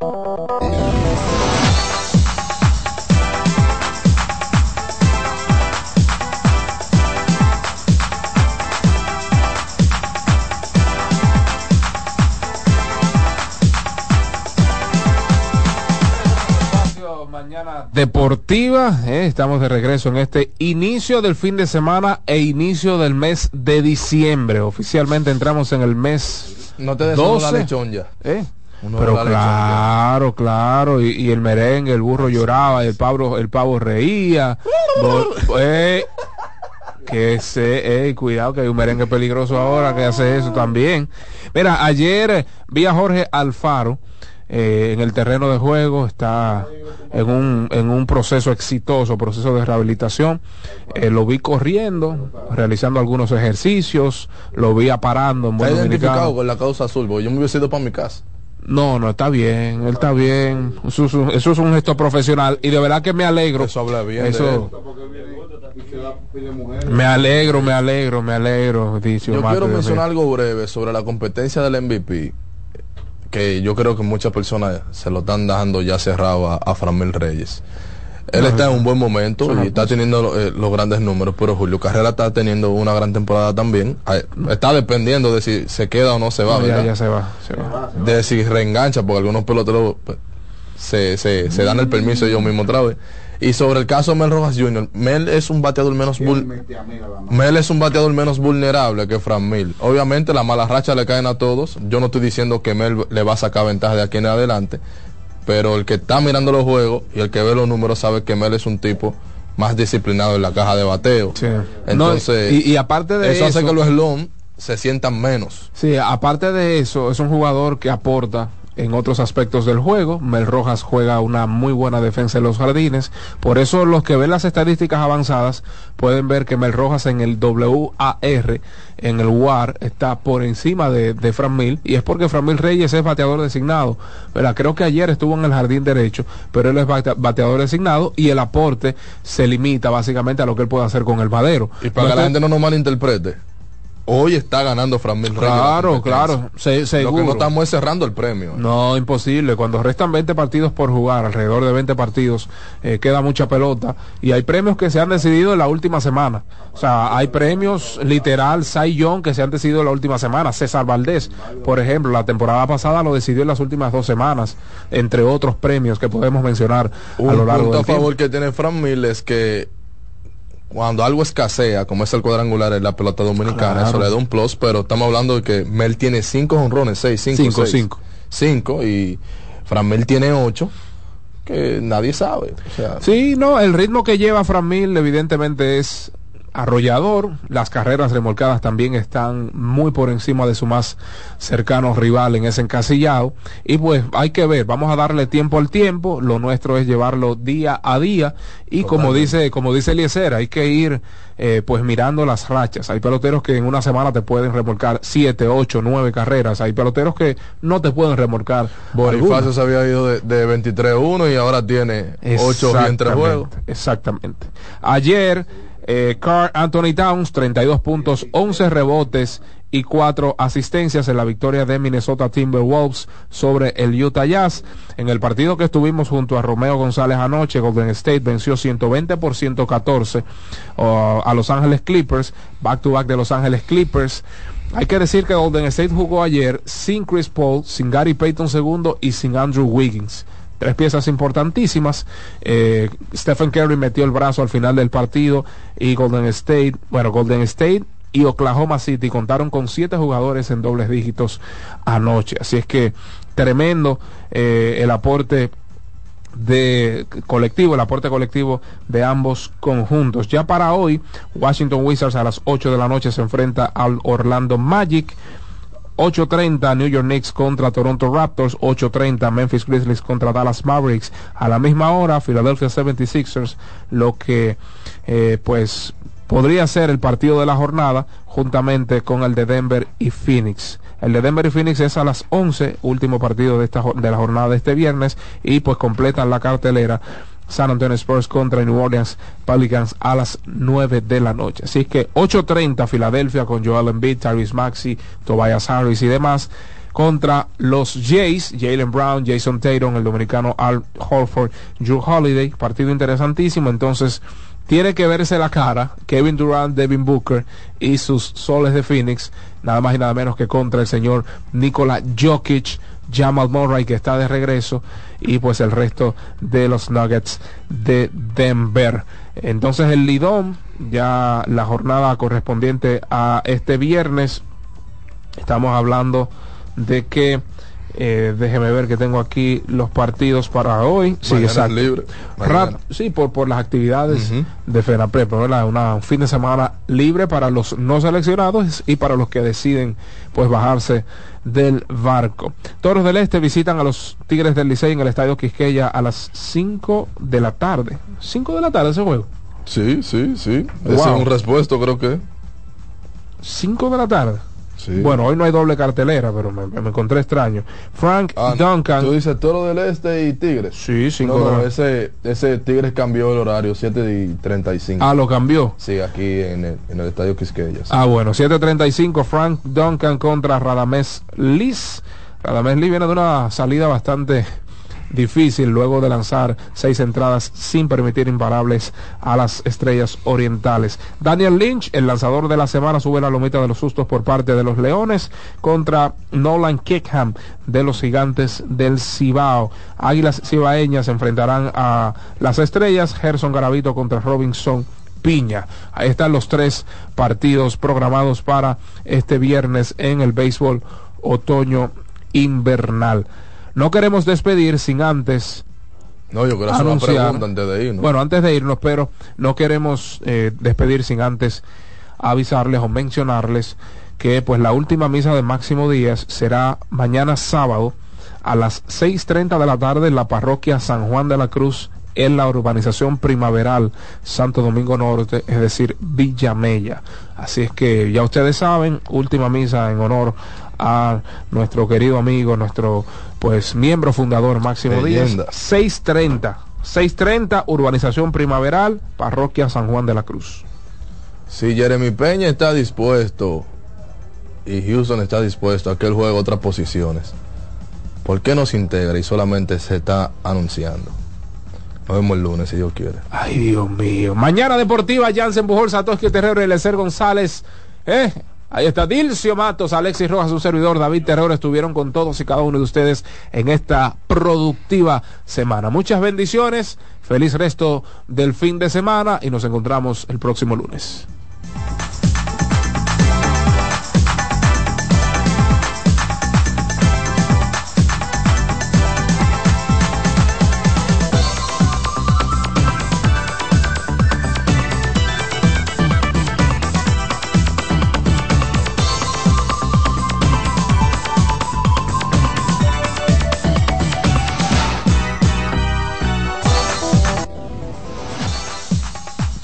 Deportiva, eh, estamos de regreso en este inicio del fin de semana e inicio del mes de diciembre. Oficialmente entramos en el mes no te des uno la 12. lechón ya ¿Eh? Uno Pero claro, claro, y, y el merengue, el burro lloraba, el pavo, el pavo reía. Eh, que se, eh, cuidado que hay un merengue peligroso ahora que hace eso también. Mira, ayer vi a Jorge Alfaro eh, en el terreno de juego, está en un, en un proceso exitoso, proceso de rehabilitación. Eh, lo vi corriendo, realizando algunos ejercicios, lo vi aparando en está identificado con la causa azul porque yo me hubiese ido para mi casa No, no, está bien, él está bien. Eso, es un- eso es un gesto profesional y de verdad que me alegro. Eso habla bien Eso- me alegro, me alegro, me alegro. Yo quiero mencionar algo breve sobre la competencia del MVP, que yo creo que muchas personas se lo están dando ya cerrado a, a Framil Reyes. Él está en un buen momento y está teniendo eh, los grandes números, pero Julio Carrera está teniendo una gran temporada también. Está dependiendo de si se queda o no se va, No, ya se va, se va. De si reengancha, porque algunos peloteros pues, se, se, se dan el permiso ellos mismos otra vez. Y sobre el caso de Mel Rojas Jr., Mel es un bateador menos vul- Mel es un bateador menos vulnerable que Fran Mil. Obviamente las malas rachas le caen a todos. Yo no estoy diciendo que Mel le va a sacar ventaja de aquí en adelante, pero el que está mirando los juegos y el que ve los números sabe que Mel es un tipo más disciplinado en la caja de bateo. Entonces, No, y- y aparte de eso, hace eso- que los slum se sientan menos. Sí, aparte de eso, es un jugador que aporta en otros aspectos del juego. Mel Rojas juega una muy buena defensa en los jardines. Por eso los que ven las estadísticas avanzadas pueden ver que Mel Rojas en el WAR, en el WAR, está por encima de, de Fran Mil. Y es porque Fran Mil Reyes es bateador designado. ¿verdad? Creo que ayer estuvo en el jardín derecho, pero él es bate- bateador designado y el aporte se limita básicamente a lo que él puede hacer con el madero. Y para que la gente no nos malinterprete, hoy está ganando Fran Mil Reyes la Claro, claro, se- Lo que no estamos es cerrando el premio. No, imposible. Cuando restan 20 partidos por jugar, alrededor de 20 partidos, eh, queda mucha pelota. Y hay premios que se han decidido en la última semana. O sea, hay premios literal, Cy Young, que se han decidido en la última semana. César Valdés, por ejemplo, la temporada pasada lo decidió en las últimas dos semanas, entre otros premios que podemos mencionar Un a lo largo punto del a favor tiempo. que tiene Fran Mil es que cuando algo escasea, como es el cuadrangular en la pelota dominicana, Claro. eso le da un plus, pero estamos hablando de que Mel tiene cinco honrones, seis, cinco, Cinco, seis. cinco. Cinco, y Fran Mel tiene ocho, que nadie sabe. O sea, Sí, no, el ritmo que lleva Fran Mil evidentemente es arrollador. Las carreras remolcadas también están muy por encima de su más cercano rival en ese encasillado. Y pues hay que ver, vamos a darle tiempo al tiempo. Lo nuestro es llevarlo día a día. Y como dice, como dice Eliezer, hay que ir eh, pues mirando las rachas. Hay peloteros que en una semana te pueden remolcar siete, ocho, nueve carreras. Hay peloteros que no te pueden remolcar. Bonifacio se había ido de, de 23-1 y ahora tiene 8 en tres juegos. Exactamente. Ayer, eh, Carl Anthony Towns, 32 puntos, 11 rebotes y 4 asistencias en la victoria de Minnesota Timberwolves sobre el Utah Jazz. En el partido que estuvimos junto a Romeo González anoche, Golden State venció 120 por 114 uh, a Los Ángeles Clippers, back to back de Los Ángeles Clippers. Hay que decir que Golden State jugó ayer sin Chris Paul, sin Gary Payton II y sin Andrew Wiggins tres piezas importantísimas. Eh, Stephen Curry metió el brazo al final del partido y Golden State, bueno, Golden State y Oklahoma City contaron con siete jugadores en dobles dígitos anoche. Así es que tremendo eh, el aporte de colectivo, el aporte colectivo de ambos conjuntos. Ya para hoy, Washington Wizards a las 8 de la noche se enfrenta al Orlando Magic. 8.30 New York Knicks contra Toronto Raptors, 8.30 Memphis Grizzlies contra Dallas Mavericks, a la misma hora Philadelphia 76ers, lo que eh, pues podría ser el partido de la jornada juntamente con el de Denver y Phoenix. El de Denver y Phoenix es a las 11, último partido de, esta, de la jornada de este viernes y pues completan la cartelera San Antonio Spurs contra New Orleans Pelicans a las 9 de la noche. Así que 8.30 Filadelfia con Joel Embiid, Tyrese Maxey, Tobias Harris y demás contra los Jays, Jalen Brown, Jason Tatum, el dominicano Al Holford, Drew Holiday, partido interesantísimo, entonces tiene que verse la cara Kevin Durant, Devin Booker y sus soles de Phoenix, nada más y nada menos que contra el señor Nikola Jokic, Jamal Murray que está de regreso y pues el resto de los Nuggets de Denver. Entonces el Lidón, ya la jornada correspondiente a este viernes, estamos hablando de que eh, déjeme ver que tengo aquí los partidos para hoy. Sí, exacto. libre. Sí, por, por las actividades de FENAPREP, ¿verdad? Una, un fin de semana libre para los no seleccionados y para los que deciden pues bajarse del barco. Toros del Este visitan a los Tigres del Licey en el Estadio Quisqueya a las 5 de la tarde. 5 de la tarde ese juego. Sí, sí, sí. Ese es un respuesto, creo que. 5 de la tarde. Sí. Bueno, hoy no hay doble cartelera, pero me, me encontré extraño. Frank Ah, Duncan. Tú dices Toro del Este y Tigres. Sí, cinco No, ese, ese Tigres cambió el horario, 7 y 35. Ah, lo cambió. Sí, aquí en el, en el estadio Quisqueya. sí. Ah, bueno, 7.35 Frank Duncan contra Radamés Liz. Radamés Liz viene de una salida bastante difícil luego de lanzar seis entradas sin permitir imparables a las estrellas orientales. Daniel Lynch, el lanzador de la semana, sube la lomita de los sustos por parte de los Leones contra Nolan Kickham de los Gigantes del Cibao. Águilas Cibaeñas enfrentarán a las estrellas, Gerson Garavito contra Robinson Piña. Ahí están los tres partidos programados para este viernes en el béisbol otoño invernal. No queremos despedir sin antes no, yo quiero hacer una pregunta antes de irnos. Bueno, antes de irnos, pero no queremos eh, despedir sin antes avisarles o mencionarles que pues la última misa de Máximo Díaz será mañana sábado a las 6.30 de la tarde en la parroquia San Juan de la Cruz en la urbanización primaveral Santo Domingo Norte, es decir, Villa Mella. Así es que ya ustedes saben, última misa en honor a nuestro querido amigo, nuestro pues miembro fundador Máximo Díaz. 630, 630, urbanización primaveral, parroquia San Juan de la Cruz. Si Jeremy Peña está dispuesto y Houston está dispuesto a que él juegue otras posiciones, ¿por qué no se integra y solamente se está anunciando? Nos vemos el lunes si Dios quiere. Ay, Dios mío. Mañana deportiva, Jansen Bujol, Satoshi Terrero y Elecer González. ¿Eh? Ahí está Dilcio Matos, Alexis Rojas, su servidor, David Terrero, estuvieron con todos y cada uno de ustedes en esta productiva semana. Muchas bendiciones, feliz resto del fin de semana y nos encontramos el próximo lunes.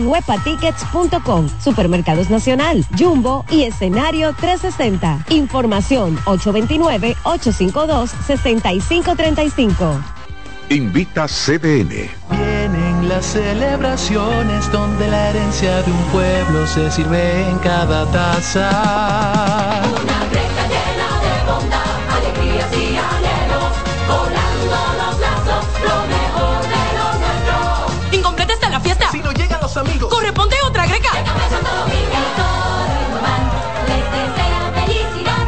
webatickets.com, Supermercados Nacional, Jumbo y Escenario 360. Información 829-852-6535. Invita CDN. Vienen las celebraciones donde la herencia de un pueblo se sirve en cada taza. Los amigos, corresponde otra greca. Santo Domingo, el les desea felicidad.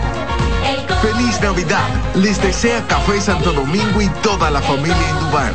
El coro Feliz Navidad. Les desea Café Santo Domingo y toda la familia Indubán.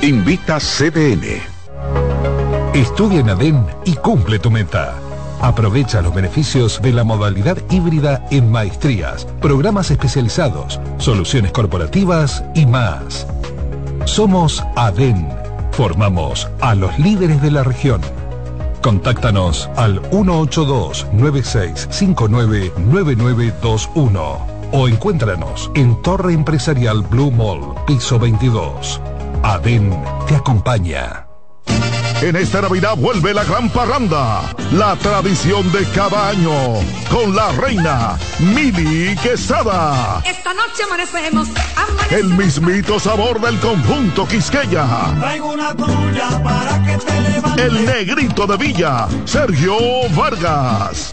Invita CDN. Estudia en ADEN y cumple tu meta. Aprovecha los beneficios de la modalidad híbrida en maestrías, programas especializados, soluciones corporativas y más. Somos ADEN. Formamos a los líderes de la región. Contáctanos al 182-9659-9921 o encuéntranos en Torre Empresarial Blue Mall, piso 22. ADEN te acompaña. En esta Navidad vuelve la gran parranda, la tradición de cada año, con la reina Mili Quesada. Esta noche amanecemos. El mismito sabor del conjunto Quisqueya. Traigo una tuya para que te levantes. El negrito de Villa, Sergio Vargas.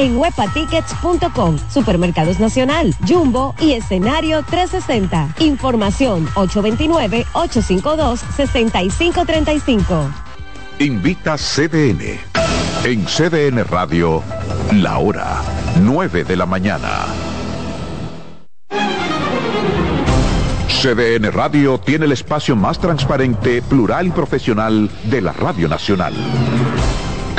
webatickets.com, Supermercados Nacional, Jumbo y Escenario 360. Información 829-852-6535. Invita CDN. En CDN Radio, la hora 9 de la mañana. CDN Radio tiene el espacio más transparente, plural y profesional de la Radio Nacional.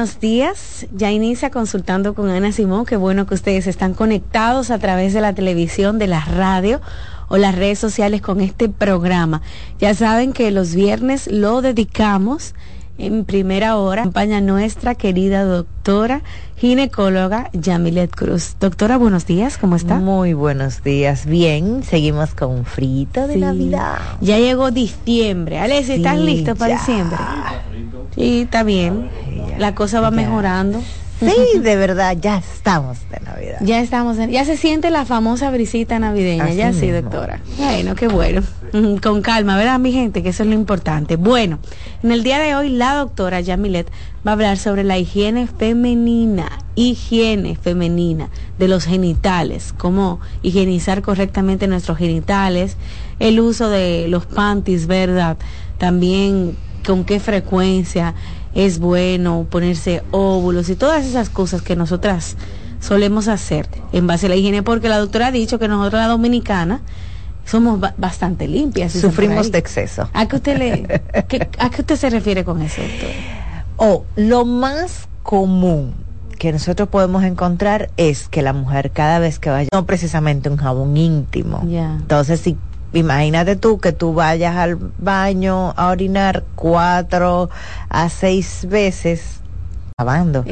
buenos días. Ya inicia consultando con Ana Simón. Qué bueno que ustedes están conectados a través de la televisión, de la radio o las redes sociales con este programa. Ya saben que los viernes lo dedicamos en primera hora. Acompaña nuestra querida doctora ginecóloga Yamilet Cruz. Doctora, buenos días, ¿cómo está? Muy buenos días, bien, seguimos con frito de Sí. Navidad. Ya llegó diciembre. Alessi, ¿estás listo para ya. diciembre? Sí, está bien. La cosa va mejorando. Sí, de verdad, ya estamos de Navidad. Ya estamos, en- ya se siente la famosa brisita navideña, Así ya sí, doctora. Bueno, qué bueno. Con calma, ¿verdad, mi gente? Que eso es lo importante. Bueno, en el día de hoy la doctora Yamilet va a hablar sobre la higiene femenina, higiene femenina de los genitales, cómo higienizar correctamente nuestros genitales, el uso de los panties, ¿verdad? También con qué frecuencia es bueno ponerse óvulos y todas esas cosas que nosotras solemos hacer en base a la higiene, porque la doctora ha dicho que nosotros la dominicana somos ba- bastante limpias. Sufrimos de exceso. ¿A qué usted le, qué- a qué usted se refiere con eso, doctora? *laughs* O lo más común que nosotros podemos encontrar es que la mujer cada vez que vaya, no precisamente un jabón íntimo. Entonces, si imagínate tú que tú vayas al baño a orinar cuatro a seis veces lavando.